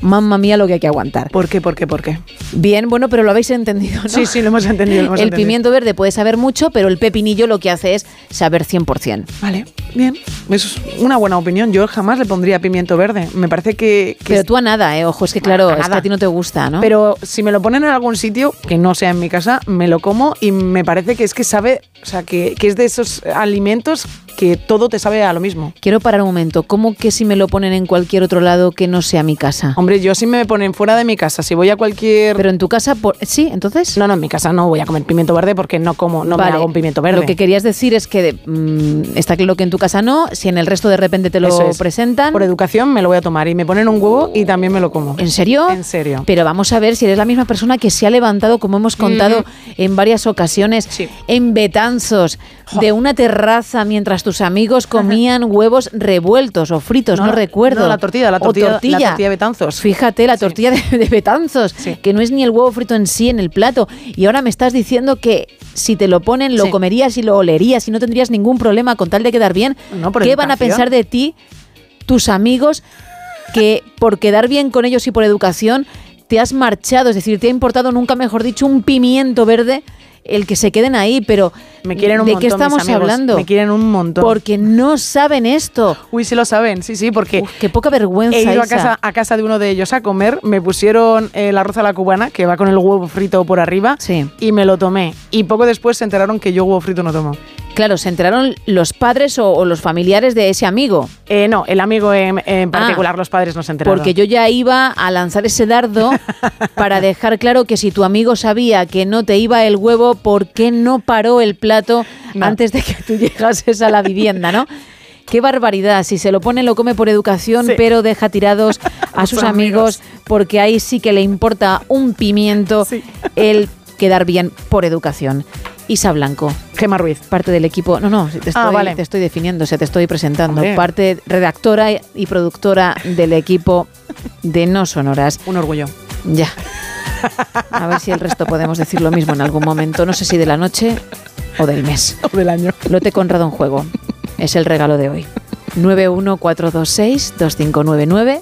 mamma mía lo que hay que aguantar. ¿Por qué, por qué, por qué? Bien, bueno, pero lo habéis entendido, ¿no? Sí, sí, lo hemos entendido. lo hemos el entendido. pimiento verde puede saber mucho, pero el pepinillo lo que hace es saber 100%. Vale, bien. Eso es una buena opinión. Yo jamás le pondría pimiento verde. Me parece que... que Pero tú a nada, ¿eh? Ojo, es que claro, A es que a ti no te gusta, ¿no? Pero si me lo ponen en algún sitio, que no sea en mi casa, me lo como y me parece que es que sabe, o sea, que, que es de esos alimentos que todo te sabe a lo mismo. Quiero parar un momento. ¿Cómo que si me lo ponen en cualquier otro lado que no sea mi casa? Hombre, yo si me ponen fuera de mi casa, si voy a cualquier... Pero en tu casa, por... sí, entonces... No, no, en mi casa no voy a comer pimiento verde porque no como, no Vale. me hago un pimiento verde. Lo que querías decir es que mm, está claro que en tu casa no, si en el resto de repente te lo es. presentan. Por educación me lo voy a tomar y me ponen un huevo y también me lo como. ¿En serio? En serio. Pero vamos a ver si eres la misma persona que se ha levantado, como hemos contado en varias ocasiones, en Betanzos, de una terraza mientras tus amigos comían huevos revueltos o fritos, no, No, recuerdo. no, la tortilla, la O tortilla- la tortilla de Betanzos. Fíjate, la tortilla de, de Betanzos, que no es ni el huevo frito en sí en el plato. Y ahora me estás diciendo que si te lo ponen, lo Sí. comerías y lo olerías y no tendrías ningún problema con tal de quedar bien. No, por ¿Qué van a pensar de ti tus amigos que por quedar bien con ellos y por educación te has marchado? Es decir, te ha importado nunca, mejor dicho, un pimiento verde el que se queden ahí, pero Me quieren un ¿de montón, qué mis estamos amigos. hablando? Me quieren un montón. Porque no saben esto. Uy, sí lo saben, sí, sí, porque... qué poca vergüenza, He ido a casa, a casa de uno de ellos a comer, me pusieron el arroz a la cubana, que va con el huevo frito por arriba, y me lo tomé. Y poco después se enteraron que yo huevo frito no tomo. Claro, se enteraron los padres o, o los familiares de ese amigo. Eh, no, el amigo en, en particular, los padres no se enteraron. Porque yo ya iba a lanzar ese dardo para dejar claro que si tu amigo sabía que no te iba el huevo, ¿por qué no paró el plato antes de que tú llegases a la vivienda, no? Qué barbaridad. Si se lo pone, lo come por educación, Sí. pero deja tirados a sus amigos, porque ahí sí que le importa un pimiento el quedar bien por educación. Isa Blanco. Gema Ruiz. Parte del equipo. No, no, te estoy, Ah, vale. te estoy definiendo, o sea, te estoy presentando. Hombre. Parte redactora y productora del equipo de No Sonoras. Un orgullo. Ya. A ver si el resto podemos decir lo mismo en algún momento. No sé si de la noche o del mes. O del año. Lote Conrado en juego. Es el regalo de hoy. 91426-2599.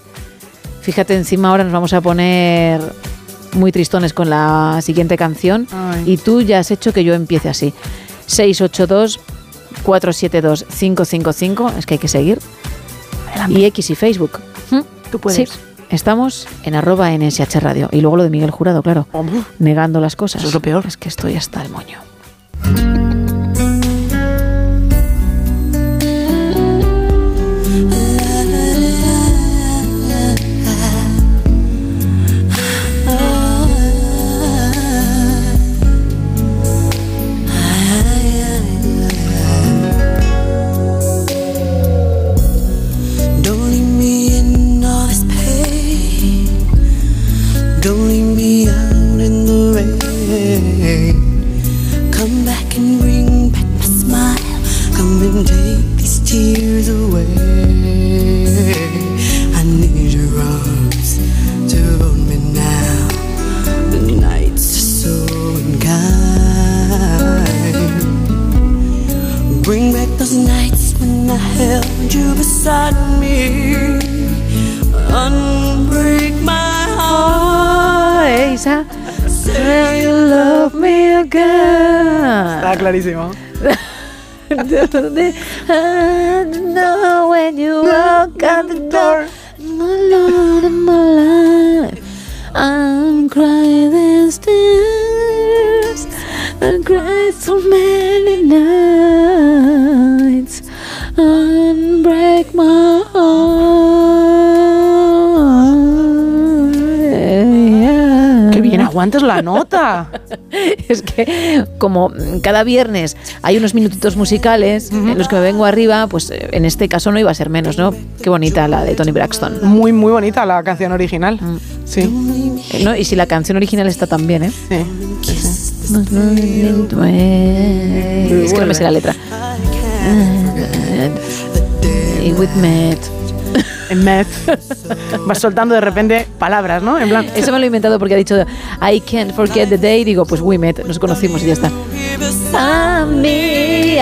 Fíjate, encima ahora nos vamos a poner muy tristones con la siguiente canción. Ay. Y tú ya has hecho que yo empiece así. 682 472 555, es que hay que seguir. Y X y Facebook. Tú puedes. Sí, estamos en arroba NSH Radio. Y luego lo de Miguel Jurado, claro. Negando las cosas. Eso es lo peor. Es que estoy hasta el moño. Beside me. Unbreak my heart. Say you love me again. Está clarísimo. I know when you walk out the door, my Lord in my life, I'm crying these tears. I cried so many nights, and break my heart. Qué bien aguantas la nota. Es que como cada viernes hay unos minutitos musicales en los que me vengo arriba, pues eh, en este caso no iba a ser menos, ¿no? Qué bonita la de Tony Braxton. Muy, muy bonita la canción original. Sí. Eh, ¿no? Y si la canción original está tan bien, ¿eh? Es que no me sé la letra. Y with Matt. En Met. Vas soltando de repente palabras, ¿no? En plan. Eso me lo he inventado porque ha dicho I can't forget the day. Digo, pues we met, nos conocimos y ya está.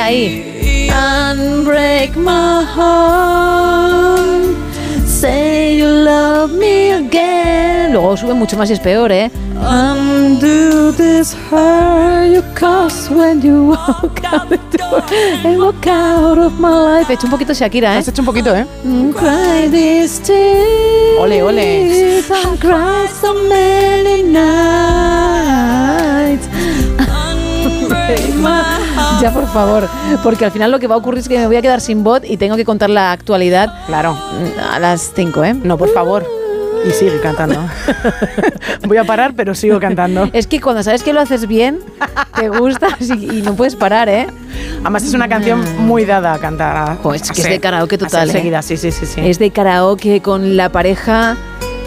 Ahí. And break my heart. Say you love me again. Luego sube mucho más y es peor, ¿eh? Undo this hurt you cause when you walk out the door and walk out of my life. He hecho un poquito Shakira, ¿eh? Has hecho un poquito, ¿eh? Cry these tears. Ole, ole. So many nights. ya, por favor. Porque al final lo que va a ocurrir es que me voy a quedar sin bot y tengo que contar la actualidad. Claro. A las 5, ¿eh? No, por favor. Y sigue cantando. Voy a parar, pero sigo cantando. Es que cuando sabes que lo haces bien, te gusta y, y no puedes parar, ¿eh? Además es una canción muy dada a cantar. Pues es que a es de karaoke total, ¿eh? seguida, sí, sí, sí. sí. Es de karaoke con la pareja.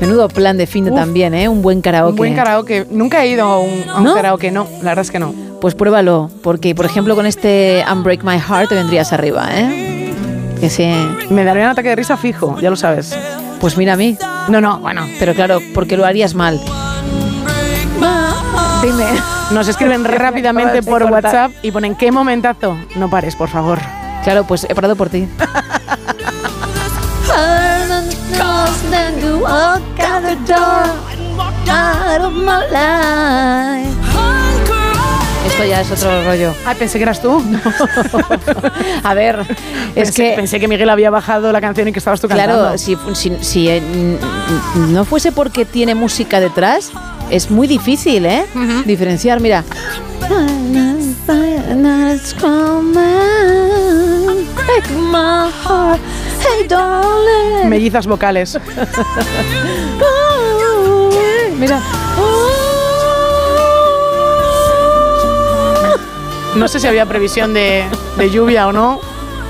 Menudo plan de fin de Uf. también, ¿eh? Un buen karaoke. Un buen karaoke. Nunca he ido a un, a un ¿No? karaoke, no. La verdad es que no. Pues pruébalo, porque por ejemplo con este Unbreak My Heart te vendrías arriba, ¿eh? Que sí. Me daría un ataque de risa fijo, ya lo sabes. Pues mira a mí. No, no, bueno. Pero claro, porque lo harías mal. Dime. Nos escriben rápidamente por. WhatsApp y ponen qué momentazo. No pares, por favor. Claro, pues he parado por ti. Esto ya es otro rollo. Ay, pensé que eras tú. A ver, es Pensé- que pensé que Miguel había bajado la canción y que estabas tú cantando. Claro, si, si, si, eh, no fuese porque tiene música detrás, es muy difícil, ¿eh? Diferenciar, mira. Mellizas vocales. Mira. No sé si había previsión de, de lluvia o no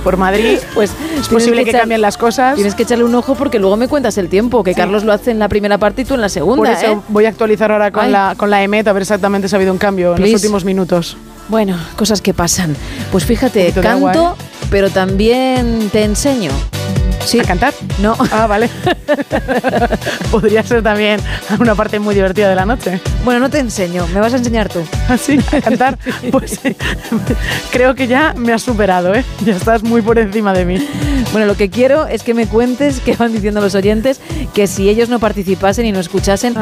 por Madrid. Pues es posible que, echar- cambien las cosas. Tienes que echarle un ojo porque luego me cuentas el tiempo, que Sí. Carlos lo hace en la primera parte y tú en la segunda, Por eso ¿eh? voy a actualizar ahora con Ay. la, con la EMET a ver exactamente si ha habido un cambio en los últimos minutos. Bueno, cosas que pasan. Pues fíjate, agua, ¿eh? canto, pero también te enseño. Sí. ¿A cantar? No. Ah, vale. podría ser también una parte muy divertida de la noche. Bueno, no te enseño, me vas a enseñar tú. ¿Así? ¿A cantar? Pues eh, creo que ya me has superado, ¿eh? Ya estás muy por encima de mí. Bueno, lo que quiero es que me cuentes qué van diciendo los oyentes, que si ellos no participasen y no escuchasen,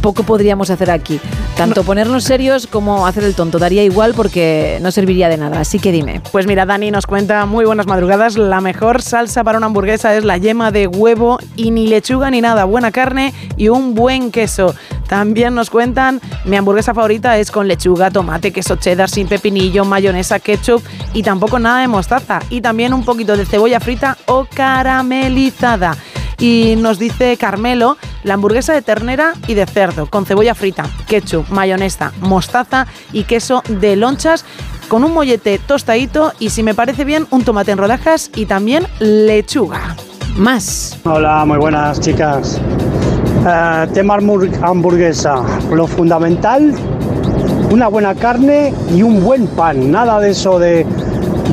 poco podríamos hacer aquí. Tanto ponernos serios como hacer el tonto. Daría igual porque no serviría de nada. Así que dime. Pues mira, Dani nos cuenta muy buenas madrugadas. La mejor salsa para una hamburguesa es la yema de huevo y ni lechuga ni nada. Buena carne y un buen queso. También nos cuentan, mi hamburguesa favorita es con lechuga, tomate, queso cheddar, sin pepinillo, mayonesa, ketchup y tampoco nada de mostaza. Y también un poquito de cebolla frita o caramelizada. Y nos dice Carmelo, la hamburguesa de ternera y de cerdo, con cebolla frita, ketchup, mayonesa, mostaza y queso de lonchas con un mollete tostadito y si me parece bien, un tomate en rodajas y también lechuga. Más. Hola, muy buenas chicas. Eh, tema hamburg- hamburguesa. Lo fundamental, una buena carne y un buen pan. Nada de eso de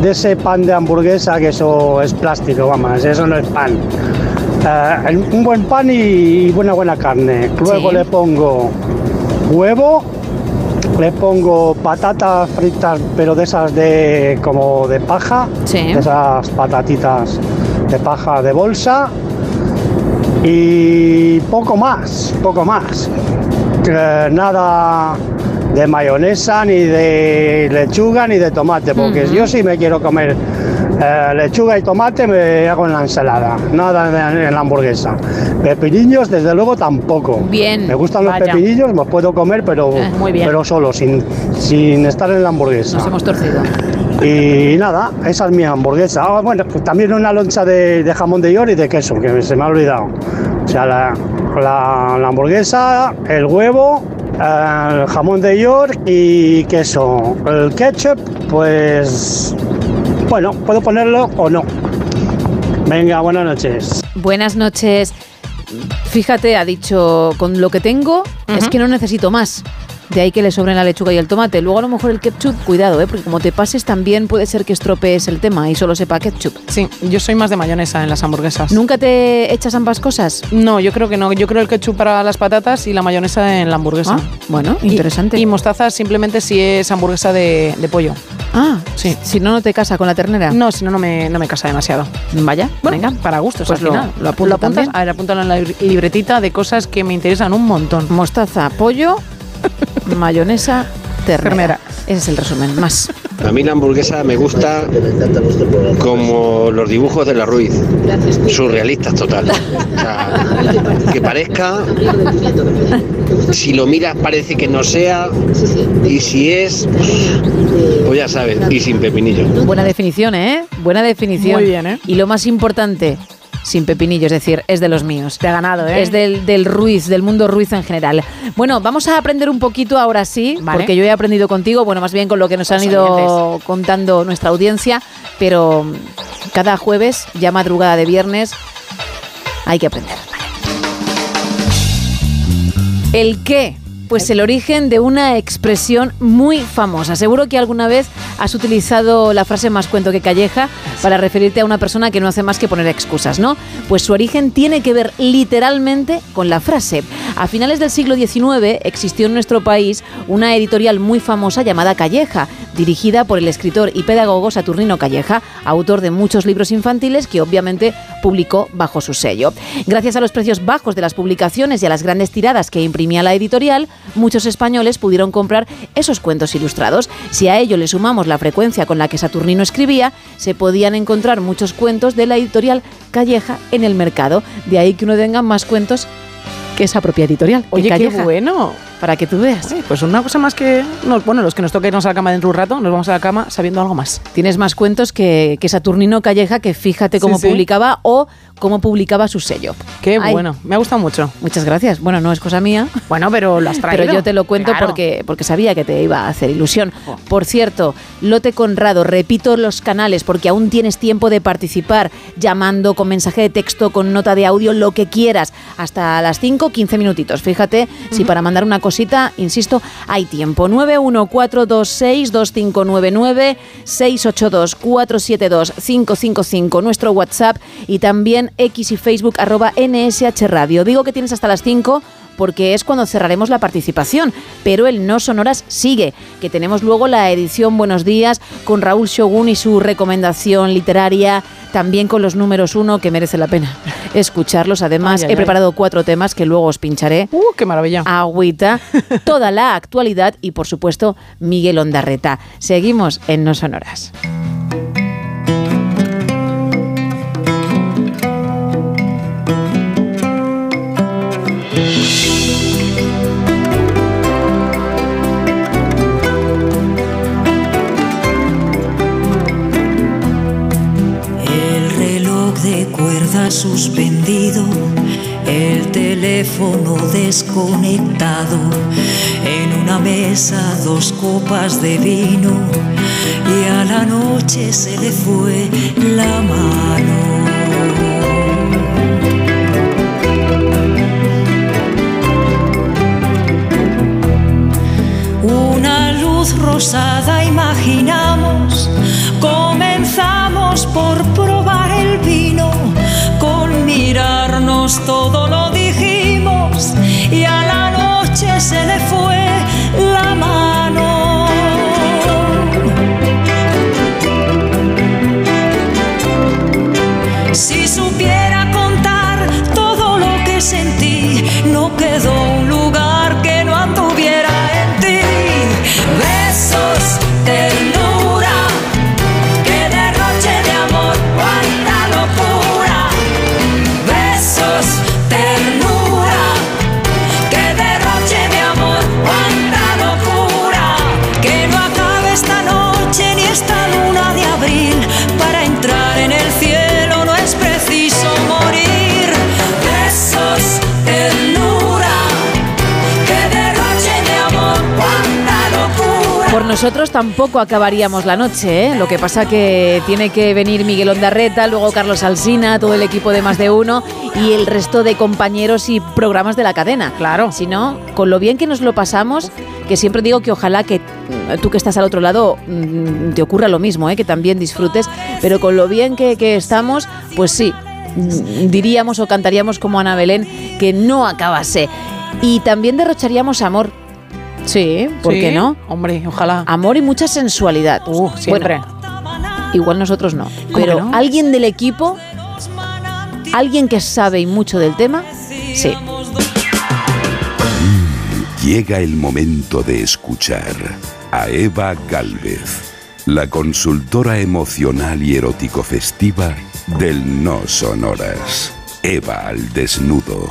ese pan de hamburguesa que eso es plástico, vamos, eso no es pan. Eh, un buen pan y, buena buena carne. Luego Sí. le pongo huevo, le pongo patatas fritas, pero de esas de como de paja, de esas patatitas de paja de bolsa y poco más, poco más. Que nada de mayonesa, ni de lechuga, ni de tomate, porque yo sí me quiero comer eh, lechuga y tomate, me hago en la ensalada, nada en, en la hamburguesa. Pepinillos, desde luego, tampoco. Bien, Me gustan los pepinillos, los puedo comer, pero, Eh, muy bien. pero solo, sin, sin estar en la hamburguesa. Nos hemos torcido. Y nada, esa es mi hamburguesa. Ah, bueno, pues también una loncha de, de jamón de york y de queso, que se me ha olvidado. O sea, la, la- la hamburguesa, el huevo, eh, el jamón de york y queso. El ketchup, pues bueno, puedo ponerlo o no. Venga, buenas noches. Buenas noches. Fíjate, ha dicho, con lo que tengo es que no necesito más. De ahí que le sobren la lechuga y el tomate. Luego a lo mejor el ketchup, cuidado, ¿eh? porque como te pases también puede ser que estropees el tema y solo sepa ketchup. Sí, yo soy más de mayonesa en las hamburguesas. ¿Nunca te echas ambas cosas? No, yo creo que no. Yo creo el ketchup para las patatas y la mayonesa en la hamburguesa. Ah, bueno, interesante. Y, mostaza simplemente si es hamburguesa de, de pollo. Ah, sí. Si no, no te casa con la ternera. No, si no, no me, no me casa demasiado. Vaya, Bueno, venga. para gustos Pues al lo- final. lo apunto apuntas? también. A ver, apúntalo en la libr- libretita de cosas que me interesan un montón. Mostaza, pollo, mayonesa, ternera. Ese es el resumen. Más. A mí la hamburguesa me gusta como los dibujos de la Ruiz, surrealistas total. O sea, que parezca, si lo miras parece que no sea, y si es, pues ya sabes, y sin pepinillo. Buena definición, ¿eh? Buena definición. Muy bien, ¿eh? Y lo más importante, sin pepinillo, es decir, es de los míos. Te ha ganado, ¿eh? Es del, del Ruiz, del mundo Ruiz en general. Bueno, vamos a aprender un poquito ahora sí, Vale. porque yo he aprendido contigo, bueno, más bien con lo que nos han ido oyentes. contando nuestra audiencia, pero cada jueves, ya madrugada de viernes, hay que aprender. Vale. El qué. Pues el origen de una expresión muy famosa. Seguro que alguna vez has utilizado la frase más cuento que calleja para referirte a una persona que no hace más que poner excusas, ¿no? Pues su origen tiene que ver literalmente con la frase. A finales del siglo XIX existió en nuestro país una editorial muy famosa llamada Calleja, dirigida por el escritor y pedagogo Saturnino Calleja, autor de muchos libros infantiles que obviamente publicó bajo su sello. Gracias a los precios bajos de las publicaciones y a las grandes tiradas que imprimía la editorial, muchos españoles pudieron comprar esos cuentos ilustrados. Si a ello le sumamos la frecuencia con la que Saturnino escribía, se podían encontrar muchos cuentos de la editorial Calleja en el mercado. De ahí que uno tenga más cuentos que esa propia editorial. Oye, qué bueno. Para que tú veas. Oye, pues una cosa más que. nos- bueno, los que nos toca irnos a la cama dentro de un rato, nos vamos a la cama sabiendo algo más. Tienes más cuentos que, que Saturnino Calleja, que fíjate cómo Sí, sí. publicaba o cómo publicaba su sello. Qué Ay, bueno, me ha gustado mucho. Muchas gracias. Bueno, no es cosa mía. Bueno, pero lo has traído. Pero yo te lo cuento Claro. porque, porque sabía que te iba a hacer ilusión. Por cierto, Lote Conrado, repito los canales porque aún tienes tiempo de participar llamando con mensaje de texto, con nota de audio, lo que quieras, hasta las 5, 15 minutitos. Fíjate si para mandar una cosa insisto, hay tiempo. 914262599, 682472555, nuestro WhatsApp y también X y Facebook arroba NSH Radio. Digo que tienes hasta las 5 porque es cuando cerraremos la participación, pero el No Sonoras sigue, que tenemos luego la edición Buenos Días con Raúl Shogun y su recomendación literaria, también con los números uno, que merece la pena escucharlos. Además, Ay, ay, he ay. preparado cuatro temas que luego os pincharé. ¡Uh, qué maravilla! Agüita, toda la actualidad y, por supuesto, Miguel Ondarreta. Seguimos en No Sonoras. De cuerda suspendido, el teléfono desconectado, en una mesa dos copas de vino y a la noche se le fue la mano. Una luz rosada imaginamos, comenzamos por probar el vino, mirarnos todo lo dijimos y a la noche se le fue nosotros tampoco acabaríamos la noche, ¿eh? Lo que pasa que tiene que venir Miguel Ondarreta, luego Carlos Alsina, todo el equipo de Más de Uno y el resto de compañeros y programas de la cadena. Claro. Si no, con lo bien que nos lo pasamos, que siempre digo que ojalá que mm, tú que estás al otro lado mm, te ocurra lo mismo, ¿eh? que también disfrutes, pero con lo bien que, que estamos, pues sí, mm, diríamos o cantaríamos como Ana Belén que no acabase. Y también derrocharíamos amor. Sí, ¿por Sí, qué no? Hombre, ojalá. Amor y mucha sensualidad. siempre. Bueno, igual nosotros no. ¿Cómo Pero no? alguien del equipo, alguien que sabe y mucho del tema, sí. Llega el momento de escuchar a Eva Galvez, la consultora emocional y erótico festiva del No Sonoras. Eva al desnudo.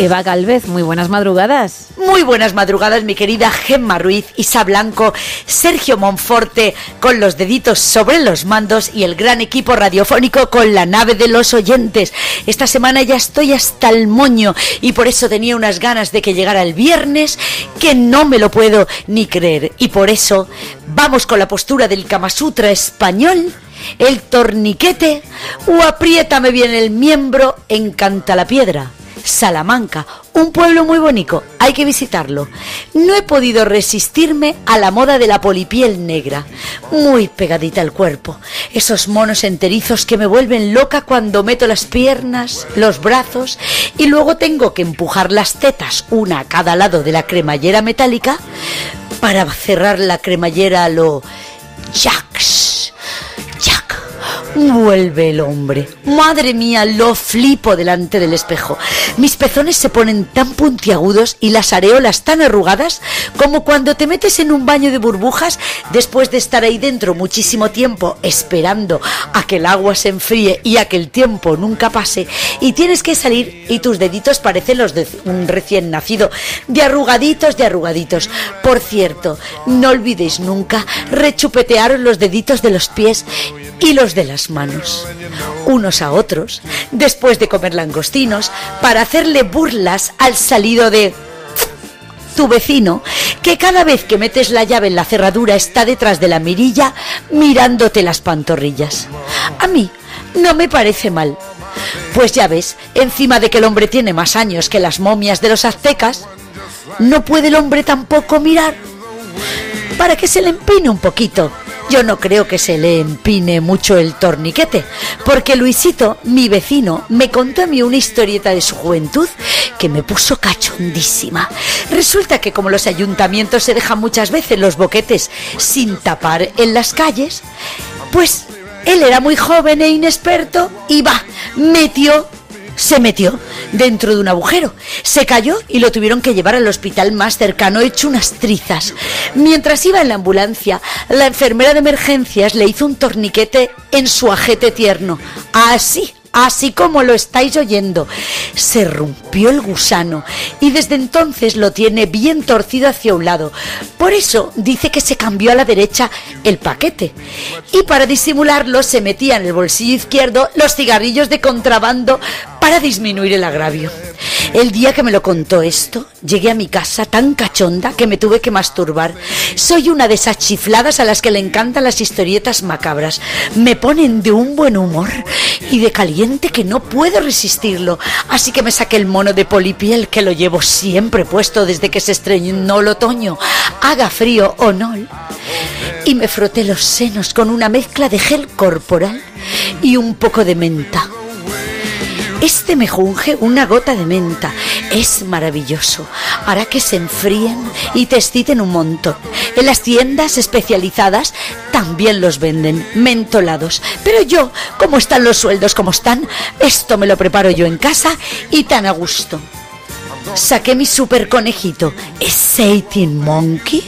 Eva Galvez, muy buenas madrugadas. Muy buenas madrugadas, mi querida Gemma Ruiz, Isa Blanco, Sergio Monforte, con los deditos sobre los mandos y el gran equipo radiofónico con la nave de los oyentes. Esta semana ya estoy hasta el moño y por eso tenía unas ganas de que llegara el viernes que no me lo puedo ni creer. Y por eso vamos con la postura del Kama Sutra español. El torniquete o apriétame bien el miembro, encanta la piedra. Salamanca, un pueblo muy bonito, hay que visitarlo. No he podido resistirme a la moda de la polipiel negra, muy pegadita al cuerpo. Esos monos enterizos que me vuelven loca cuando meto las piernas, los brazos y luego tengo que empujar las tetas una a cada lado de la cremallera metálica para cerrar la cremallera a lo Jax. Vuelve el hombre. Madre mía, lo flipo delante del espejo. Mis pezones se ponen tan puntiagudos y las areolas tan arrugadas como cuando te metes en un baño de burbujas después de estar ahí dentro muchísimo tiempo esperando a que el agua se enfríe y a que el tiempo nunca pase y tienes que salir y tus deditos parecen los de un recién nacido, de arrugaditos, de arrugaditos. Por cierto, no olvidéis nunca rechupetearos los deditos de los pies y los de las manos, unos a otros, después de comer langostinos, para hacerle burlas al salido de tu vecino, que cada vez que metes la llave en la cerradura está detrás de la mirilla mirándote las pantorrillas. A mí no me parece mal. Pues ya ves, encima de que el hombre tiene más años que las momias de los aztecas, no puede el hombre tampoco mirar para que se le empine un poquito. Yo no creo que se le empine mucho el torniquete, porque Luisito, mi vecino, me contó a mí una historieta de su juventud que me puso cachondísima. Resulta que como los ayuntamientos se dejan muchas veces los boquetes sin tapar en las calles, pues él era muy joven e inexperto y va, metió se metió dentro de un agujero, se cayó y lo tuvieron que llevar al hospital más cercano hecho unas trizas. Mientras iba en la ambulancia, la enfermera de emergencias le hizo un torniquete en su ajete tierno. Así, así como lo estáis oyendo. Se rompió el gusano y desde entonces lo tiene bien torcido hacia un lado. Por eso dice que se cambió a la derecha el paquete. Y para disimularlo se metía en el bolsillo izquierdo los cigarrillos de contrabando para disminuir el agravio. El día que me lo contó esto, llegué a mi casa tan cachonda que me tuve que masturbar. Soy una de esas chifladas a las que le encantan las historietas macabras. Me ponen de un buen humor y de caliente que no puedo resistirlo. Así que me saqué el mono de polipiel que lo llevo siempre puesto desde que se estrenó el otoño, haga frío o no. Y me froté los senos con una mezcla de gel corporal y un poco de menta. Este mejunje, una gota de menta, es maravilloso. Hará que se enfríen y te exciten un montón. En las tiendas especializadas también los venden, mentolados. Pero yo, como están los sueldos como están, esto me lo preparo yo en casa y tan a gusto. Saqué mi super conejito, Exciting Monkey,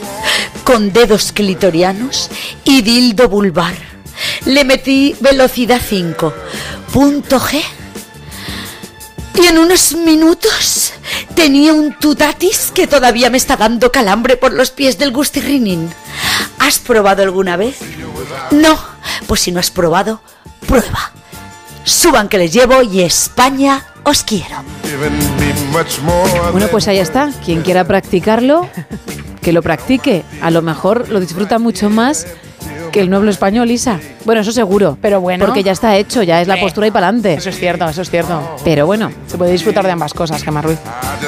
con dedos clitorianos y dildo vulvar. Le metí velocidad 5, punto G. Y en unos minutos tenía un tutatis que todavía me está dando calambre por los pies del gustirrinín. ¿Has probado alguna vez? No, pues si no has probado, prueba. Suban que les llevo y España os quiero. Bueno, pues ahí está. Quien quiera practicarlo, que lo practique. A lo mejor lo disfruta mucho más que el nuevo español, Isa. Bueno, eso seguro. Pero bueno. Porque ya está hecho, ya es la postura y para adelante. Eso es cierto, eso es cierto. Pero bueno. Se puede disfrutar de ambas cosas, Gemma Ruiz.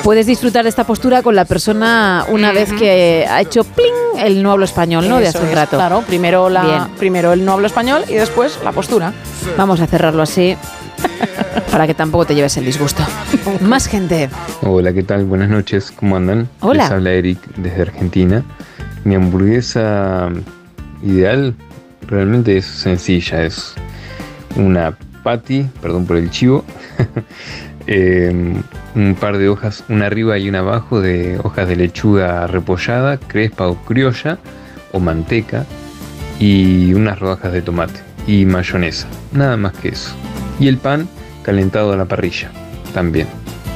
Puedes disfrutar de esta postura con la persona una vez que ha hecho pling el no hablo español, ¿no? De hace un es, rato. Claro, primero, la, Bien. primero el no hablo español y después la postura. Vamos a cerrarlo así para que tampoco te lleves el disgusto. Más gente. Hola, ¿qué tal? Buenas noches, ¿cómo andan? Hola. Les habla Eric desde Argentina. Mi hamburguesa ideal realmente es sencilla, es una patty, perdón por el chivo, eh, un par de hojas, una arriba y una abajo de hojas de lechuga repollada, crespa o criolla o manteca y unas rodajas de tomate y mayonesa, nada más que eso. Y el pan calentado a la parrilla también,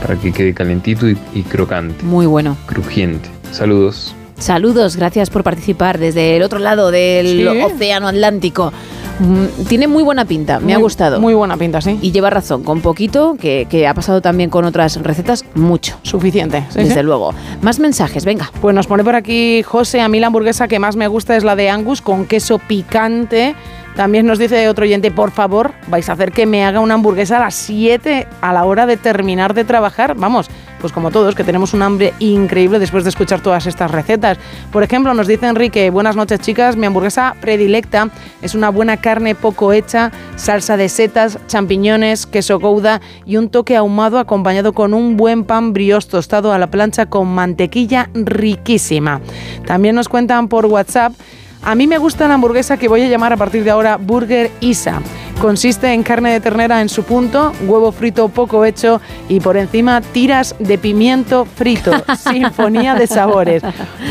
para que quede calentito y, y crocante, Muy bueno. crujiente. Saludos. Saludos, gracias por participar desde el otro lado del Sí. Océano Atlántico. Mm, Tiene muy buena pinta, me ha gustado. Muy buena pinta, sí. Y lleva razón, con poquito, que, que ha pasado también con otras recetas, mucho. Suficiente. sí, Desde sí. luego. Más mensajes, venga. Pues nos pone por aquí José, a mí la hamburguesa que más me gusta es la de Angus con queso picante. También nos dice otro oyente, por favor, vais a hacer que me haga una hamburguesa a las 7 a la hora de terminar de trabajar. Vamos, pues como todos, que tenemos un hambre increíble después de escuchar todas estas recetas. Por ejemplo, nos dice Enrique, buenas noches chicas, mi hamburguesa predilecta es una buena carne poco hecha, salsa de setas, champiñones, queso gouda y un toque ahumado acompañado con un buen pan brioche tostado a la plancha con mantequilla riquísima. También nos cuentan por WhatsApp a mí me gusta la hamburguesa que voy a llamar a partir de ahora Burger Isa. Consiste en carne de ternera en su punto, huevo frito poco hecho y por encima tiras de pimiento frito. Sinfonía de sabores.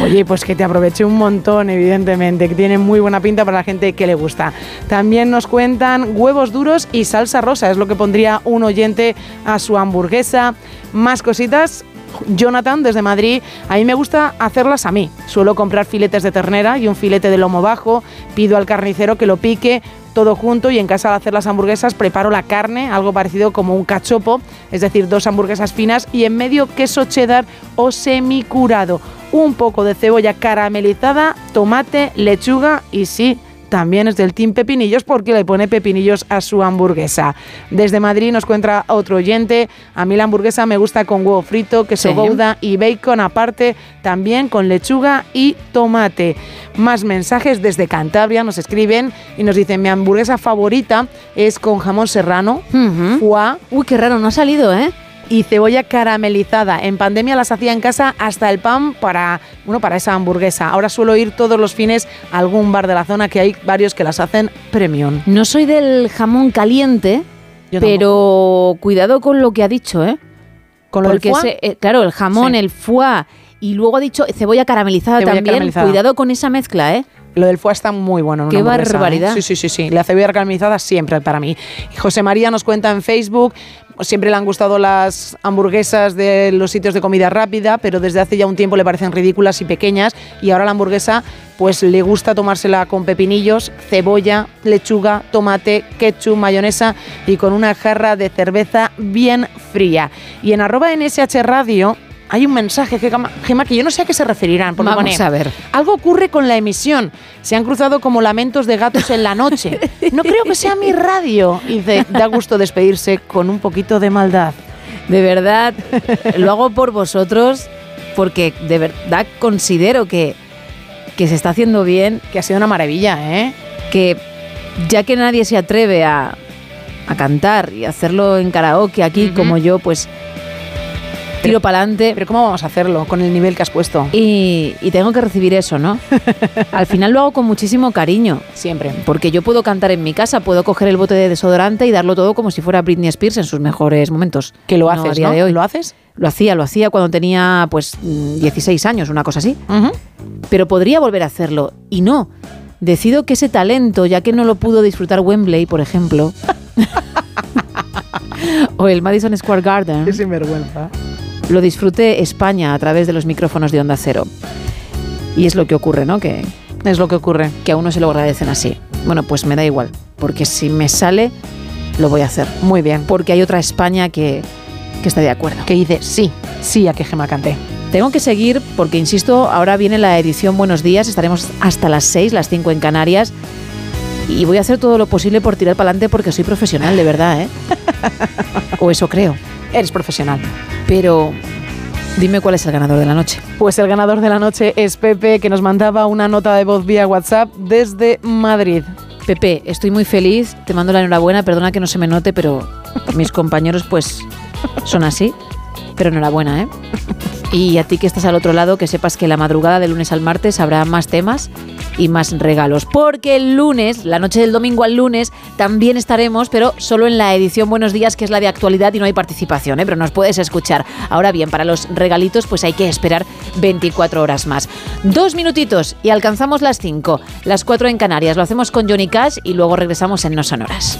Oye, pues que te aproveche un montón, evidentemente, que tiene muy buena pinta para la gente que le gusta. También nos cuentan huevos duros y salsa rosa, es lo que pondría un oyente a su hamburguesa. Más cositas, Jonathan desde Madrid, a mí me gusta hacerlas a mí. Suelo comprar filetes de ternera y un filete de lomo bajo, pido al carnicero que lo pique todo junto y en casa al hacer las hamburguesas preparo la carne, algo parecido como un cachopo, es decir, dos hamburguesas finas y en medio queso cheddar o semicurado, un poco de cebolla caramelizada, tomate, lechuga y sí, también es del Team Pepinillos porque le pone pepinillos a su hamburguesa. Desde Madrid nos cuenta otro oyente, a mí la hamburguesa me gusta con huevo frito, queso Sí. gouda y bacon aparte, también con lechuga y tomate. Más mensajes desde Cantabria nos escriben y nos dicen, mi hamburguesa favorita es con jamón serrano, foie, Uy, qué raro, no ha salido, ¿eh? Y cebolla caramelizada. En pandemia las hacía en casa hasta el pan para, bueno, para esa hamburguesa. Ahora suelo ir todos los fines a algún bar de la zona que hay varios que las hacen premium. No soy del jamón caliente, Yo pero cuidado con lo que ha dicho, ¿eh? ¿Con lo Porque ese- eh, claro, el jamón, Sí. el foie y luego ha dicho cebolla caramelizada Cebolla también. caramelizada. Cuidado con esa mezcla, ¿eh? Lo del foie está muy bueno. en Qué ¿eh? barbaridad. Sí, sí, sí, sí. La cebolla caramelizada siempre para mí. José María nos cuenta en Facebook, siempre le han gustado las hamburguesas de los sitios de comida rápida, pero desde hace ya un tiempo le parecen ridículas y pequeñas. Y ahora la hamburguesa, pues le gusta tomársela con pepinillos, cebolla, lechuga, tomate, ketchup, mayonesa y con una jarra de cerveza bien fría. Y en arroba NSH Radio hay un mensaje, Gema, que yo no sé a qué se referirán. porque Vamos pone, a ver. algo ocurre con la emisión. Se han cruzado como lamentos de gatos en la noche. No creo que sea mi radio. Y dice, da gusto despedirse con un poquito de maldad. De verdad, lo hago por vosotros porque de verdad considero que, que se está haciendo bien. Que ha sido una maravilla, ¿eh? Que ya que nadie se atreve a, a cantar y hacerlo en karaoke aquí Ujú. como yo, pues tiro para adelante. Pero ¿cómo vamos a hacerlo con el nivel que has puesto? Y, y tengo que recibir eso, ¿no? Al final lo hago con muchísimo cariño. Siempre. Porque yo puedo cantar en mi casa, puedo coger el bote de desodorante y darlo todo como si fuera Britney Spears en sus mejores momentos. Que lo No, haces, a día ¿no? de hoy. ¿Lo haces? Lo hacía, lo hacía cuando tenía pues mm, 16 años, una cosa así. Pero podría volver a hacerlo. Y no. Decido que ese talento, ya que no lo pudo disfrutar Wembley, por ejemplo, o el Madison Square Garden, Qué sinvergüenza. Lo disfrute España a través de los micrófonos de Onda Cero. Y es lo que ocurre, ¿no? Que, Es lo que ocurre. que a uno se lo agradecen así. Bueno, pues me da igual, porque si me sale, lo voy a hacer. Muy bien. Porque hay otra España que, que está de acuerdo. Que dice sí, sí a que Gema cante. Tengo que seguir porque, insisto, ahora viene la edición Buenos Días, estaremos hasta las 6, las 5 en Canarias. Y voy a hacer todo lo posible por tirar para adelante porque soy profesional, de verdad, ¿eh? o eso creo. Eres profesional. Pero dime cuál es el ganador de la noche. Pues el ganador de la noche es Pepe, que nos mandaba una nota de voz vía WhatsApp desde Madrid. Pepe, estoy muy feliz, te mando la enhorabuena, perdona que no se me note, pero mis compañeros pues son así. Pero enhorabuena, ¿eh? Y a ti que estás al otro lado, que sepas que la madrugada del lunes al martes habrá más temas y más regalos. Porque el lunes, la noche del domingo al lunes, también estaremos, pero solo en la edición Buenos Días, que es la de actualidad y no hay participación, ¿eh? pero nos puedes escuchar. Ahora bien, para los regalitos, pues hay que esperar 24 horas más. Dos minutitos y alcanzamos las 5, las 4 en Canarias. Lo hacemos con Johnny Cash y luego regresamos en No Sonoras.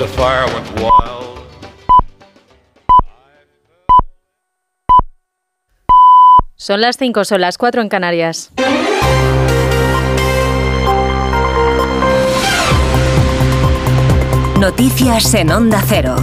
The fire went wild. Son las 5, son las 4 en Canarias. Noticias en Onda Cero.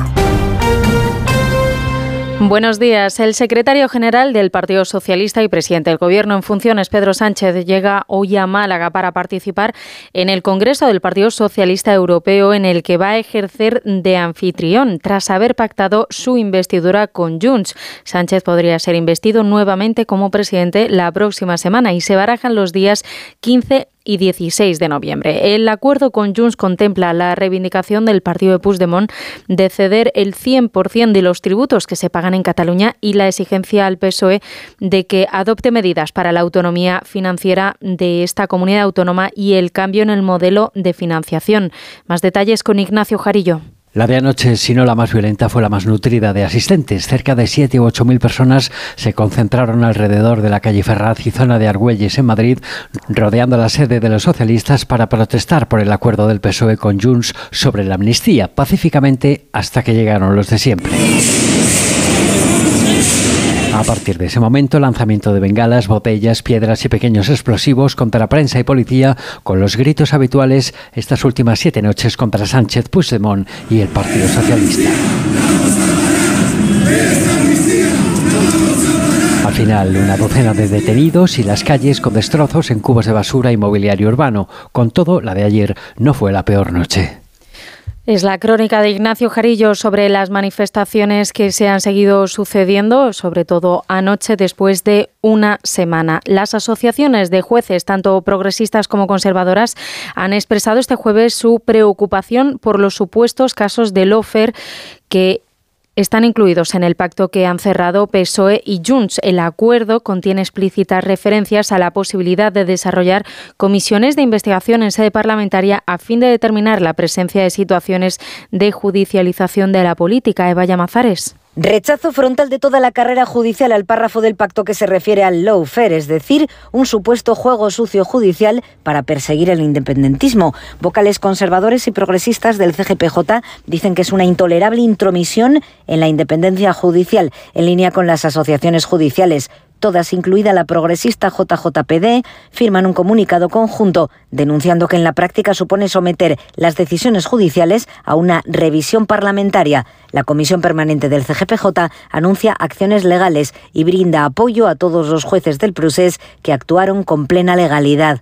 Buenos días. El secretario general del Partido Socialista y presidente del Gobierno en funciones, Pedro Sánchez, llega hoy a Málaga para participar en el Congreso del Partido Socialista Europeo en el que va a ejercer de anfitrión tras haber pactado su investidura con Junts. Sánchez podría ser investido nuevamente como presidente la próxima semana y se barajan los días 15 y 16 de noviembre. El acuerdo con Junts contempla la reivindicación del partido de Puigdemont de ceder el 100% de los tributos que se pagan en Cataluña y la exigencia al PSOE de que adopte medidas para la autonomía financiera de esta comunidad autónoma y el cambio en el modelo de financiación. Más detalles con Ignacio Jarillo. La de anoche, si no la más violenta, fue la más nutrida de asistentes. Cerca de 7 u 8 mil personas se concentraron alrededor de la calle Ferraz y zona de Argüelles en Madrid, rodeando la sede de los socialistas para protestar por el acuerdo del PSOE con Junts sobre la amnistía, pacíficamente hasta que llegaron los de siempre. A partir de ese momento, lanzamiento de bengalas, botellas, piedras y pequeños explosivos contra prensa y policía, con los gritos habituales estas últimas siete noches contra Sánchez, Puigdemont y el Partido Socialista. Al final, una docena de detenidos y las calles con destrozos en cubos de basura y mobiliario urbano. Con todo, la de ayer no fue la peor noche. Es la crónica de Ignacio Jarillo sobre las manifestaciones que se han seguido sucediendo, sobre todo anoche, después de una semana. Las asociaciones de jueces, tanto progresistas como conservadoras, han expresado este jueves su preocupación por los supuestos casos de lofer que están incluidos en el pacto que han cerrado PSOE y Junts. El acuerdo contiene explícitas referencias a la posibilidad de desarrollar comisiones de investigación en sede parlamentaria a fin de determinar la presencia de situaciones de judicialización de la política. Eva Llamazares. Rechazo frontal de toda la carrera judicial al párrafo del pacto que se refiere al lawfare, es decir, un supuesto juego sucio judicial para perseguir el independentismo. Vocales conservadores y progresistas del CGPJ dicen que es una intolerable intromisión en la independencia judicial, en línea con las asociaciones judiciales todas, incluida la progresista JJPD, firman un comunicado conjunto denunciando que en la práctica supone someter las decisiones judiciales a una revisión parlamentaria. La Comisión Permanente del CGPJ anuncia acciones legales y brinda apoyo a todos los jueces del procés que actuaron con plena legalidad.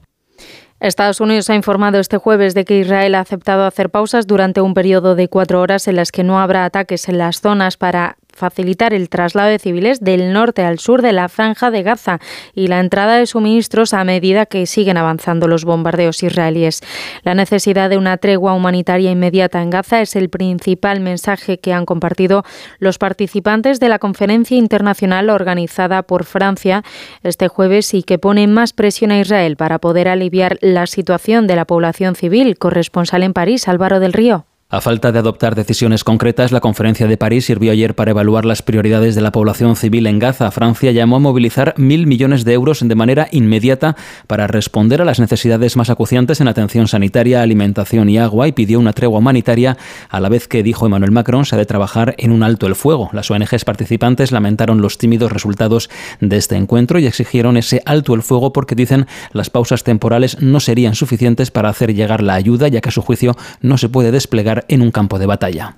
Estados Unidos ha informado este jueves de que Israel ha aceptado hacer pausas durante un periodo de cuatro horas en las que no habrá ataques en las zonas para facilitar el traslado de civiles del norte al sur de la franja de Gaza y la entrada de suministros a medida que siguen avanzando los bombardeos israelíes. La necesidad de una tregua humanitaria inmediata en Gaza es el principal mensaje que han compartido los participantes de la conferencia internacional organizada por Francia este jueves y que pone más presión a Israel para poder aliviar la situación de la población civil. Corresponsal en París, Álvaro del Río. A falta de adoptar decisiones concretas, la conferencia de París sirvió ayer para evaluar las prioridades de la población civil en Gaza. Francia llamó a movilizar mil millones de euros de manera inmediata para responder a las necesidades más acuciantes en atención sanitaria, alimentación y agua y pidió una tregua humanitaria, a la vez que dijo Emmanuel Macron se ha de trabajar en un alto el fuego. Las ONGs participantes lamentaron los tímidos resultados de este encuentro y exigieron ese alto el fuego porque dicen las pausas temporales no serían suficientes para hacer llegar la ayuda, ya que a su juicio no se puede desplegar en un campo de batalla.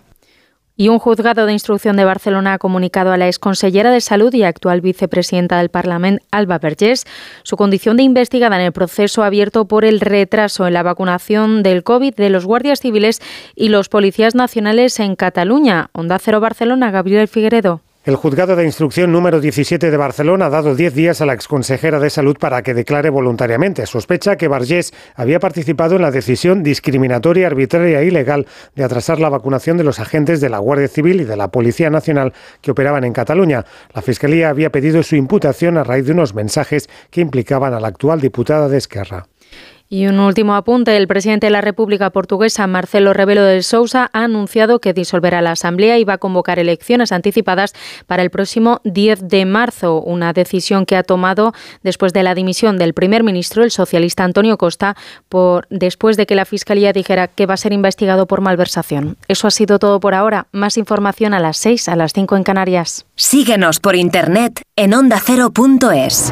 Y un juzgado de instrucción de Barcelona ha comunicado a la exconsellera de Salud y actual vicepresidenta del Parlamento, Alba Vergés, su condición de investigada en el proceso abierto por el retraso en la vacunación del COVID de los guardias civiles y los policías nacionales en Cataluña. Onda Cero Barcelona, Gabriel Figueredo. El juzgado de instrucción número 17 de Barcelona ha dado 10 días a la exconsejera de Salud para que declare voluntariamente. Sospecha que Bargés había participado en la decisión discriminatoria, arbitraria e ilegal de atrasar la vacunación de los agentes de la Guardia Civil y de la Policía Nacional que operaban en Cataluña. La Fiscalía había pedido su imputación a raíz de unos mensajes que implicaban a la actual diputada de Esquerra. Y un último apunte. El presidente de la República Portuguesa, Marcelo Rebelo de Sousa, ha anunciado que disolverá la Asamblea y va a convocar elecciones anticipadas para el próximo 10 de marzo. Una decisión que ha tomado después de la dimisión del primer ministro, el socialista Antonio Costa, por, después de que la Fiscalía dijera que va a ser investigado por malversación. Eso ha sido todo por ahora. Más información a las 6, a las 5 en Canarias. Síguenos por internet en ondacero.es.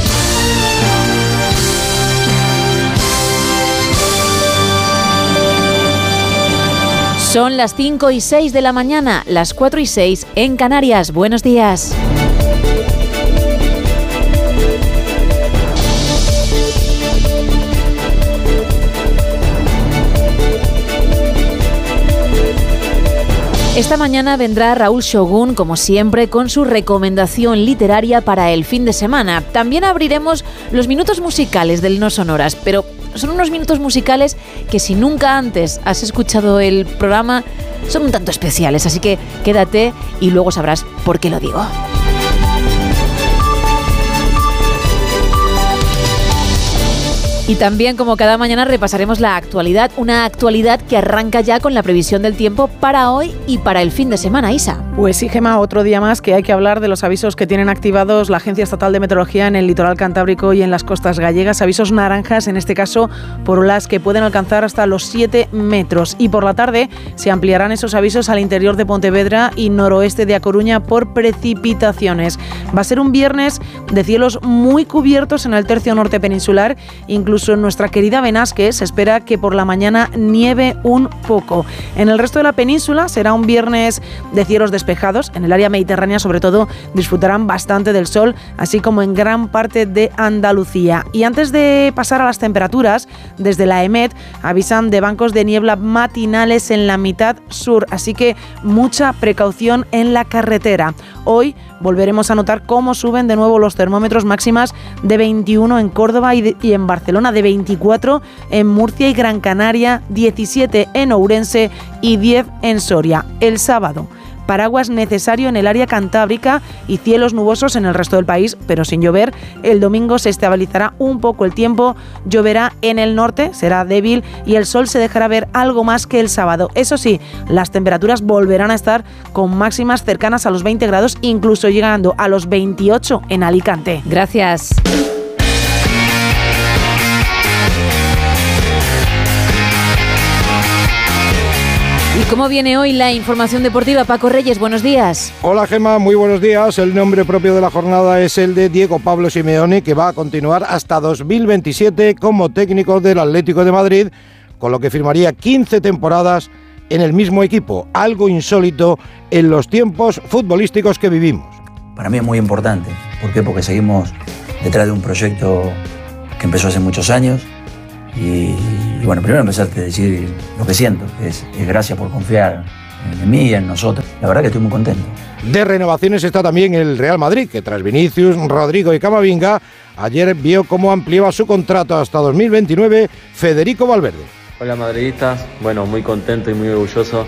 Son las 5 y 6 de la mañana, las 4 y 6 en Canarias. Buenos días. Esta mañana vendrá Raúl Shogun, como siempre, con su recomendación literaria para el fin de semana. También abriremos los minutos musicales del No Sonoras, pero son unos minutos musicales que si nunca antes has escuchado el programa, son un tanto especiales, así que quédate y luego sabrás por qué lo digo. Y también, como cada mañana, repasaremos la actualidad, una actualidad que arranca ya con la previsión del tiempo para hoy y para el fin de semana, Isa. Pues sí, Gema, otro día más que hay que hablar de los avisos que tienen activados la Agencia Estatal de Meteorología en el litoral cantábrico y en las costas gallegas. Avisos naranjas, en este caso, por olas que pueden alcanzar hasta los 7 metros. Y por la tarde se ampliarán esos avisos al interior de Pontevedra y noroeste de A Coruña por precipitaciones. Va a ser un viernes de cielos muy cubiertos en el tercio norte peninsular, incluso nuestra querida Benasque se espera que por la mañana nieve un poco. En el resto de la península será un viernes de cielos despejados. En el área mediterránea, sobre todo, disfrutarán bastante del sol, así como en gran parte de Andalucía. Y antes de pasar a las temperaturas, desde la EMET avisan de bancos de niebla matinales en la mitad sur, así que mucha precaución en la carretera. Hoy volveremos a notar cómo suben de nuevo los termómetros máximas de 21 en Córdoba y, en Barcelona, de 24 en Murcia y Gran Canaria, 17 en Ourense y 10 en Soria. El sábado. Paraguas necesario en el área cantábrica y cielos nubosos en el resto del país, pero sin llover. El domingo se estabilizará un poco el tiempo, lloverá en el norte, será débil y el sol se dejará ver algo más que el sábado. Eso sí, las temperaturas volverán a estar con máximas cercanas a los 20 grados, incluso llegando a los 28 en Alicante. Gracias. Cómo viene hoy la información deportiva? Paco Reyes, buenos días. Hola Gema, muy buenos días. El nombre propio de la jornada es el de Diego Pablo Simeone, que va a continuar hasta 2027 como técnico del Atlético de Madrid, con lo que firmaría 15 temporadas en el mismo equipo, algo insólito en los tiempos futbolísticos que vivimos. Para mí es muy importante. ¿Por qué? Porque seguimos detrás de un proyecto que empezó hace muchos años. Y, y bueno, primero empezarte a decir lo que siento, que es, es gracias por confiar en mí y en nosotros. La verdad que estoy muy contento. De renovaciones está también el Real Madrid, que tras Vinicius, Rodrigo y Camavinga, ayer vio cómo ampliaba su contrato hasta 2029 Federico Valverde. Hola madridistas, bueno, muy contento y muy orgulloso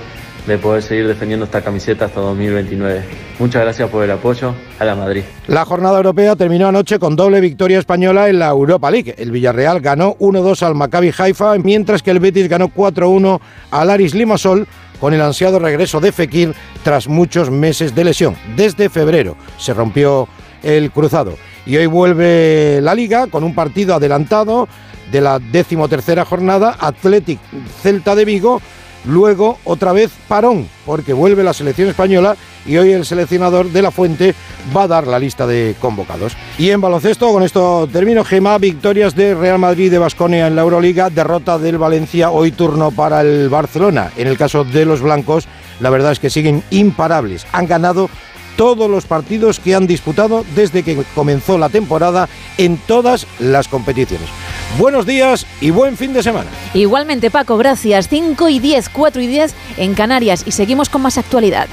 de poder seguir defendiendo esta camiseta hasta 2029. Muchas gracias por el apoyo a la Madrid. La jornada europea terminó anoche con doble victoria española en la Europa League. El Villarreal ganó 1-2 al Maccabi Haifa, mientras que el Betis ganó 4-1 al Aris Limassol con el ansiado regreso de Fekir tras muchos meses de lesión. Desde febrero se rompió el cruzado. Y hoy vuelve la liga con un partido adelantado de la decimotercera jornada, Athletic Celta de Vigo, luego otra vez parón, porque vuelve la selección española y hoy el seleccionador de la Fuente va a dar la lista de convocados. Y en baloncesto, con esto termino, Gema, victorias de Real Madrid de Basconia en la Euroliga, derrota del Valencia, hoy turno para el Barcelona. En el caso de los blancos, la verdad es que siguen imparables. Han ganado todos los partidos que han disputado desde que comenzó la temporada en todas las competiciones. Buenos días y buen fin de semana. Igualmente, Paco, gracias. 5 y 10, 4 y 10 en Canarias y seguimos con más actualidad.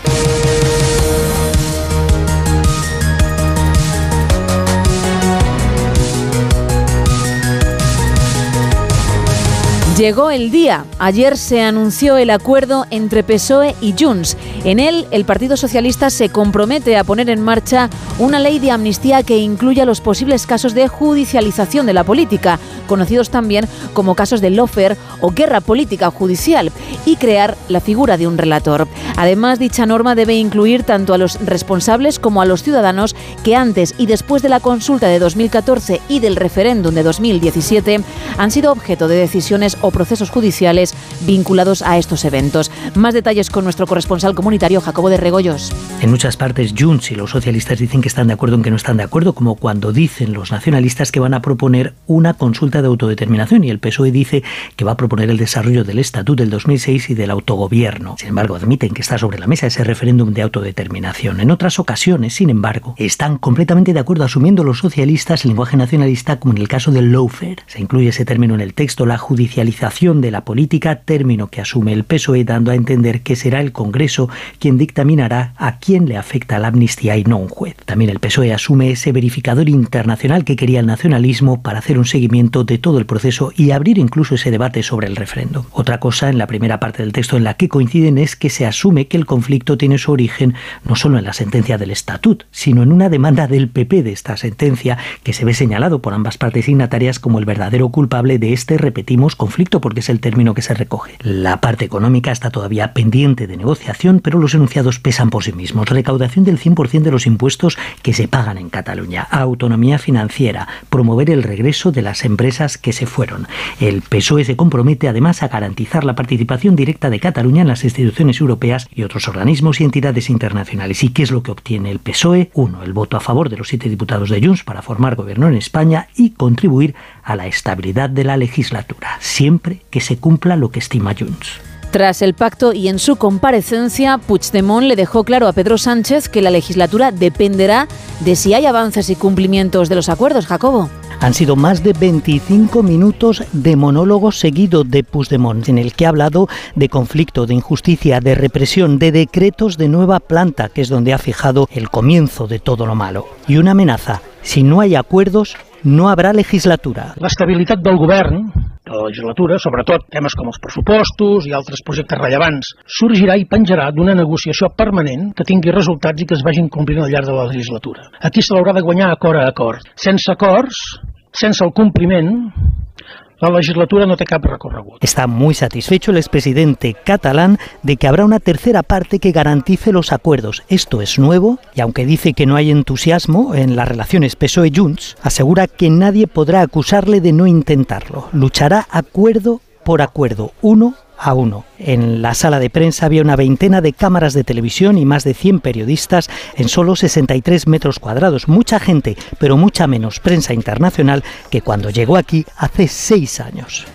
Llegó el día. Ayer se anunció el acuerdo entre PSOE y Junts. En él, el Partido Socialista se compromete a poner en marcha una ley de amnistía que incluya los posibles casos de judicialización de la política, conocidos también como casos de lofer o guerra política judicial, y crear la figura de un relator. Además, dicha norma debe incluir tanto a los responsables como a los ciudadanos que antes y después de la consulta de 2014 y del referéndum de 2017 han sido objeto de decisiones o procesos judiciales vinculados a estos eventos. Más detalles con nuestro corresponsal comunitario Jacobo de Regoyos. En muchas partes Junts y los socialistas dicen que están de acuerdo en que no están de acuerdo, como cuando dicen los nacionalistas que van a proponer una consulta de autodeterminación y el PSOE dice que va a proponer el desarrollo del Estatuto del 2006 y del autogobierno. Sin embargo, admiten que está sobre la mesa ese referéndum de autodeterminación. En otras ocasiones, sin embargo, están completamente de acuerdo asumiendo los socialistas el lenguaje nacionalista como en el caso del lawfare. Se incluye ese término en el texto, la judicialización de la política, término que asume el PSOE dando a entender que será el Congreso quien dictaminará a quién le afecta la amnistía y no un juez. También el PSOE asume ese verificador internacional que quería el nacionalismo para hacer un seguimiento de todo el proceso y abrir incluso ese debate sobre el referéndum. Otra cosa en la primera parte del texto en la que coinciden es que se asume que el conflicto tiene su origen no solo en la sentencia del estatut, sino en una demanda del PP de esta sentencia que se ve señalado por ambas partes signatarias como el verdadero culpable de este, repetimos, conflicto porque es el término que se recoge. La parte económica está todavía pendiente de negociación, pero los enunciados pesan por sí mismos. Recaudación del 100% de los impuestos que se pagan en Cataluña, autonomía financiera, promover el regreso de las empresas que se fueron. El PSOE se compromete además a garantizar la participación directa de Cataluña en las instituciones europeas y otros organismos y entidades internacionales. ¿Y qué es lo que obtiene el PSOE? Uno, el voto a favor de los siete diputados de Junts para formar gobierno en España y contribuir a la estabilidad de la legislatura, siempre que se cumpla lo que estima Junts. Tras el pacto y en su comparecencia, Puigdemont le dejó claro a Pedro Sánchez que la legislatura dependerá de si hay avances y cumplimientos de los acuerdos, Jacobo. Han sido más de 25 minutos de monólogo seguido de Puigdemont, en el que ha hablado de conflicto, de injusticia, de represión, de decretos de nueva planta, que es donde ha fijado el comienzo de todo lo malo. Y una amenaza, si no hay acuerdos, no habrá legislatura. L'estabilitat del govern, de la legislatura, sobretot temes com els pressupostos i altres projectes rellevants, sorgirà i penjarà d'una negociació permanent que tingui resultats i que es vagin complint al llarg de la legislatura. Aquí se l'haurà de guanyar acord a acord. Sense acords, sense el compliment, la legislatura no té cap recorregut. Está muy satisfecho el expresidente catalán de que habrá una tercera parte que garantice los acuerdos. Esto es nuevo y aunque dice que no hay entusiasmo en las relaciones PSOE-Junts, asegura que nadie podrá acusarle de no intentarlo. Luchará acuerdo por acuerdo, uno a uno. En la sala de prensa había una veintena de cámaras de televisión y más de 100 periodistas en solo 63 metros cuadrados. Mucha gente, pero mucha menos prensa internacional que cuando llegó aquí hace seis años.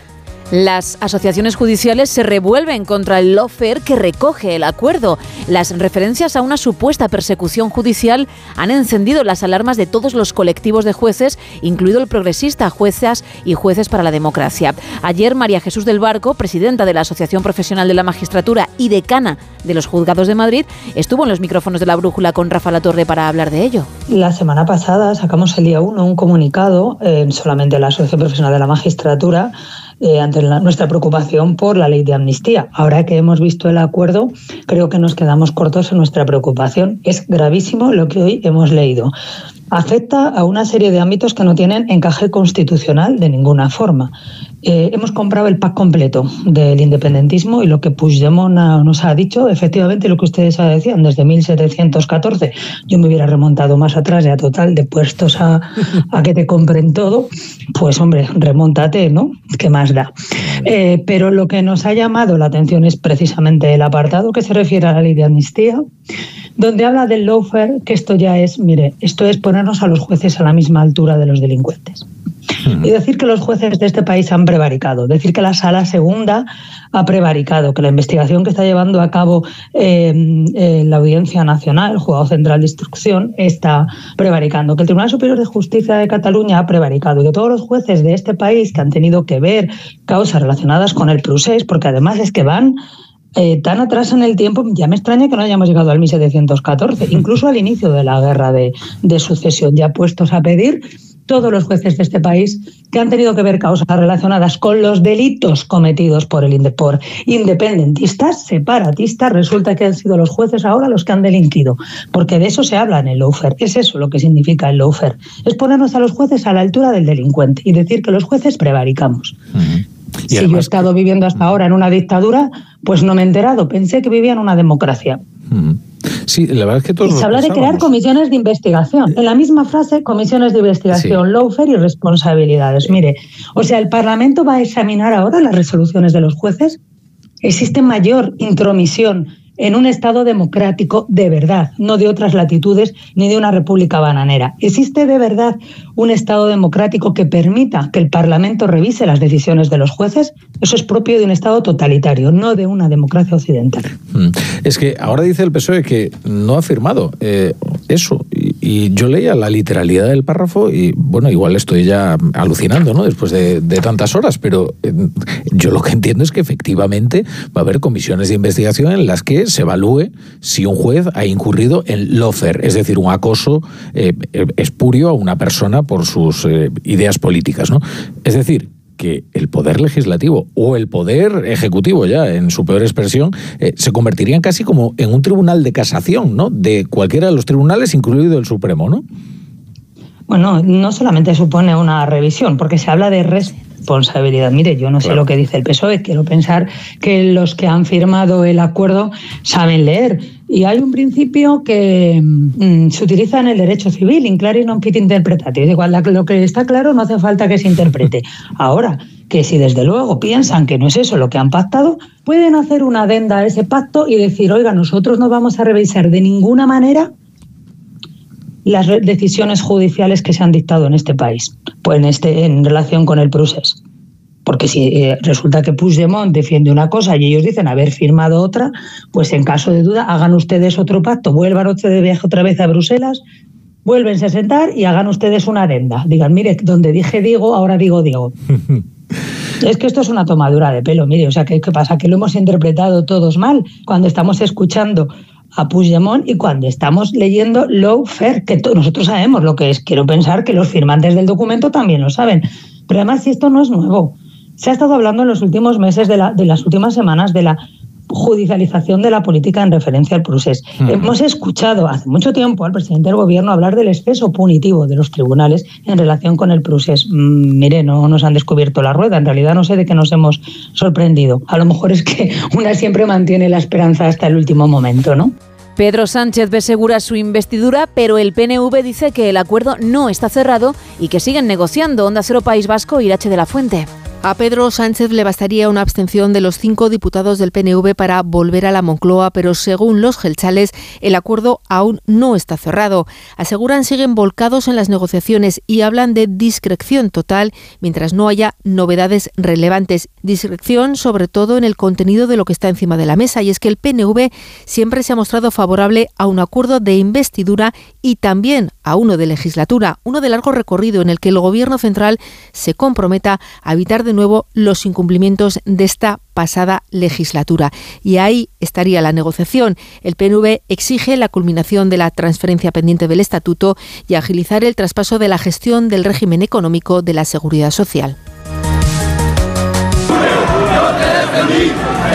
Las asociaciones judiciales se revuelven contra el lawfare que recoge el acuerdo. Las referencias a una supuesta persecución judicial han encendido las alarmas de todos los colectivos de jueces, incluido el progresista, juezas y jueces para la democracia. Ayer María Jesús del Barco, presidenta de la Asociación Profesional de la Magistratura y decana de los juzgados de Madrid, estuvo en los micrófonos de la brújula con Rafa Latorre para hablar de ello. La semana pasada sacamos el día 1 un comunicado, eh, solamente la Asociación Profesional de la Magistratura, eh, ante la- nuestra preocupación por la ley de amnistía. Ahora que hemos visto el acuerdo, creo que nos quedamos cortos en nuestra preocupación. Es gravísimo lo que hoy hemos leído. Afecta a una serie de ámbitos que no tienen encaje constitucional de ninguna forma. Eh, hemos comprado el pack completo del independentismo y lo que Puigdemont nos ha dicho, efectivamente lo que ustedes decían, desde 1714, yo me hubiera remontado más atrás ya total, de puestos a, que te compren todo, pues hombre, remóntate, ¿no? ¿Qué más da? Eh, pero lo que nos ha llamado la atención es precisamente el apartado que se refiere a la ley de amnistía, donde habla del lawfare, que esto ya es, mire, esto es ponernos a los jueces a la misma altura de los delincuentes. Y decir que los jueces de este país han prevaricado, decir que la sala segunda ha prevaricado, que la investigación que está llevando a cabo em, eh, la Audiencia Nacional, el Juzgado Central de Instrucción, está prevaricando, que el Tribunal Superior de Justicia de Cataluña ha prevaricado, que todos los jueces de este país que han tenido que ver causas relacionadas con el procés, porque además es que van eh, tan atrás en el tiempo, ya me extraña que no hayamos llegado al 1714, incluso al inicio de la guerra de, de sucesión, ya puestos a pedir todos los jueces de este país que han tenido que ver causas relacionadas con los delitos cometidos por, el, por independentistas, separatistas, resulta que han sido los jueces ahora los que han delinquido, porque de eso se habla en el lawfare. Es eso lo que significa el lawfare, es ponernos a los jueces a la altura del delincuente y decir que los jueces prevaricamos. Si yo he estado viviendo hasta ahora en una dictadura, pues no me he enterado, pensé que vivía en una democracia. Sí, la verdad es que todos. se habla de crear comisiones de investigación. En la misma frase, comisiones de investigación, lawfare y responsabilidades. Mire, o sea, el Parlamento va a examinar ahora las resoluciones de los jueces. Existe mayor intromisión en un Estado democrático de verdad, no de otras latitudes ni de una república bananera. ¿Existe de verdad un Estado democrático que permita que el Parlamento revise las decisiones de los jueces? Eso es propio de un Estado totalitario, no de una democracia occidental. Mm. Es que ahora dice el PSOE que no ha firmado eh, eso. Y, yo leía la literalidad del párrafo y, bueno, igual estoy ya alucinando, ¿no? Después de, tantas horas, pero eh, yo lo que entiendo es que efectivamente va a haber comisiones de investigación en las que se evalúe si un juez ha incurrido en lofer, es decir, un acoso eh, espurio a una persona por sus eh, ideas políticas. ¿no? Es decir, que el poder legislativo o el poder ejecutivo ya en su peor expresión eh, se convertirían casi como en un tribunal de casación, ¿no? De cualquiera de los tribunales, incluido el Supremo, ¿no? Bueno, no solamente supone una revisión, porque se habla de responsabilidad. Mire, yo no sé lo que dice el PSOE, quiero pensar que los que han firmado el acuerdo saben leer. Y hay un principio que mm, se utiliza en el derecho civil, in claris non fit interpretatio. Igual lo que está claro no hace falta que se interprete. Ahora, que si desde luego piensan que no es eso lo que han pactado, pueden hacer una adenda a ese pacto y decir, oiga, nosotros no vamos a revisar de ninguna manera las decisiones judiciales que se han dictado en este país, pues en, este, en relación con el proceso. Porque si eh, resulta que Puigdemont defiende una cosa y ellos dicen haber firmado otra, pues en caso de duda hagan ustedes otro pacto, vuelvan ustedes de viaje otra vez a Bruselas, vuélvense a sentar y hagan ustedes una adenda. Digan, mire, donde dije digo, ahora digo digo. es que esto es una tomadura de pelo, mire, o sea, ¿qué, ¿qué, pasa? Que lo hemos interpretado todos mal cuando estamos escuchando a Puigdemont y cuando estamos leyendo Fair, que nosotros sabemos lo que es. Quiero pensar que los firmantes del documento también lo saben. Pero además, si esto no es nuevo, se ha estado hablando en los últimos meses, de, la, de las últimas semanas, de la judicialización de la política en referencia al procés. Mm. Hemos escuchado hace mucho tiempo al presidente del gobierno hablar del exceso punitivo de los tribunales en relación con el procés. Mm, mire, no nos han descubierto la rueda, en realidad no sé de qué nos hemos sorprendido. A lo mejor es que una siempre mantiene la esperanza hasta el último momento, ¿no? Pedro Sánchez ve segura su investidura, pero el PNV dice que el acuerdo no está cerrado y que siguen negociando. Onda Cero País Vasco, Irache de la Fuente. A Pedro Sánchez le bastaría una abstención de los cinco diputados del PNV para volver a la Moncloa, pero según los gelchales, el acuerdo aún no está cerrado. Aseguran siguen volcados en las negociaciones y hablan de discreción total mientras no haya novedades relevantes. Discreción sobre todo en el contenido de lo que está encima de la mesa y es que el PNV siempre se ha mostrado favorable a un acuerdo de investidura y también a uno de legislatura, uno de largo recorrido en el que el Gobierno central se comprometa a evitar de nuevo los incumplimientos de esta pasada legislatura. Y ahí estaría la negociación. El PNV exige la culminación de la transferencia pendiente del estatuto y agilizar el traspaso de la gestión del régimen económico de la seguridad social.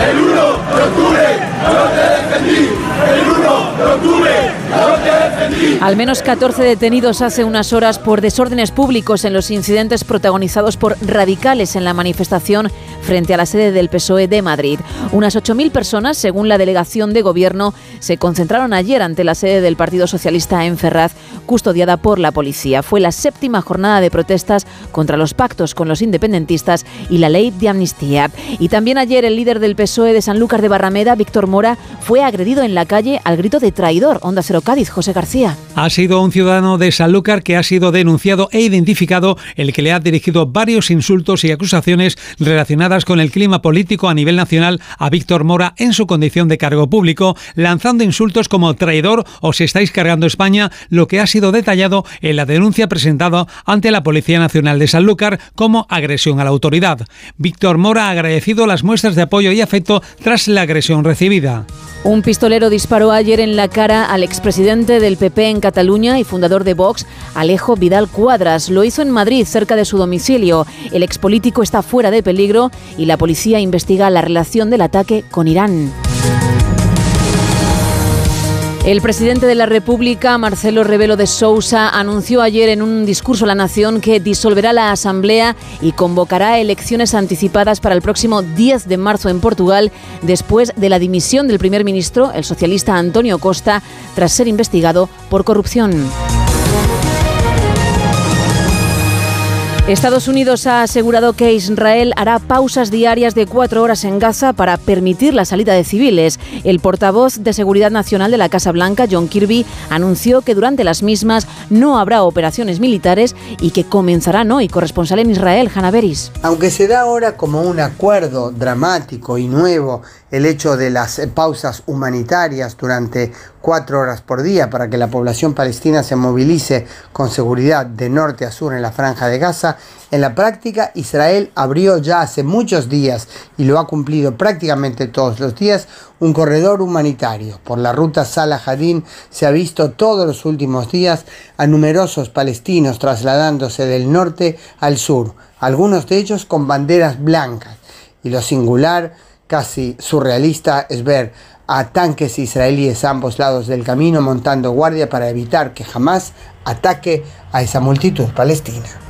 el 1 de octubre, yo te defendí, el 1 Al menos 14 detenidos hace unas horas por desórdenes públicos en los incidentes protagonizados por radicales en la manifestación frente a la sede del PSOE de Madrid. Unas 8.000 personas, según la delegación de gobierno, se concentraron ayer ante la sede del Partido Socialista en Ferraz, custodiada por la policía. Fue la séptima jornada de protestas contra los pactos con los independentistas y la ley de amnistía. Y también ayer el líder del PSOE de Sanlúcar de Barrameda, Víctor Mora, fue agredido en la calle al grito de traidor. Onda Cero Cádiz, José García. Ha sido un ciudadano de Sanlúcar que ha sido denunciado e identificado el que le ha dirigido varios insultos y acusaciones relacionadas con el clima político a nivel nacional a Víctor Mora en su condición de cargo público, lanzando insultos como traidor o si estáis cargando España, lo que ha sido detallado en la denuncia presentada ante la Policía Nacional de Sanlúcar como agresión a la autoridad. Víctor Mora ha agradecido las muestras de apoyo y afecto tras la agresión recibida. Un pistolero disparó ayer en la cara al expresidente del PP en Cataluña y fundador de Vox, Alejo Vidal Cuadras. Lo hizo en Madrid, cerca de su domicilio. El expolítico está fuera de peligro y la policía investiga la relación del ataque con Irán. El presidente de la República, Marcelo Rebelo de Sousa, anunció ayer en un discurso a la nación que disolverá la Asamblea y convocará elecciones anticipadas para el próximo 10 de marzo en Portugal, después de la dimisión del primer ministro, el socialista Antonio Costa, tras ser investigado por corrupción. Estados Unidos ha asegurado que Israel hará pausas diarias de cuatro horas en Gaza para permitir la salida de civiles. El portavoz de Seguridad Nacional de la Casa Blanca, John Kirby, anunció que durante las mismas no habrá operaciones militares y que comenzarán hoy. Corresponsal en Israel, Hanna Beris. Aunque se da ahora como un acuerdo dramático y nuevo el hecho de las pausas humanitarias durante cuatro horas por día para que la población palestina se movilice con seguridad de norte a sur en la franja de Gaza, en la práctica Israel abrió ya hace muchos días y lo ha cumplido prácticamente todos los días un corredor humanitario. Por la ruta Salah Hadin se ha visto todos los últimos días a numerosos palestinos trasladándose del norte al sur, algunos de ellos con banderas blancas. Y lo singular casi surrealista es ver a tanques israelíes a ambos lados del camino montando guardia para evitar que jamás ataque a esa multitud palestina.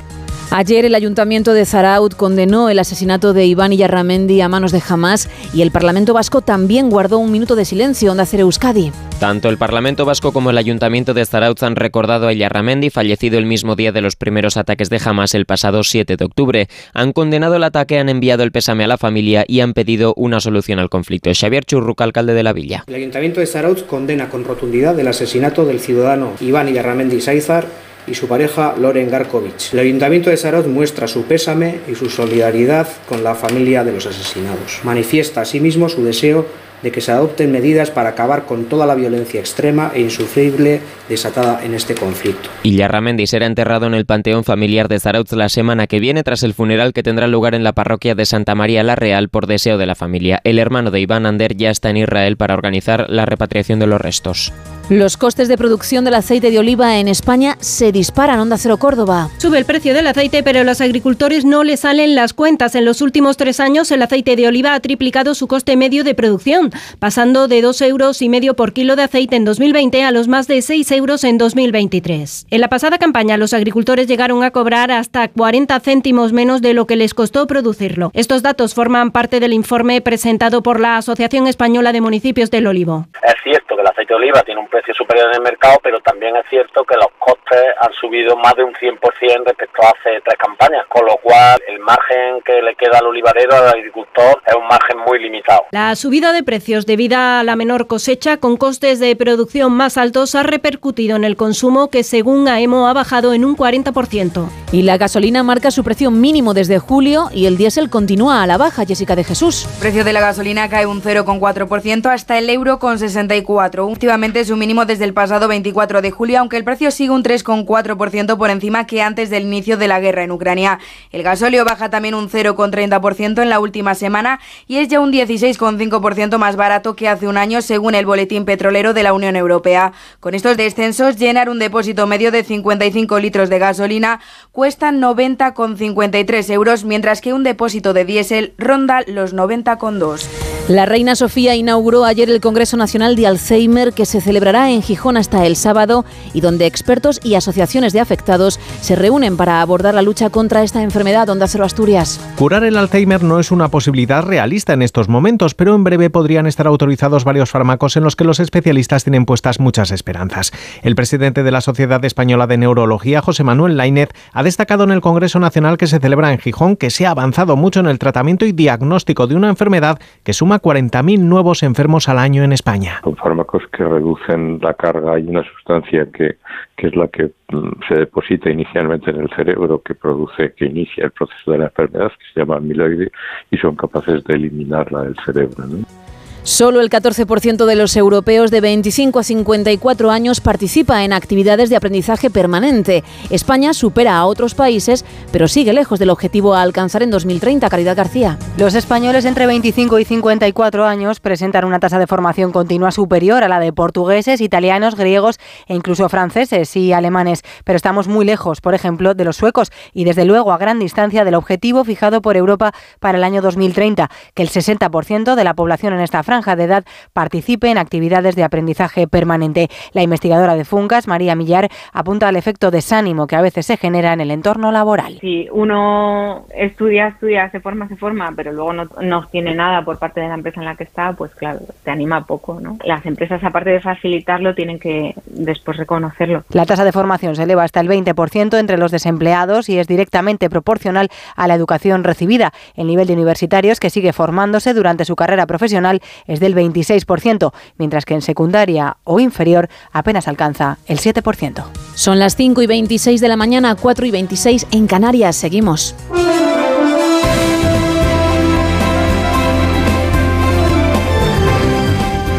Ayer el ayuntamiento de Zaraut condenó el asesinato de Iván Yarramendi a manos de Hamas y el Parlamento Vasco también guardó un minuto de silencio. Onda Cero Euskadi. Tanto el Parlamento Vasco como el Ayuntamiento de Zarautz han recordado a Yarramendi, fallecido el mismo día de los primeros ataques de Hamas el pasado 7 de octubre. Han condenado el ataque, han enviado el pésame a la familia y han pedido una solución al conflicto. Xavier Churruca, alcalde de la villa. El Ayuntamiento de Zarautz condena con rotundidad el asesinato del ciudadano Iván Yarramendi Saizar y su pareja Loren Garkovich. El Ayuntamiento de Zarauz muestra su pésame y su solidaridad con la familia de los asesinados. Manifiesta asimismo su deseo de que se adopten medidas para acabar con toda la violencia extrema e insufrible desatada en este conflicto. Illarramendi será enterrado en el Panteón Familiar de Zarautz la semana que viene tras el funeral que tendrá lugar en la parroquia de Santa María la Real por deseo de la familia. El hermano de Iván Ander ya está en Israel para organizar la repatriación de los restos. Los costes de producción del aceite de oliva en España se disparan. Onda Cero Córdoba. Sube el precio del aceite, pero a los agricultores no les salen las cuentas. En los últimos tres años, el aceite de oliva ha triplicado su coste medio de producción, pasando de dos euros y medio por kilo de aceite en 2020 a los más de 6 euros en 2023. En la pasada campaña, los agricultores llegaron a cobrar hasta 40 céntimos menos de lo que les costó producirlo. Estos datos forman parte del informe presentado por la Asociación Española de Municipios del Olivo. Es cierto que el aceite de oliva tiene un precio superior en el mercado, pero también es cierto que los costes han subido más de un 100% respecto a hace tres campañas, con lo cual el margen que le queda al olivarero, al agricultor, es un margen muy limitado. La subida de precios debida a la menor cosecha con costes de producción más altos ha repercutido en el consumo que según AEMO ha bajado en un 40%. Y la gasolina marca su precio mínimo desde julio y el diésel continúa a la baja, Jessica de Jesús. El precio de la gasolina cae un 0,4% hasta el euro con 64. Últimamente su mínimo desde el pasado 24 de julio, aunque el precio sigue un 3,4% por encima que antes del inicio de la guerra en Ucrania. El gasóleo baja también un 0,30% en la última semana y es ya un 16,5% más barato que hace un año según el boletín petrolero de la Unión Europea. Con estos descensos, llenar un depósito medio de 55 litros de gasolina cuesta 90,53 euros, mientras que un depósito de diésel ronda los 90,2. La reina Sofía inauguró ayer el Congreso Nacional de Alzheimer que se celebrará en Gijón hasta el sábado y donde expertos y asociaciones de afectados se reúnen para abordar la lucha contra esta enfermedad. Onda Cero Asturias. Curar el Alzheimer no es una posibilidad realista en estos momentos, pero en breve podrían estar autorizados varios fármacos en los que los especialistas tienen puestas muchas esperanzas. El presidente de la Sociedad Española de Neurología, José Manuel Lainez, ha destacado en el Congreso Nacional que se celebra en Gijón que se ha avanzado mucho en el tratamiento y diagnóstico de una enfermedad que suma 40.000 nuevos enfermos al año en España. Que reducen la carga y una sustancia que, que es la que mm, se deposita inicialmente en el cerebro, que produce, que inicia el proceso de la enfermedad, que se llama amiloide, y son capaces de eliminarla del cerebro. ¿no? Solo el 14% de los europeos de 25 a 54 años participa en actividades de aprendizaje permanente. España supera a otros países, pero sigue lejos del objetivo a alcanzar en 2030. Caridad García. Los españoles entre 25 y 54 años presentan una tasa de formación continua superior a la de portugueses, italianos, griegos e incluso franceses y alemanes. Pero estamos muy lejos, por ejemplo, de los suecos y desde luego a gran distancia del objetivo fijado por Europa para el año 2030, que el 60% de la población en esta franja de edad participe en actividades de aprendizaje permanente. La investigadora de FUNCAS, María Millar, apunta al efecto desánimo que a veces se genera en el entorno laboral. Si uno estudia, estudia, se forma, se forma, pero luego no, no obtiene nada por parte de la empresa en la que está, pues claro, te anima poco, ¿no? Las empresas, aparte de facilitarlo, tienen que después reconocerlo. La tasa de formación se eleva hasta el 20% entre los desempleados y es directamente proporcional a la educación recibida. El nivel de universitarios que sigue formándose durante su carrera profesional es del 26%, mientras que en secundaria o inferior apenas alcanza el 7%. Son las 5 y 26 de la mañana, 4 y 26 en Canarias. Seguimos.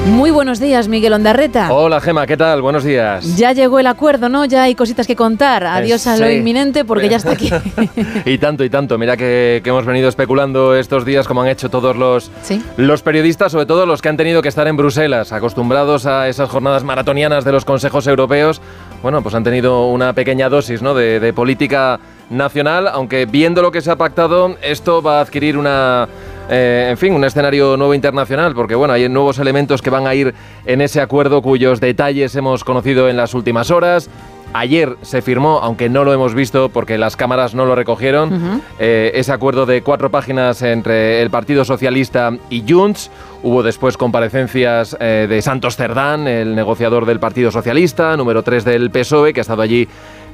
Muy buenos días, Miguel Ondarreta. Hola, Gema, ¿qué tal? Buenos días. Ya llegó el acuerdo, ¿no? Ya hay cositas que contar. Adiós a lo inminente porque ya está aquí. y tanto, y tanto. Mira que, que hemos venido especulando estos días, como han hecho todos los, Sí. los periodistas, sobre todo los que han tenido que estar en Bruselas, acostumbrados a esas jornadas maratonianas de los consejos europeos. Bueno, pues han tenido una pequeña dosis ¿no? de, de política nacional, aunque viendo lo que se ha pactado, esto va a adquirir una. Eh, en fin, un escenario nuevo internacional, porque bueno, hay nuevos elementos que van a ir en ese acuerdo cuyos detalles hemos conocido en las últimas horas. Ayer se firmó, aunque no lo hemos visto porque las cámaras no lo recogieron, eh, ese acuerdo de cuatro páginas entre el Partido Socialista y Junts. Hubo después comparecencias eh, de Santos Cerdán, el negociador del Partido Socialista, número 3 del PSOE, que ha estado allí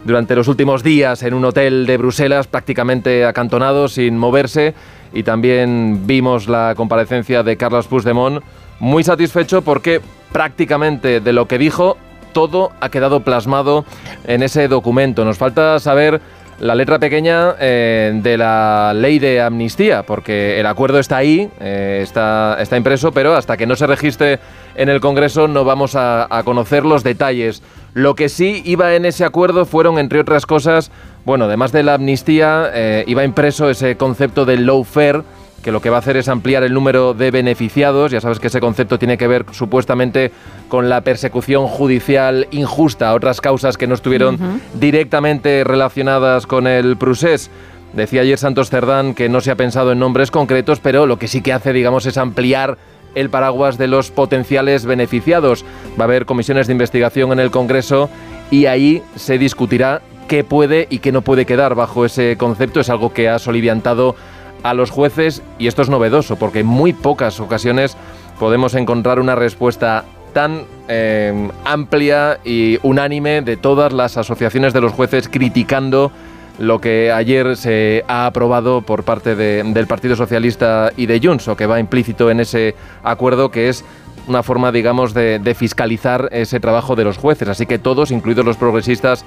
durante los últimos días en un hotel de Bruselas, prácticamente acantonado, sin moverse. Y también vimos la comparecencia de Carlos Puigdemont, muy satisfecho porque prácticamente de lo que dijo, todo ha quedado plasmado en ese documento. Nos falta saber la letra pequeña eh, de la ley de amnistía, porque el acuerdo está ahí, eh, está, está impreso, pero hasta que no se registre en el Congreso no vamos a, a conocer los detalles. Lo que sí iba en ese acuerdo fueron, entre otras cosas, bueno, además de la amnistía, eh, iba impreso ese concepto del lawfare, que lo que va a hacer es ampliar el número de beneficiados. Ya sabes que ese concepto tiene que ver supuestamente con la persecución judicial injusta, otras causas que no estuvieron directamente relacionadas con el procés. Decía ayer Santos Cerdán que no se ha pensado en nombres concretos, pero lo que sí que hace, digamos, es ampliar el paraguas de los potenciales beneficiados. Va a haber comisiones de investigación en el Congreso y ahí se discutirá qué puede y qué no puede quedar bajo ese concepto. Es algo que ha soliviantado a los jueces y esto es novedoso porque en muy pocas ocasiones podemos encontrar una respuesta tan eh, amplia y unánime de todas las asociaciones de los jueces criticando lo que ayer se ha aprobado por parte de- del Partido Socialista y de Junts, o que va implícito en ese acuerdo, que es una forma, digamos, de fiscalizar ese trabajo de los jueces. Así que todos, incluidos los progresistas,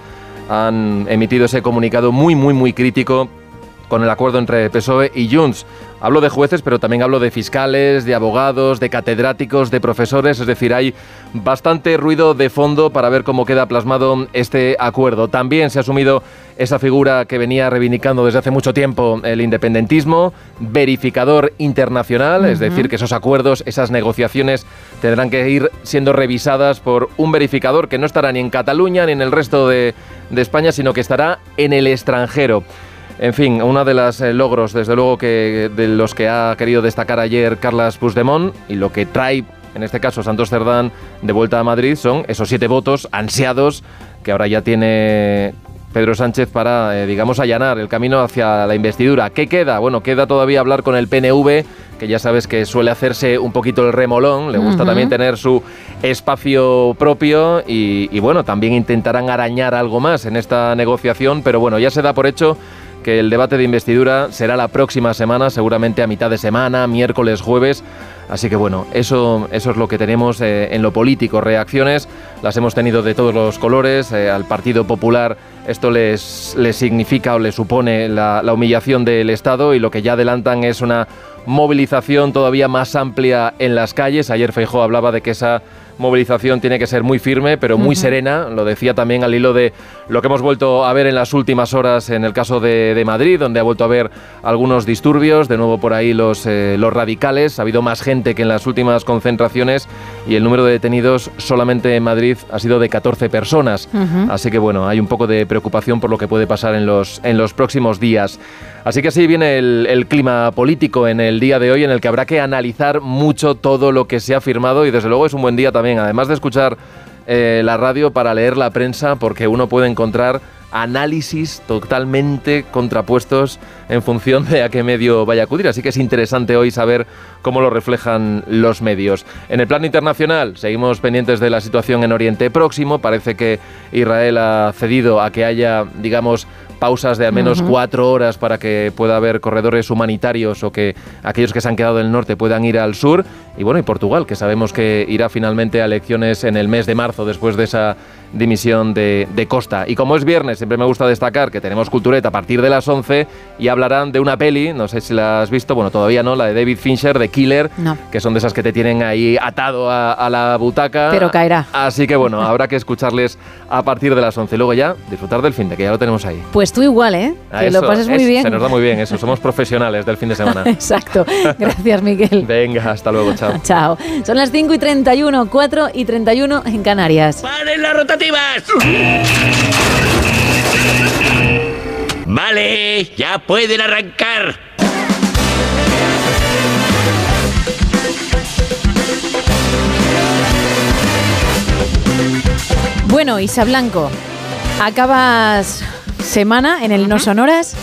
han emitido ese comunicado muy, muy, muy crítico con el acuerdo entre PSOE y Junts. Hablo de jueces, pero también hablo de fiscales, de abogados, de catedráticos, de profesores, es decir, hay bastante ruido de fondo para ver cómo queda plasmado este acuerdo. También se ha asumido esa figura que venía reivindicando desde hace mucho tiempo el independentismo, verificador internacional, es decir, que esos acuerdos, esas negociaciones tendrán que ir siendo revisadas por un verificador que no estará ni en Cataluña ni en el resto de, de España, sino que estará en el extranjero. En fin, uno de los eh, logros, desde luego, que de los que ha querido destacar ayer Carlas Puigdemont y lo que trae, en este caso, Santos Cerdán de vuelta a Madrid son esos siete votos ansiados que ahora ya tiene Pedro Sánchez para, eh, digamos, allanar el camino hacia la investidura. ¿Qué queda? Bueno, queda todavía hablar con el PNV, que ya sabes que suele hacerse un poquito el remolón, le gusta también tener su espacio propio y, y bueno, también intentarán arañar algo más en esta negociación, pero bueno, ya se da por hecho que el debate de investidura será la próxima semana, seguramente a mitad de semana, miércoles, jueves. Así que bueno, eso, eso es lo que tenemos eh, en lo político. Reacciones las hemos tenido de todos los colores. Eh, al Partido Popular esto les, les significa o le supone la, la humillación del Estado y lo que ya adelantan es una movilización todavía más amplia en las calles. Ayer Feijó hablaba de que esa movilización tiene que ser muy firme, pero muy serena. Lo decía también al hilo de lo que hemos vuelto a ver en las últimas horas en el caso de, de Madrid, donde ha vuelto a haber algunos disturbios. De nuevo por ahí los, eh, los radicales. Ha habido más gente que en las últimas concentraciones y el número de detenidos solamente en Madrid ha sido de 14 personas. Así que bueno, hay un poco de preocupación por lo que puede pasar en los, en los próximos días. Así que así viene el, el, clima político en el día de hoy, en el que habrá que analizar mucho todo lo que se ha firmado y desde luego es un buen día también, además de escuchar eh, la radio, para leer la prensa, porque uno puede encontrar análisis totalmente contrapuestos en función de a qué medio vaya a acudir. Así que es interesante hoy saber cómo lo reflejan los medios. En el plano internacional, seguimos pendientes de la situación en Oriente Próximo. Parece que Israel ha cedido a que haya, digamos, pausas de al menos uh -huh. cuatro horas para que pueda haber corredores humanitarios o que aquellos que se han quedado en el norte puedan ir al sur. Y bueno, y Portugal, que sabemos que irá finalmente a elecciones en el mes de marzo después de esa dimisión de, de, Costa. Y como es viernes, siempre me gusta destacar que tenemos Cultureta a partir de las 11 y hablarán de una peli, no sé si la has visto, bueno, todavía no, la de David Fincher, de Killer, no. que son de esas que te tienen ahí atado a, a, la butaca. Pero caerá. Así que bueno, habrá que escucharles a partir de las 11 y luego ya disfrutar del fin de que ya lo tenemos ahí. Pues tú igual, ¿eh? Que eso, lo pases muy es, bien. Se nos da muy bien eso, somos profesionales del fin de semana. Exacto. Gracias, Miguel. Venga, hasta luego, chao. Chao. Son las 5 y 31, 4 y 31 en Canarias. ¡Paren las rotativas! Vale, ya pueden arrancar. Bueno, Isa Blanco, acabas semana en el No Sonoras.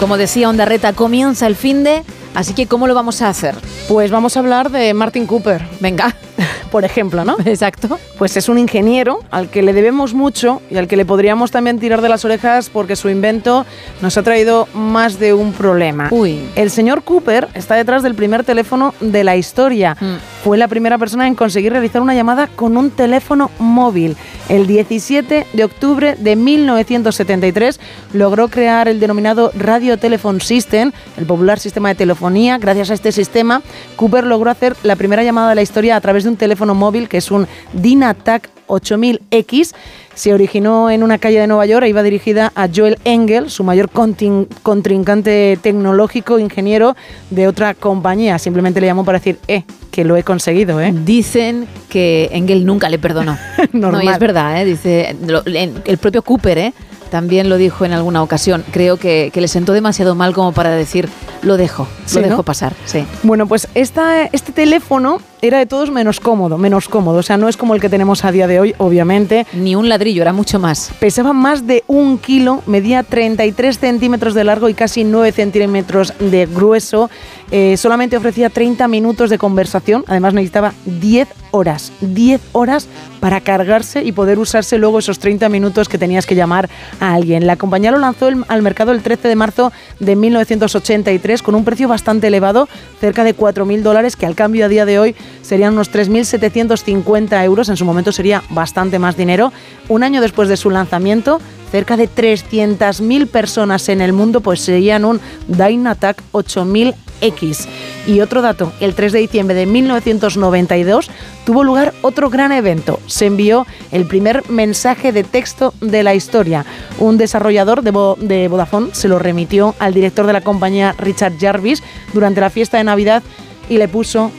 Como decía Onda Reta, comienza el fin de. Así que, ¿cómo lo vamos a hacer? Pues vamos a hablar de Martin Cooper. Venga. Por ejemplo, ¿no? Exacto. Pues es un ingeniero al que le debemos mucho y al que le podríamos también tirar de las orejas porque su invento nos ha traído más de un problema. Uy. El señor Cooper está detrás del primer teléfono de la historia. Mm. Fue la primera persona en conseguir realizar una llamada con un teléfono móvil. El 17 de octubre de 1973 logró crear el denominado Radio Telephone System, el popular sistema de telefonía. Gracias a este sistema, Cooper logró hacer la primera llamada de la historia a través de un teléfono móvil que es un Dynatac 8000X. Se originó en una calle de Nueva York e iba dirigida a Joel Engel, su mayor contrincante tecnológico, ingeniero de otra compañía. Simplemente le llamó para decir, eh, que lo he conseguido, ¿eh? Dicen que Engel nunca le perdonó. No, y es verdad, ¿eh? Dice, lo, el propio Cooper, ¿eh? También lo dijo en alguna ocasión. Creo que, que, le sentó demasiado mal como para decir, lo dejo, ¿Sí, lo dejo ¿no? pasar. Sí. Bueno, pues esta, este teléfono era de todos menos cómodo, menos cómodo. O sea, no es como el que tenemos a día de hoy, obviamente. Ni un ladrillo, era mucho más. Pesaba más de un kilo, medía 33 centímetros de largo y casi 9 centímetros de grueso. Eh, solamente ofrecía 30 minutos de conversación. Además, necesitaba 10 horas. 10 horas para cargarse y poder usarse luego esos 30 minutos que tenías que llamar a alguien. La compañía lo lanzó el, al mercado el 13 de marzo de 1983 con un precio bastante elevado, cerca de 4.000 dólares, que al cambio a día de hoy serían unos 3.750 euros. En su momento sería bastante más dinero. Un año después de su lanzamiento, cerca de 300.000 personas en el mundo poseían un Dynatac 8000X. Y otro dato, el 3 de diciembre de 1992 tuvo lugar otro gran evento. Se envió el primer mensaje de texto de la historia. Un desarrollador de, de Vodafone se lo remitió al director de la compañía Richard Jarvis durante la fiesta de Navidad y le puso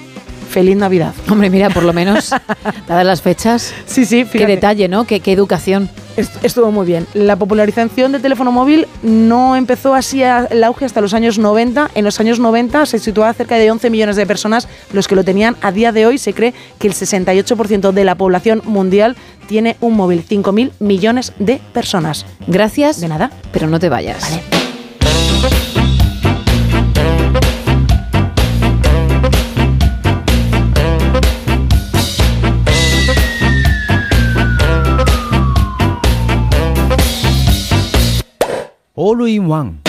Feliz Navidad. Hombre, mira, por lo menos, dadas las fechas. Sí, sí, Qué detalle, ¿no? Qué, qué educación. Est- Estuvo muy bien. La popularización del teléfono móvil no empezó así el auge hasta los años 90. En los años 90 se situaba cerca de 11 millones de personas los que lo tenían. A día de hoy se cree que el 68% de la población mundial tiene un móvil. 5.000 millones de personas. Gracias. De nada. Pero no te vayas. All in One.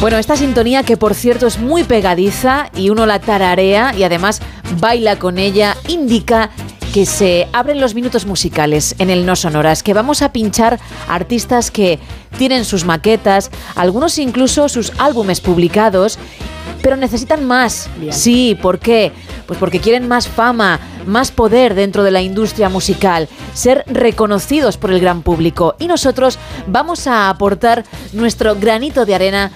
Bueno, esta sintonía que por cierto es muy pegadiza y uno la tararea y además baila con ella, indica que se abren los minutos musicales en el No Sonoras, que vamos a pinchar artistas que tienen sus maquetas, algunos incluso sus álbumes publicados, pero necesitan más. Sí, ¿por qué? Pues porque quieren más fama, más poder dentro de la industria musical, ser reconocidos por el gran público. Y nosotros vamos a aportar nuestro granito de arena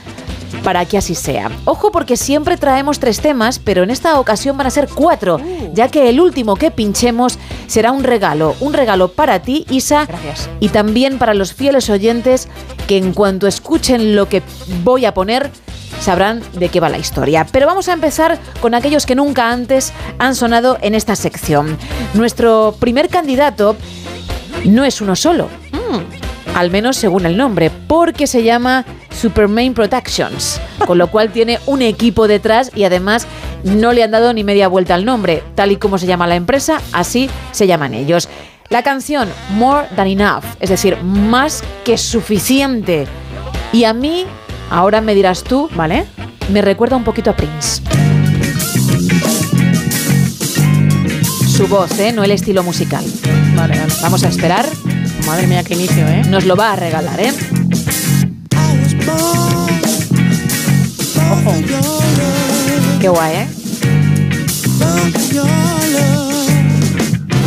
para que así sea. Ojo porque siempre traemos tres temas, pero en esta ocasión van a ser cuatro, ya que el último que pinchemos será un regalo, un regalo para ti, Isa, y también para los fieles oyentes que en cuanto escuchen lo que voy a poner, sabrán de qué va la historia. Pero vamos a empezar con aquellos que nunca antes han sonado en esta sección. Nuestro primer candidato no es uno solo, mm, al menos según el nombre, porque se llama Supermain Productions, con lo cual tiene un equipo detrás y además no le han dado ni media vuelta al nombre, tal y como se llama la empresa, así se llaman ellos. La canción More Than Enough, es decir, más que suficiente. Y a mí, ahora me dirás tú, ¿vale? Me recuerda un poquito a Prince. Su voz, ¿eh? No el estilo musical. Vale, vale. Vamos a esperar. Madre mía, qué inicio, ¿eh? Nos lo va a regalar, ¿eh? Ojo. Qué guay, ¿eh?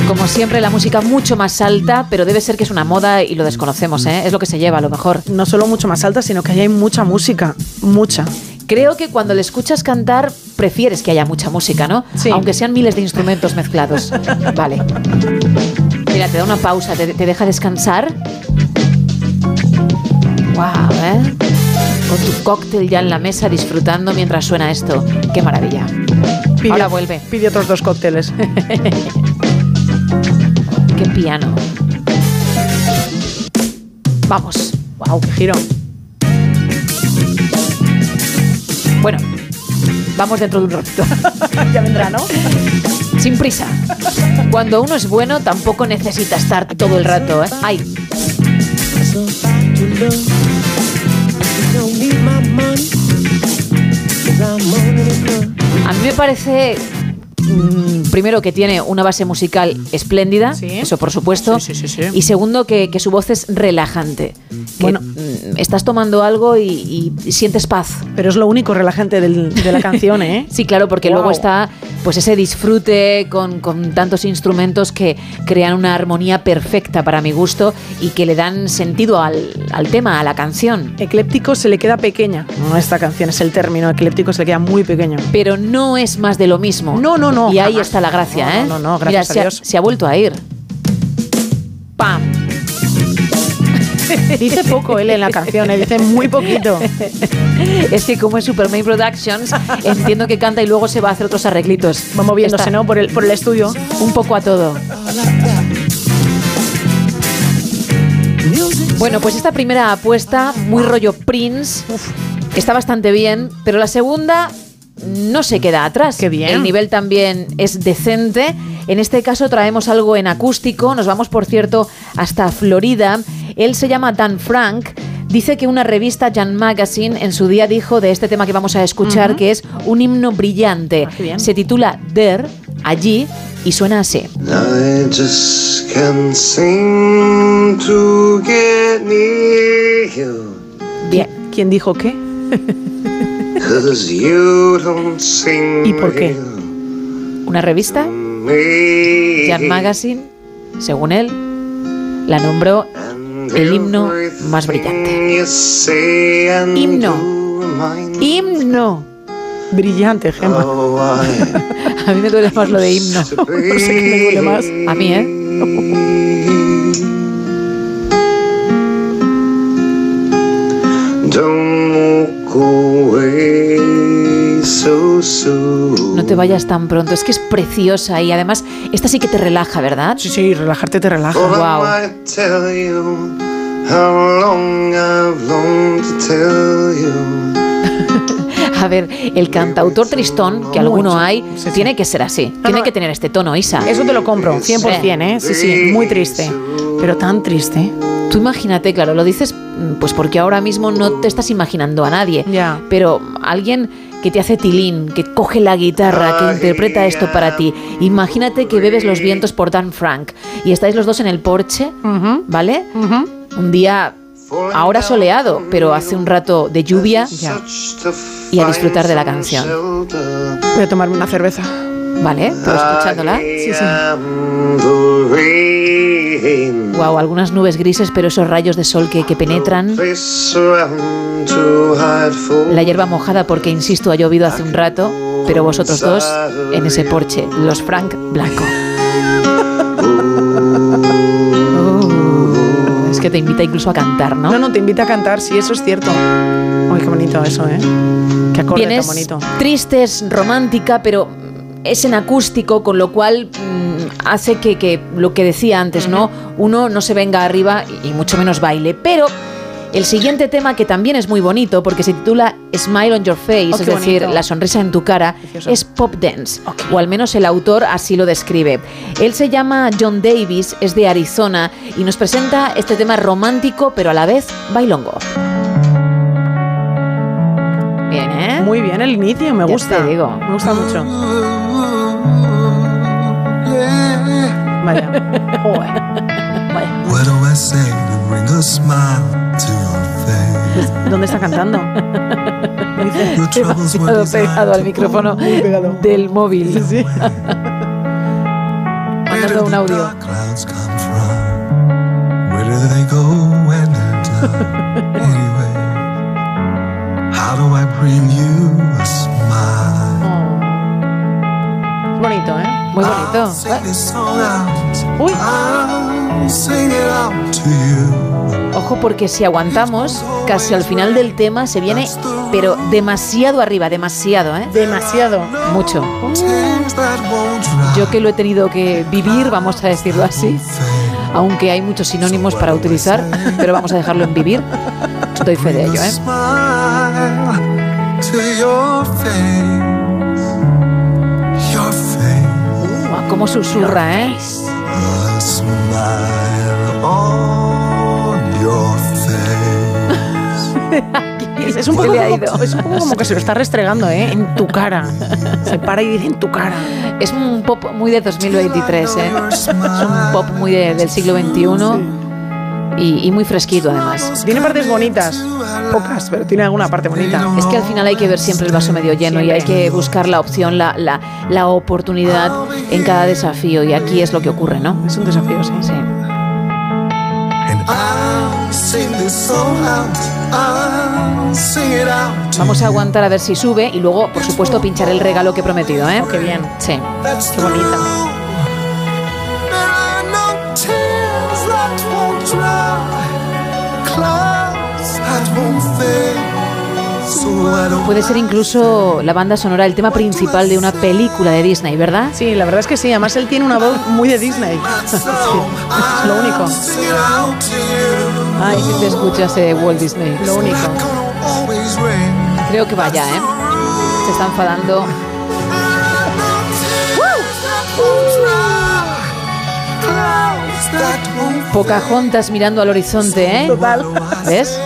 Como siempre, la música mucho más alta, pero debe ser que es una moda y lo desconocemos, ¿eh? Es lo que se lleva a lo mejor. No solo mucho más alta, sino que ahí hay mucha música. Mucha. Creo que cuando le escuchas cantar, prefieres que haya mucha música, ¿no? Sí. Aunque sean miles de instrumentos mezclados. Vale. Mira, te da una pausa, te, te deja descansar. Wow, ¿eh? Con tu cóctel ya en la mesa disfrutando mientras suena esto. Qué maravilla. Ahora vuelve. Pide otros dos cócteles. Qué piano. Vamos. wow, qué giro. Bueno, vamos dentro de un ratito. ya vendrá, ¿no? Sin prisa. Cuando uno es bueno, tampoco necesita estar todo el rato, ¿eh? Ay, a mí me parece mm, primero que tiene una base musical espléndida, eso por supuesto, Sí, sí, y segundo que, que su voz es relajante. Que, Bueno. Estás tomando algo y, y sientes paz. Pero es lo único relajante del- de la canción, ¿eh? Sí, claro, porque Wow. luego está pues ese disfrute con, con tantos instrumentos que crean una armonía perfecta para mi gusto y que le dan sentido al, al tema, a la canción. Ecléptico se le queda pequeña. No, esta canción es el término. Ecléptico se le queda muy pequeño. Pero no es más de lo mismo. No, no, no. Y ahí está la gracia, No, ¿eh? No, no, no, Mira, gracias se a ha- Dios. se ha vuelto a ir. ¡Pam! Dice poco él en la canción, ¿eh? dice muy poquito. Es que como es Superman Productions, entiendo que canta y luego se va a hacer otros arreglitos. Va moviéndose, Está ¿no? Por el, por el estudio. Un poco a todo. Bueno, pues esta primera apuesta, muy rollo Prince, está bastante bien, pero la segunda no se queda atrás. Qué bien. El nivel también es decente. En este caso traemos algo en acústico. Nos vamos, por cierto, hasta Florida. Él se llama Dan Frank. Dice que una revista, Jan Magazine, en su día dijo de este tema que vamos a escuchar que es un himno brillante. Ah, qué bien. Se titula There, allí, y suena así. I just can't seem to get near you. Bien. ¿Quién dijo qué? ¿Y por qué? Una revista, me. Jan Magazine, según él, la nombró el himno más brillante. You say and Himno. Himno. Brillante, Gemma. I A mí me duele más lo de himno. No sé qué me duele más. A mí, ¿eh? Don't walk away. No te vayas tan pronto, es que es preciosa y además esta sí que te relaja, ¿verdad? Sí, sí, relajarte te relaja. Wow. A ver, el cantautor tristón, que alguno hay, tiene que ser así. Tiene que tener este tono, Isa. Eso te lo compro, 100%, ¿eh? Sí, sí, muy triste. Pero tan triste. Tú imagínate, claro, lo dices mm, pues porque ahora mismo no te estás imaginando a nadie. Ya. Pero alguien que te hace tilín, que coge la guitarra, que interpreta esto para ti. Imagínate que bebes los vientos por Dan Frank y estáis los dos en el porche, ¿vale? Un día ahora soleado, pero hace un rato de lluvia y a disfrutar de la canción. Voy a tomarme una cerveza. ¿Vale? ¿Tú escuchándola? Sí, sí. Wow, algunas nubes grises, pero esos rayos de sol que, que penetran. La hierba mojada porque, insisto, ha llovido hace un rato, pero vosotros dos en ese porche, los Frank Blanco. Oh, es que te invita incluso a cantar, ¿no? No, no, te invita a cantar, sí, eso es cierto. Uy, qué bonito eso, ¿eh? Qué acorde Vienes tan bonito. triste, es romántica, pero es en acústico, con lo cual mm, hace que, que lo que decía antes, ¿no? Uno no se venga arriba y, y mucho menos baile. Pero el siguiente tema, que también es muy bonito, porque se titula Smile on Your Face, Oh, es decir, bonito. la sonrisa en tu cara, es pop dance, o al menos el autor así lo describe. Él se llama John Davis, es de Arizona y nos presenta este tema romántico, pero a la vez bailongo. Bien, ¿eh? Muy bien el inicio, me Ya gusta. te digo. Me gusta mucho. Vaya. Joder. What do I say to bring a smile to your face? ¿Dónde está cantando? Demasiado pegado al micrófono del móvil. Mandando un audio. clouds come from? Where do they go when they're done? anyway, how do I bring you a smile? Bonito, ¿eh? Muy bonito. Uy. Ojo porque si aguantamos, casi al final del tema se viene, pero demasiado arriba, demasiado, ¿eh? Demasiado. Mucho. Yo que lo he tenido que vivir, vamos a decirlo así, aunque hay muchos sinónimos para utilizar, pero vamos a dejarlo en vivir. Doy fe de ello, ¿eh? Cómo susurra, ¿eh? Es, es un poco como, es un poco como que se lo está restregando, ¿eh? En tu cara. Se para y dice en tu cara. Es un pop muy de 2023, ¿eh? Es un pop muy de- del siglo XXI y, y muy fresquito además. Tiene partes bonitas. Pocas, pero tiene alguna parte bonita. Es que al final hay que ver siempre el vaso medio lleno y hay que buscar la opción, la, la, la oportunidad en cada desafío. Y aquí es lo que ocurre, ¿no? Es un desafío, sí. Sí. Vamos a aguantar a ver si sube y luego, por supuesto, pinchar el regalo que he prometido, ¿eh? Qué bien. Sí. Qué bonita. Puede ser incluso la banda sonora, el tema principal de una película de Disney, ¿verdad? Sí, la verdad es que sí. Además, él tiene una voz muy de Disney. Sí, es lo único. Ay, si te escuchas de Walt Disney. Lo único. Creo que vaya, ¿eh? Se está enfadando. Pocahontas mirando al horizonte, ¿eh? Total. ¿Ves?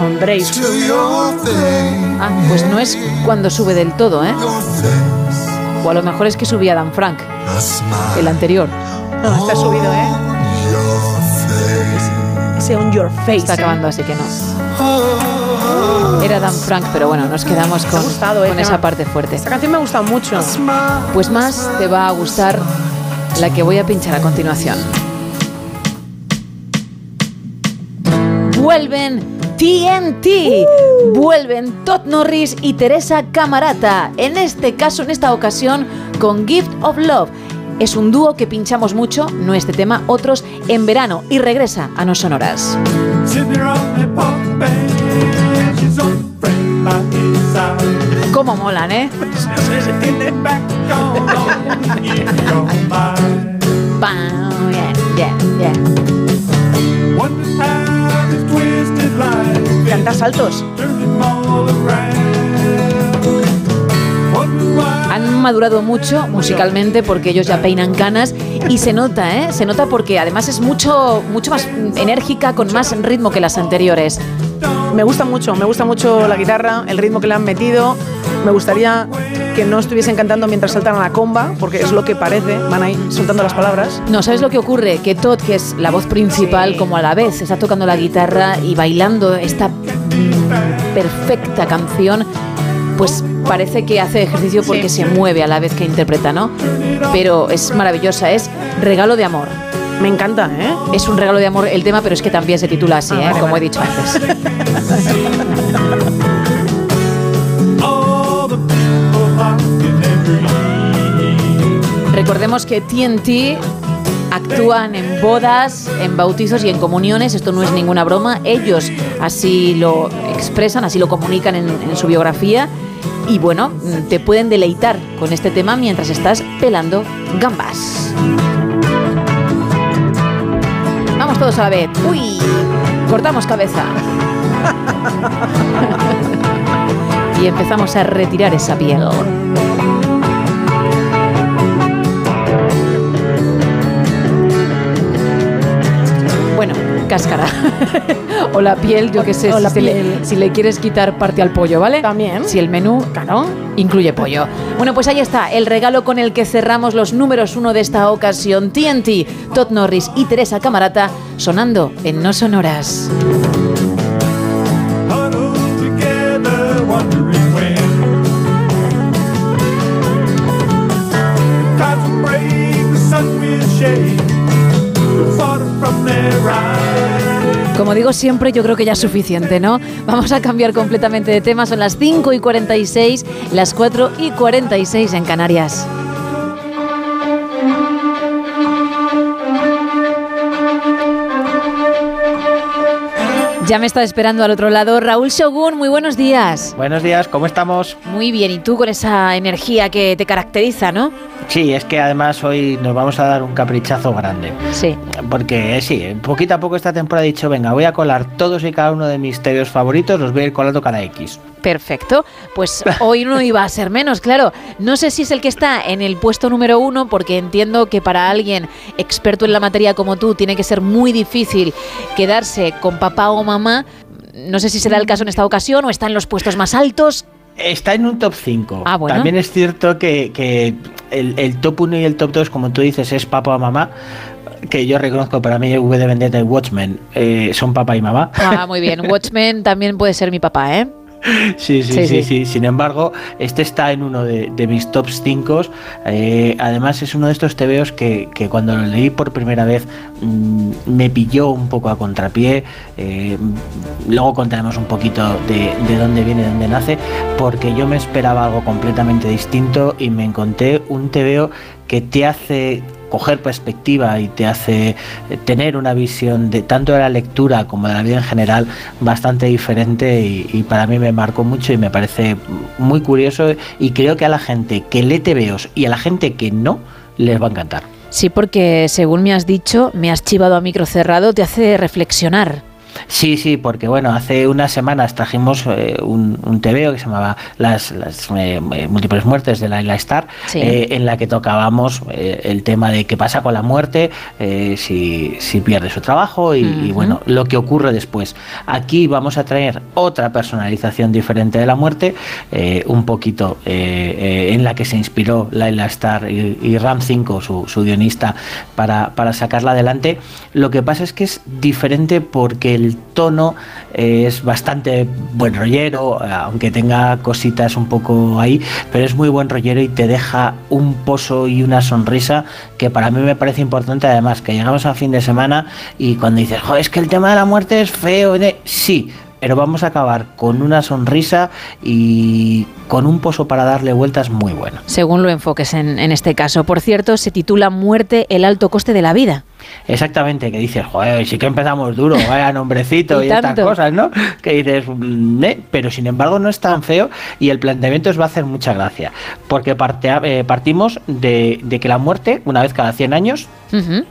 Hombre, to your face. Ah, pues no es cuando sube del todo, ¿eh? O a lo mejor es que subía Dan Frank, el anterior. no, está subido, ¿eh? Ese on your face. Está acabando, así que no. Era Dan Frank, pero bueno, nos quedamos con, gustado, ¿eh? con esa parte fuerte. Esta canción me ha gustado mucho. Pues más te va a gustar la que voy a pinchar a continuación. Vuelven TNT. Vuelven Todd Norris y Teresa Camarata. En este caso, en esta ocasión, con Gift of Love. Es un dúo que pinchamos mucho, no este tema, otros en verano y regresa a No Sonoras. ¿Cómo molan, eh? Bam, yeah, yeah, yeah. Canta saltos. Han madurado mucho musicalmente porque ellos ya peinan canas y se nota, ¿eh? Se nota porque además es mucho, mucho más enérgica, con más ritmo que las anteriores. Me gusta mucho, me gusta mucho la guitarra, el ritmo que le han metido. Me gustaría que no estuviesen cantando mientras saltan a la comba, porque es lo que parece, van ahí soltando las palabras. No, ¿sabes lo que ocurre? Que Todd, que es la voz principal, como a la vez está tocando la guitarra y bailando esta mm, perfecta canción, pues parece que hace ejercicio porque se mueve a la vez que interpreta, ¿no? Pero es maravillosa, es regalo de amor. Me encanta, ¿eh? Es un regalo de amor el tema, pero es que también se titula así, ¿eh? como he dicho antes. Recordemos que TNT actúan en bodas, en bautizos y en comuniones. Esto no es ninguna broma. Ellos así lo expresan, así lo comunican en, su biografía. Y bueno, te pueden deleitar con este tema mientras estás pelando gambas. Vamos todos a la vez. Uy, cortamos cabeza. y empezamos a retirar esa piel. Cáscara. o la piel, yo qué sé, O la si, le, piel. si le quieres quitar parte al pollo, ¿vale? También. Si el menú, claro, incluye pollo. Bueno, pues ahí está, el regalo con el que cerramos los números uno de esta ocasión. TNT, Todd Norris y Teresa Camarata sonando en No Sonoras. shade, Como digo siempre, yo creo que ya es suficiente, ¿no? Vamos a cambiar completamente de tema. Son las 5 y 46, las 4 y 46 en Canarias. Ya me está esperando al otro lado Raúl Shogun. Muy buenos días. Buenos días, ¿cómo estamos? Muy bien, y tú con esa energía que te caracteriza, ¿no? Sí, es que además hoy nos vamos a dar un caprichazo grande. Sí. Porque eh, sí, poquito a poco esta temporada he dicho, venga, voy a colar todos y cada uno de mis tebeos favoritos, los voy a ir colando cada X. Perfecto. Pues hoy no iba a ser menos, claro. No sé si es el que está en el puesto número uno, porque entiendo que para alguien experto en la materia como tú tiene que ser muy difícil quedarse con papá o mamá. No sé si será el caso en esta ocasión o está en los puestos más altos. Está en un top 5. Ah, bueno. También es cierto que, que el, el top 1 y el top 2, como tú dices, es papá o mamá. Que yo reconozco para mí V de Vendetta y Watchmen eh, son papá y mamá. Ah, muy bien. Watchmen también puede ser mi papá, ¿eh? Sí, sí, Sí, sí, Sin embargo, este está en uno de, de mis top 5. además, es uno de estos tebeos que, que cuando lo leí por primera vez mm, me pilló un poco a contrapié. Eh, luego contaremos un poquito de, de dónde viene, de dónde nace, porque yo me esperaba algo completamente distinto y me encontré un tebeo que te hace coger perspectiva y te hace eh, tener una visión de tanto de la lectura como de la vida en general bastante diferente y, para mí me marcó mucho y me parece muy curioso y creo que a la gente que lee tebeos y a la gente que no les va a encantar. Sí, porque según me has dicho, me has chivado a micro cerrado, te hace reflexionar. Sí, sí, porque bueno, hace unas semanas trajimos eh, un, un TVO que se llamaba Las, las eh, eh, múltiples muertes de la Isla Star, Sí. eh, en la que tocábamos el tema de qué pasa con la muerte, si, si pierde su trabajo y, bueno, lo que ocurre después. Aquí vamos a traer otra personalización diferente de la muerte, un poquito en la que se inspiró Laila Star y, y Ram 5, su, su guionista, para, para sacarla adelante. Lo que pasa es que es diferente porque el tono eh, es bastante buen rollero, eh, aunque tenga cositas un poco ahí, pero es muy buen rollero y te deja un pozo y una sonrisa que para mí me parece importante. Además, que llegamos a fin de semana y cuando dices, "Jo, es que el tema de la muerte es feo, eh", sí, pero vamos a acabar con una sonrisa y con un pozo para darle vueltas muy bueno. Según lo enfoques en, en este caso. Por cierto, se titula Muerte, el alto coste de la vida. Exactamente, que dices, joder, sí que empezamos duro, vaya nombrecito Y y, estas cosas, ¿no? Que dices, mm, eh, pero sin embargo no es tan feo y el planteamiento os va a hacer mucha gracia, porque parte- eh, partimos de, de que la muerte, una vez cada 100 años,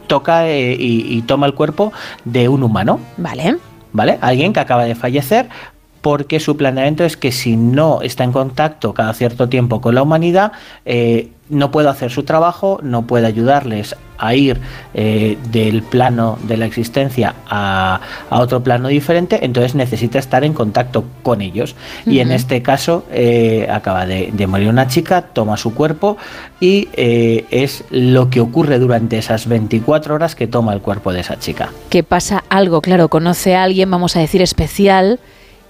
toca eh, y, y toma el cuerpo de un humano, Vale. ¿Vale? Alguien que acaba de fallecer. Porque su planteamiento es que si no está en contacto cada cierto tiempo con la humanidad, eh, no puede hacer su trabajo, no puede ayudarles a ir eh, del plano de la existencia a, a otro plano diferente, entonces necesita estar en contacto con ellos. Y en este caso eh, acaba de, de morir una chica, toma su cuerpo y eh, es lo que ocurre durante esas 24 horas que toma el cuerpo de esa chica. Que pasa algo, claro, conoce a alguien, vamos a decir, especial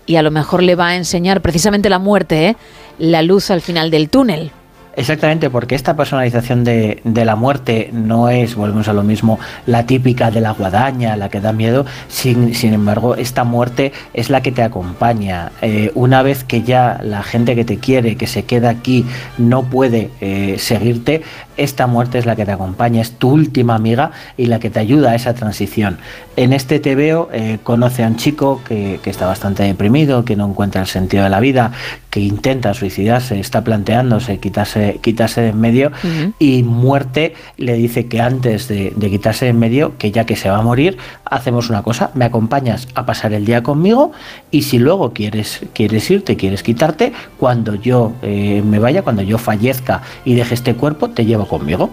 y a lo mejor le va a enseñar precisamente la muerte, la luz al final del túnel. Exactamente, porque esta personalización de, de la muerte no es, volvemos a lo mismo, la típica de la guadaña, la que da miedo. Sin, embargo, esta muerte es la que te acompaña. Eh, una vez que ya la gente que te quiere, que se queda aquí, no puede eh, seguirte, esta muerte es la que te acompaña, es tu última amiga y la que te ayuda a esa transición. En este TVO eh, conoce a un chico que está bastante deprimido, que no encuentra el sentido de la vida, que intenta suicidarse, está planteándose quitarse, quitarse de en medio y muerte le dice que antes de, de quitarse de en medio, que ya que se va a morir, hacemos una cosa, me acompañas a pasar el día conmigo y si luego quieres, quieres irte, quieres quitarte, cuando yo eh, me vaya, cuando yo fallezca y deje este cuerpo, te llevo conmigo.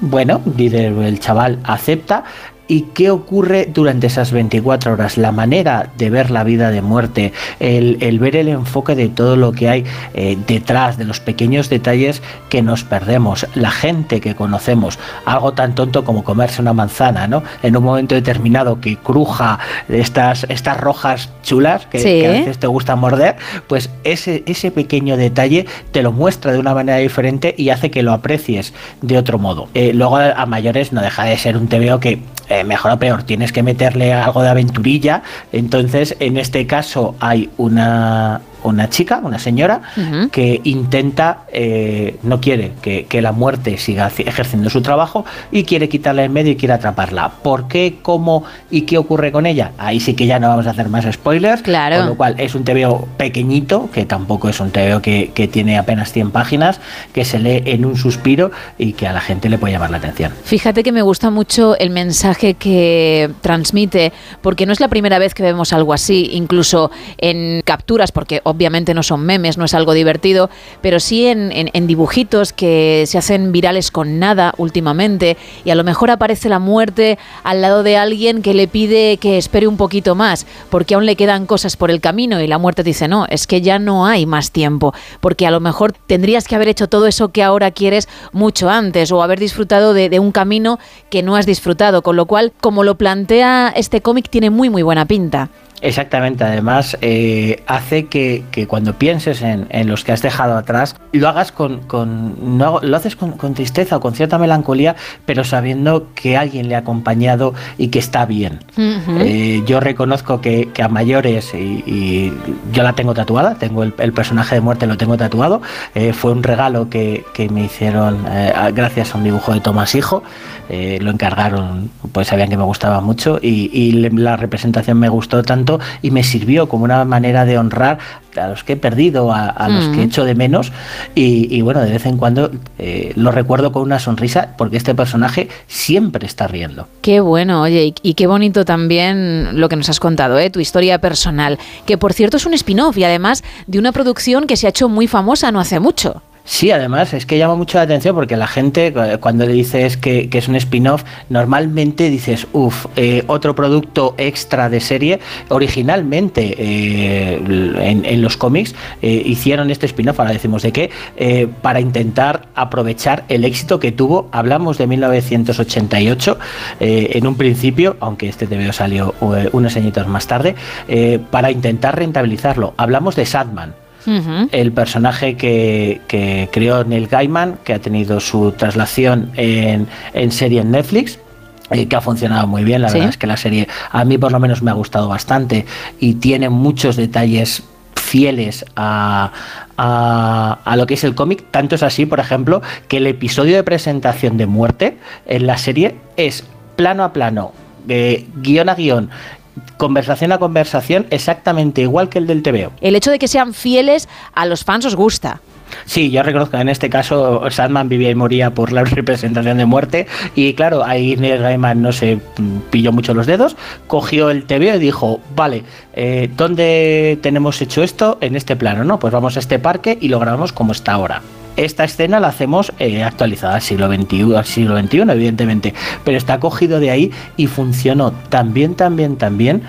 Bueno, dice el chaval, acepta. ¿Y qué ocurre durante esas 24 horas? La manera de ver la vida de muerte, el, el ver el enfoque de todo lo que hay eh, detrás, de los pequeños detalles que nos perdemos, la gente que conocemos, algo tan tonto como comerse una manzana, ¿no? En un momento determinado que cruja estas, estas rojas chulas que, Sí. que a veces te gusta morder, pues ese, ese pequeño detalle te lo muestra de una manera diferente y hace que lo aprecies de otro modo. Eh, luego a, a mayores no deja de ser un TVO que eh, mejor o peor tienes que meterle algo de aventurilla. Entonces, en este caso hay una, una chica, una señora, que intenta, eh, no quiere que, que la muerte siga ejerciendo su trabajo y quiere quitarla en medio y quiere atraparla. ¿Por qué, cómo y qué ocurre con ella? Ahí sí que ya no vamos a hacer más spoilers. Claro. Con lo cual es un TVO pequeñito, que tampoco es un TVO que, que tiene apenas 100 páginas, que se lee en un suspiro y que a la gente le puede llamar la atención. Fíjate que me gusta mucho el mensaje que transmite, porque no es la primera vez que vemos algo así, incluso en capturas, porque obviamente no son memes, no es algo divertido, pero sí en, dibujitos que se hacen virales con nada últimamente, y a lo mejor aparece la muerte al lado de alguien que le pide que espere un poquito más, porque aún le quedan cosas por el camino, y la muerte dice, no, es que ya no hay más tiempo, porque a lo mejor tendrías que haber hecho todo eso que ahora quieres mucho antes, o haber disfrutado de, de un camino que no has disfrutado, con lo cual, como lo plantea este cómic, tiene muy, muy buena pinta. Exactamente, además eh, hace que, que cuando pienses en, en los que has dejado atrás, lo hagas con, con no, lo haces con, con tristeza o con cierta melancolía, pero sabiendo que alguien le ha acompañado y que está bien. Eh, yo reconozco que, que a mayores, y, y yo la tengo tatuada, tengo el, el personaje de muerte, lo tengo tatuado. Eh, fue un regalo que, que me hicieron gracias a un dibujo de Tomás Hijo. Lo encargaron, pues sabían que me gustaba mucho y, la representación me gustó tanto y me sirvió como una manera de honrar a los que he perdido, a, a los Mm. que he hecho de menos y, y bueno, de vez en cuando eh, lo recuerdo con una sonrisa porque este personaje siempre está riendo. Qué bueno, oye, y, y qué bonito también lo que nos has contado, ¿eh? tu historia personal, que por cierto es un spin-off y además de una producción que se ha hecho muy famosa no hace mucho. Sí, además es que llama mucho la atención porque la gente eh, cuando le dices que, es un spin-off, normalmente dices, uff, otro producto extra de serie. Originalmente eh, en, los cómics eh, hicieron este spin-off, ahora decimos de qué, eh, para intentar aprovechar el éxito que tuvo. Hablamos de 1988 eh, en un principio, aunque este TVO salió eh, unos añitos más tarde, eh, para intentar rentabilizarlo. Hablamos de Sadman el personaje que, que creó Neil Gaiman, que ha tenido su traslación en, en serie en Netflix. eh, que ha funcionado muy bien. La Sí. verdad es que la serie a mí por lo menos me ha gustado bastante y tiene muchos detalles fieles a, a- a lo que es el cómic. Tanto es así, por ejemplo, que el episodio de presentación de muerte en la serie es plano a plano, de guion a guion, conversación a conversación, exactamente igual que el del TVO. El hecho de que sean fieles a los fans os gusta. Sí, yo reconozco en este caso Sandman vivía y moría por la representación de muerte y claro, ahí Neil Gaiman no se mm, pilló mucho los dedos, cogió el TV y dijo, vale, eh, ¿dónde tenemos hecho esto? En este plano, ¿no? Pues vamos a este parque y lo grabamos como está ahora. Esta escena la hacemos eh, actualizada al siglo XXI, al siglo XXI, evidentemente, pero está cogido de ahí y funcionó tan bien, tan bien, tan bien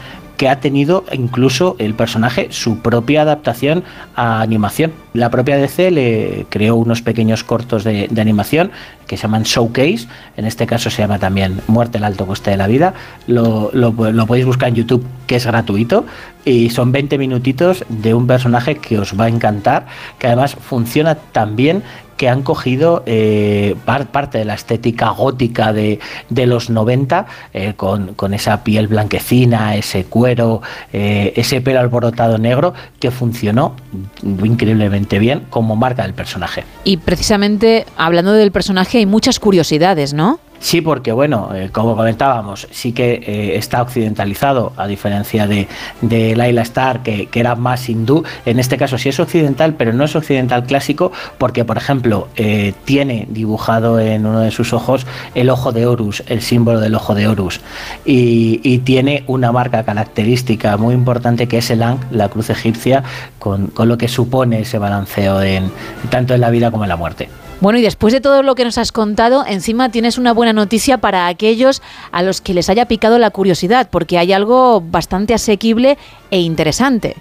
que ha tenido incluso el personaje su propia adaptación a animación. La propia DC le creó unos pequeños cortos de, animación que se llaman Showcase, en este caso se llama también Muerte al alto coste de la vida, lo, lo- lo podéis buscar en YouTube que es gratuito y son 20 minutitos de un personaje que os va a encantar, que además funciona tan bien que han cogido eh, par- parte de la estética gótica de, de los 90, eh, con, con esa piel blanquecina, ese cuero, eh, ese pelo alborotado negro, que funcionó increíblemente bien como marca del personaje. Y precisamente hablando del personaje hay muchas curiosidades, ¿no? Sí, porque bueno, eh, como comentábamos, sí que eh, está occidentalizado, a diferencia de, de Laila Star, que, era más hindú. En este caso sí es occidental, pero no es occidental clásico, porque por ejemplo eh, tiene dibujado en uno de sus ojos el ojo de Horus, el símbolo del ojo de Horus, y, y tiene una marca característica muy importante que es el Ankh, la cruz egipcia, con, con lo que supone ese balanceo en, tanto en la vida como en la muerte. Bueno, y después de todo lo que nos has contado, encima tienes una buena noticia para aquellos a los que les haya picado la curiosidad, porque hay algo bastante asequible e interesante.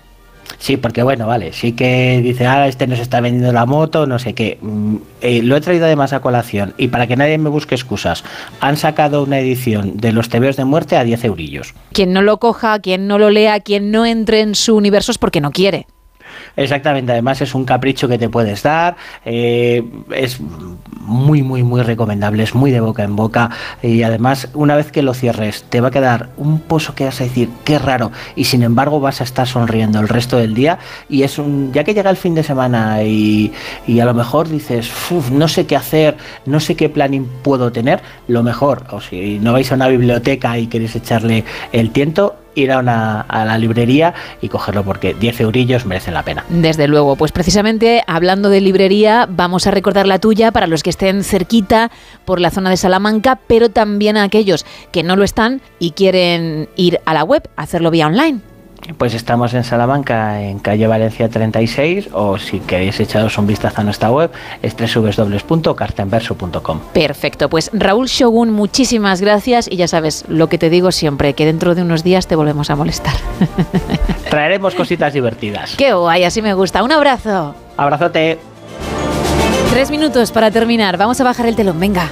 Sí, porque bueno, vale, sí que dice, ah, este nos está vendiendo la moto, no sé qué. Mm, eh, lo he traído además a colación y para que nadie me busque excusas, han sacado una edición de los TVOs de muerte a 10 eurillos. Quien no lo coja, quien no lo lea, quien no entre en su universo es porque no quiere. Exactamente, además es un capricho que te puedes dar, eh, es muy, muy, muy recomendable, es muy de boca en boca y además una vez que lo cierres te va a quedar un pozo que vas a decir, qué raro, y sin embargo vas a estar sonriendo el resto del día y es un, ya que llega el fin de semana y, y a lo mejor dices, "Uf, no sé qué hacer, no sé qué planning puedo tener, lo mejor, o si no vais a una biblioteca y queréis echarle el tiento, ir a, una, a la librería y cogerlo porque 10 eurillos merecen la pena. Desde luego, pues precisamente hablando de librería, vamos a recordar la tuya para los que estén cerquita por la zona de Salamanca, pero también a aquellos que no lo están y quieren ir a la web, hacerlo vía online. Pues estamos en Salamanca, en calle Valencia 36, o si queréis echaros un vistazo a nuestra web, es www.cartenverso.com. Perfecto, pues Raúl Shogun, muchísimas gracias y ya sabes lo que te digo siempre, que dentro de unos días te volvemos a molestar. Traeremos cositas divertidas. Qué guay, así me gusta. Un abrazo. Abrazote. Tres minutos para terminar, vamos a bajar el telón, venga.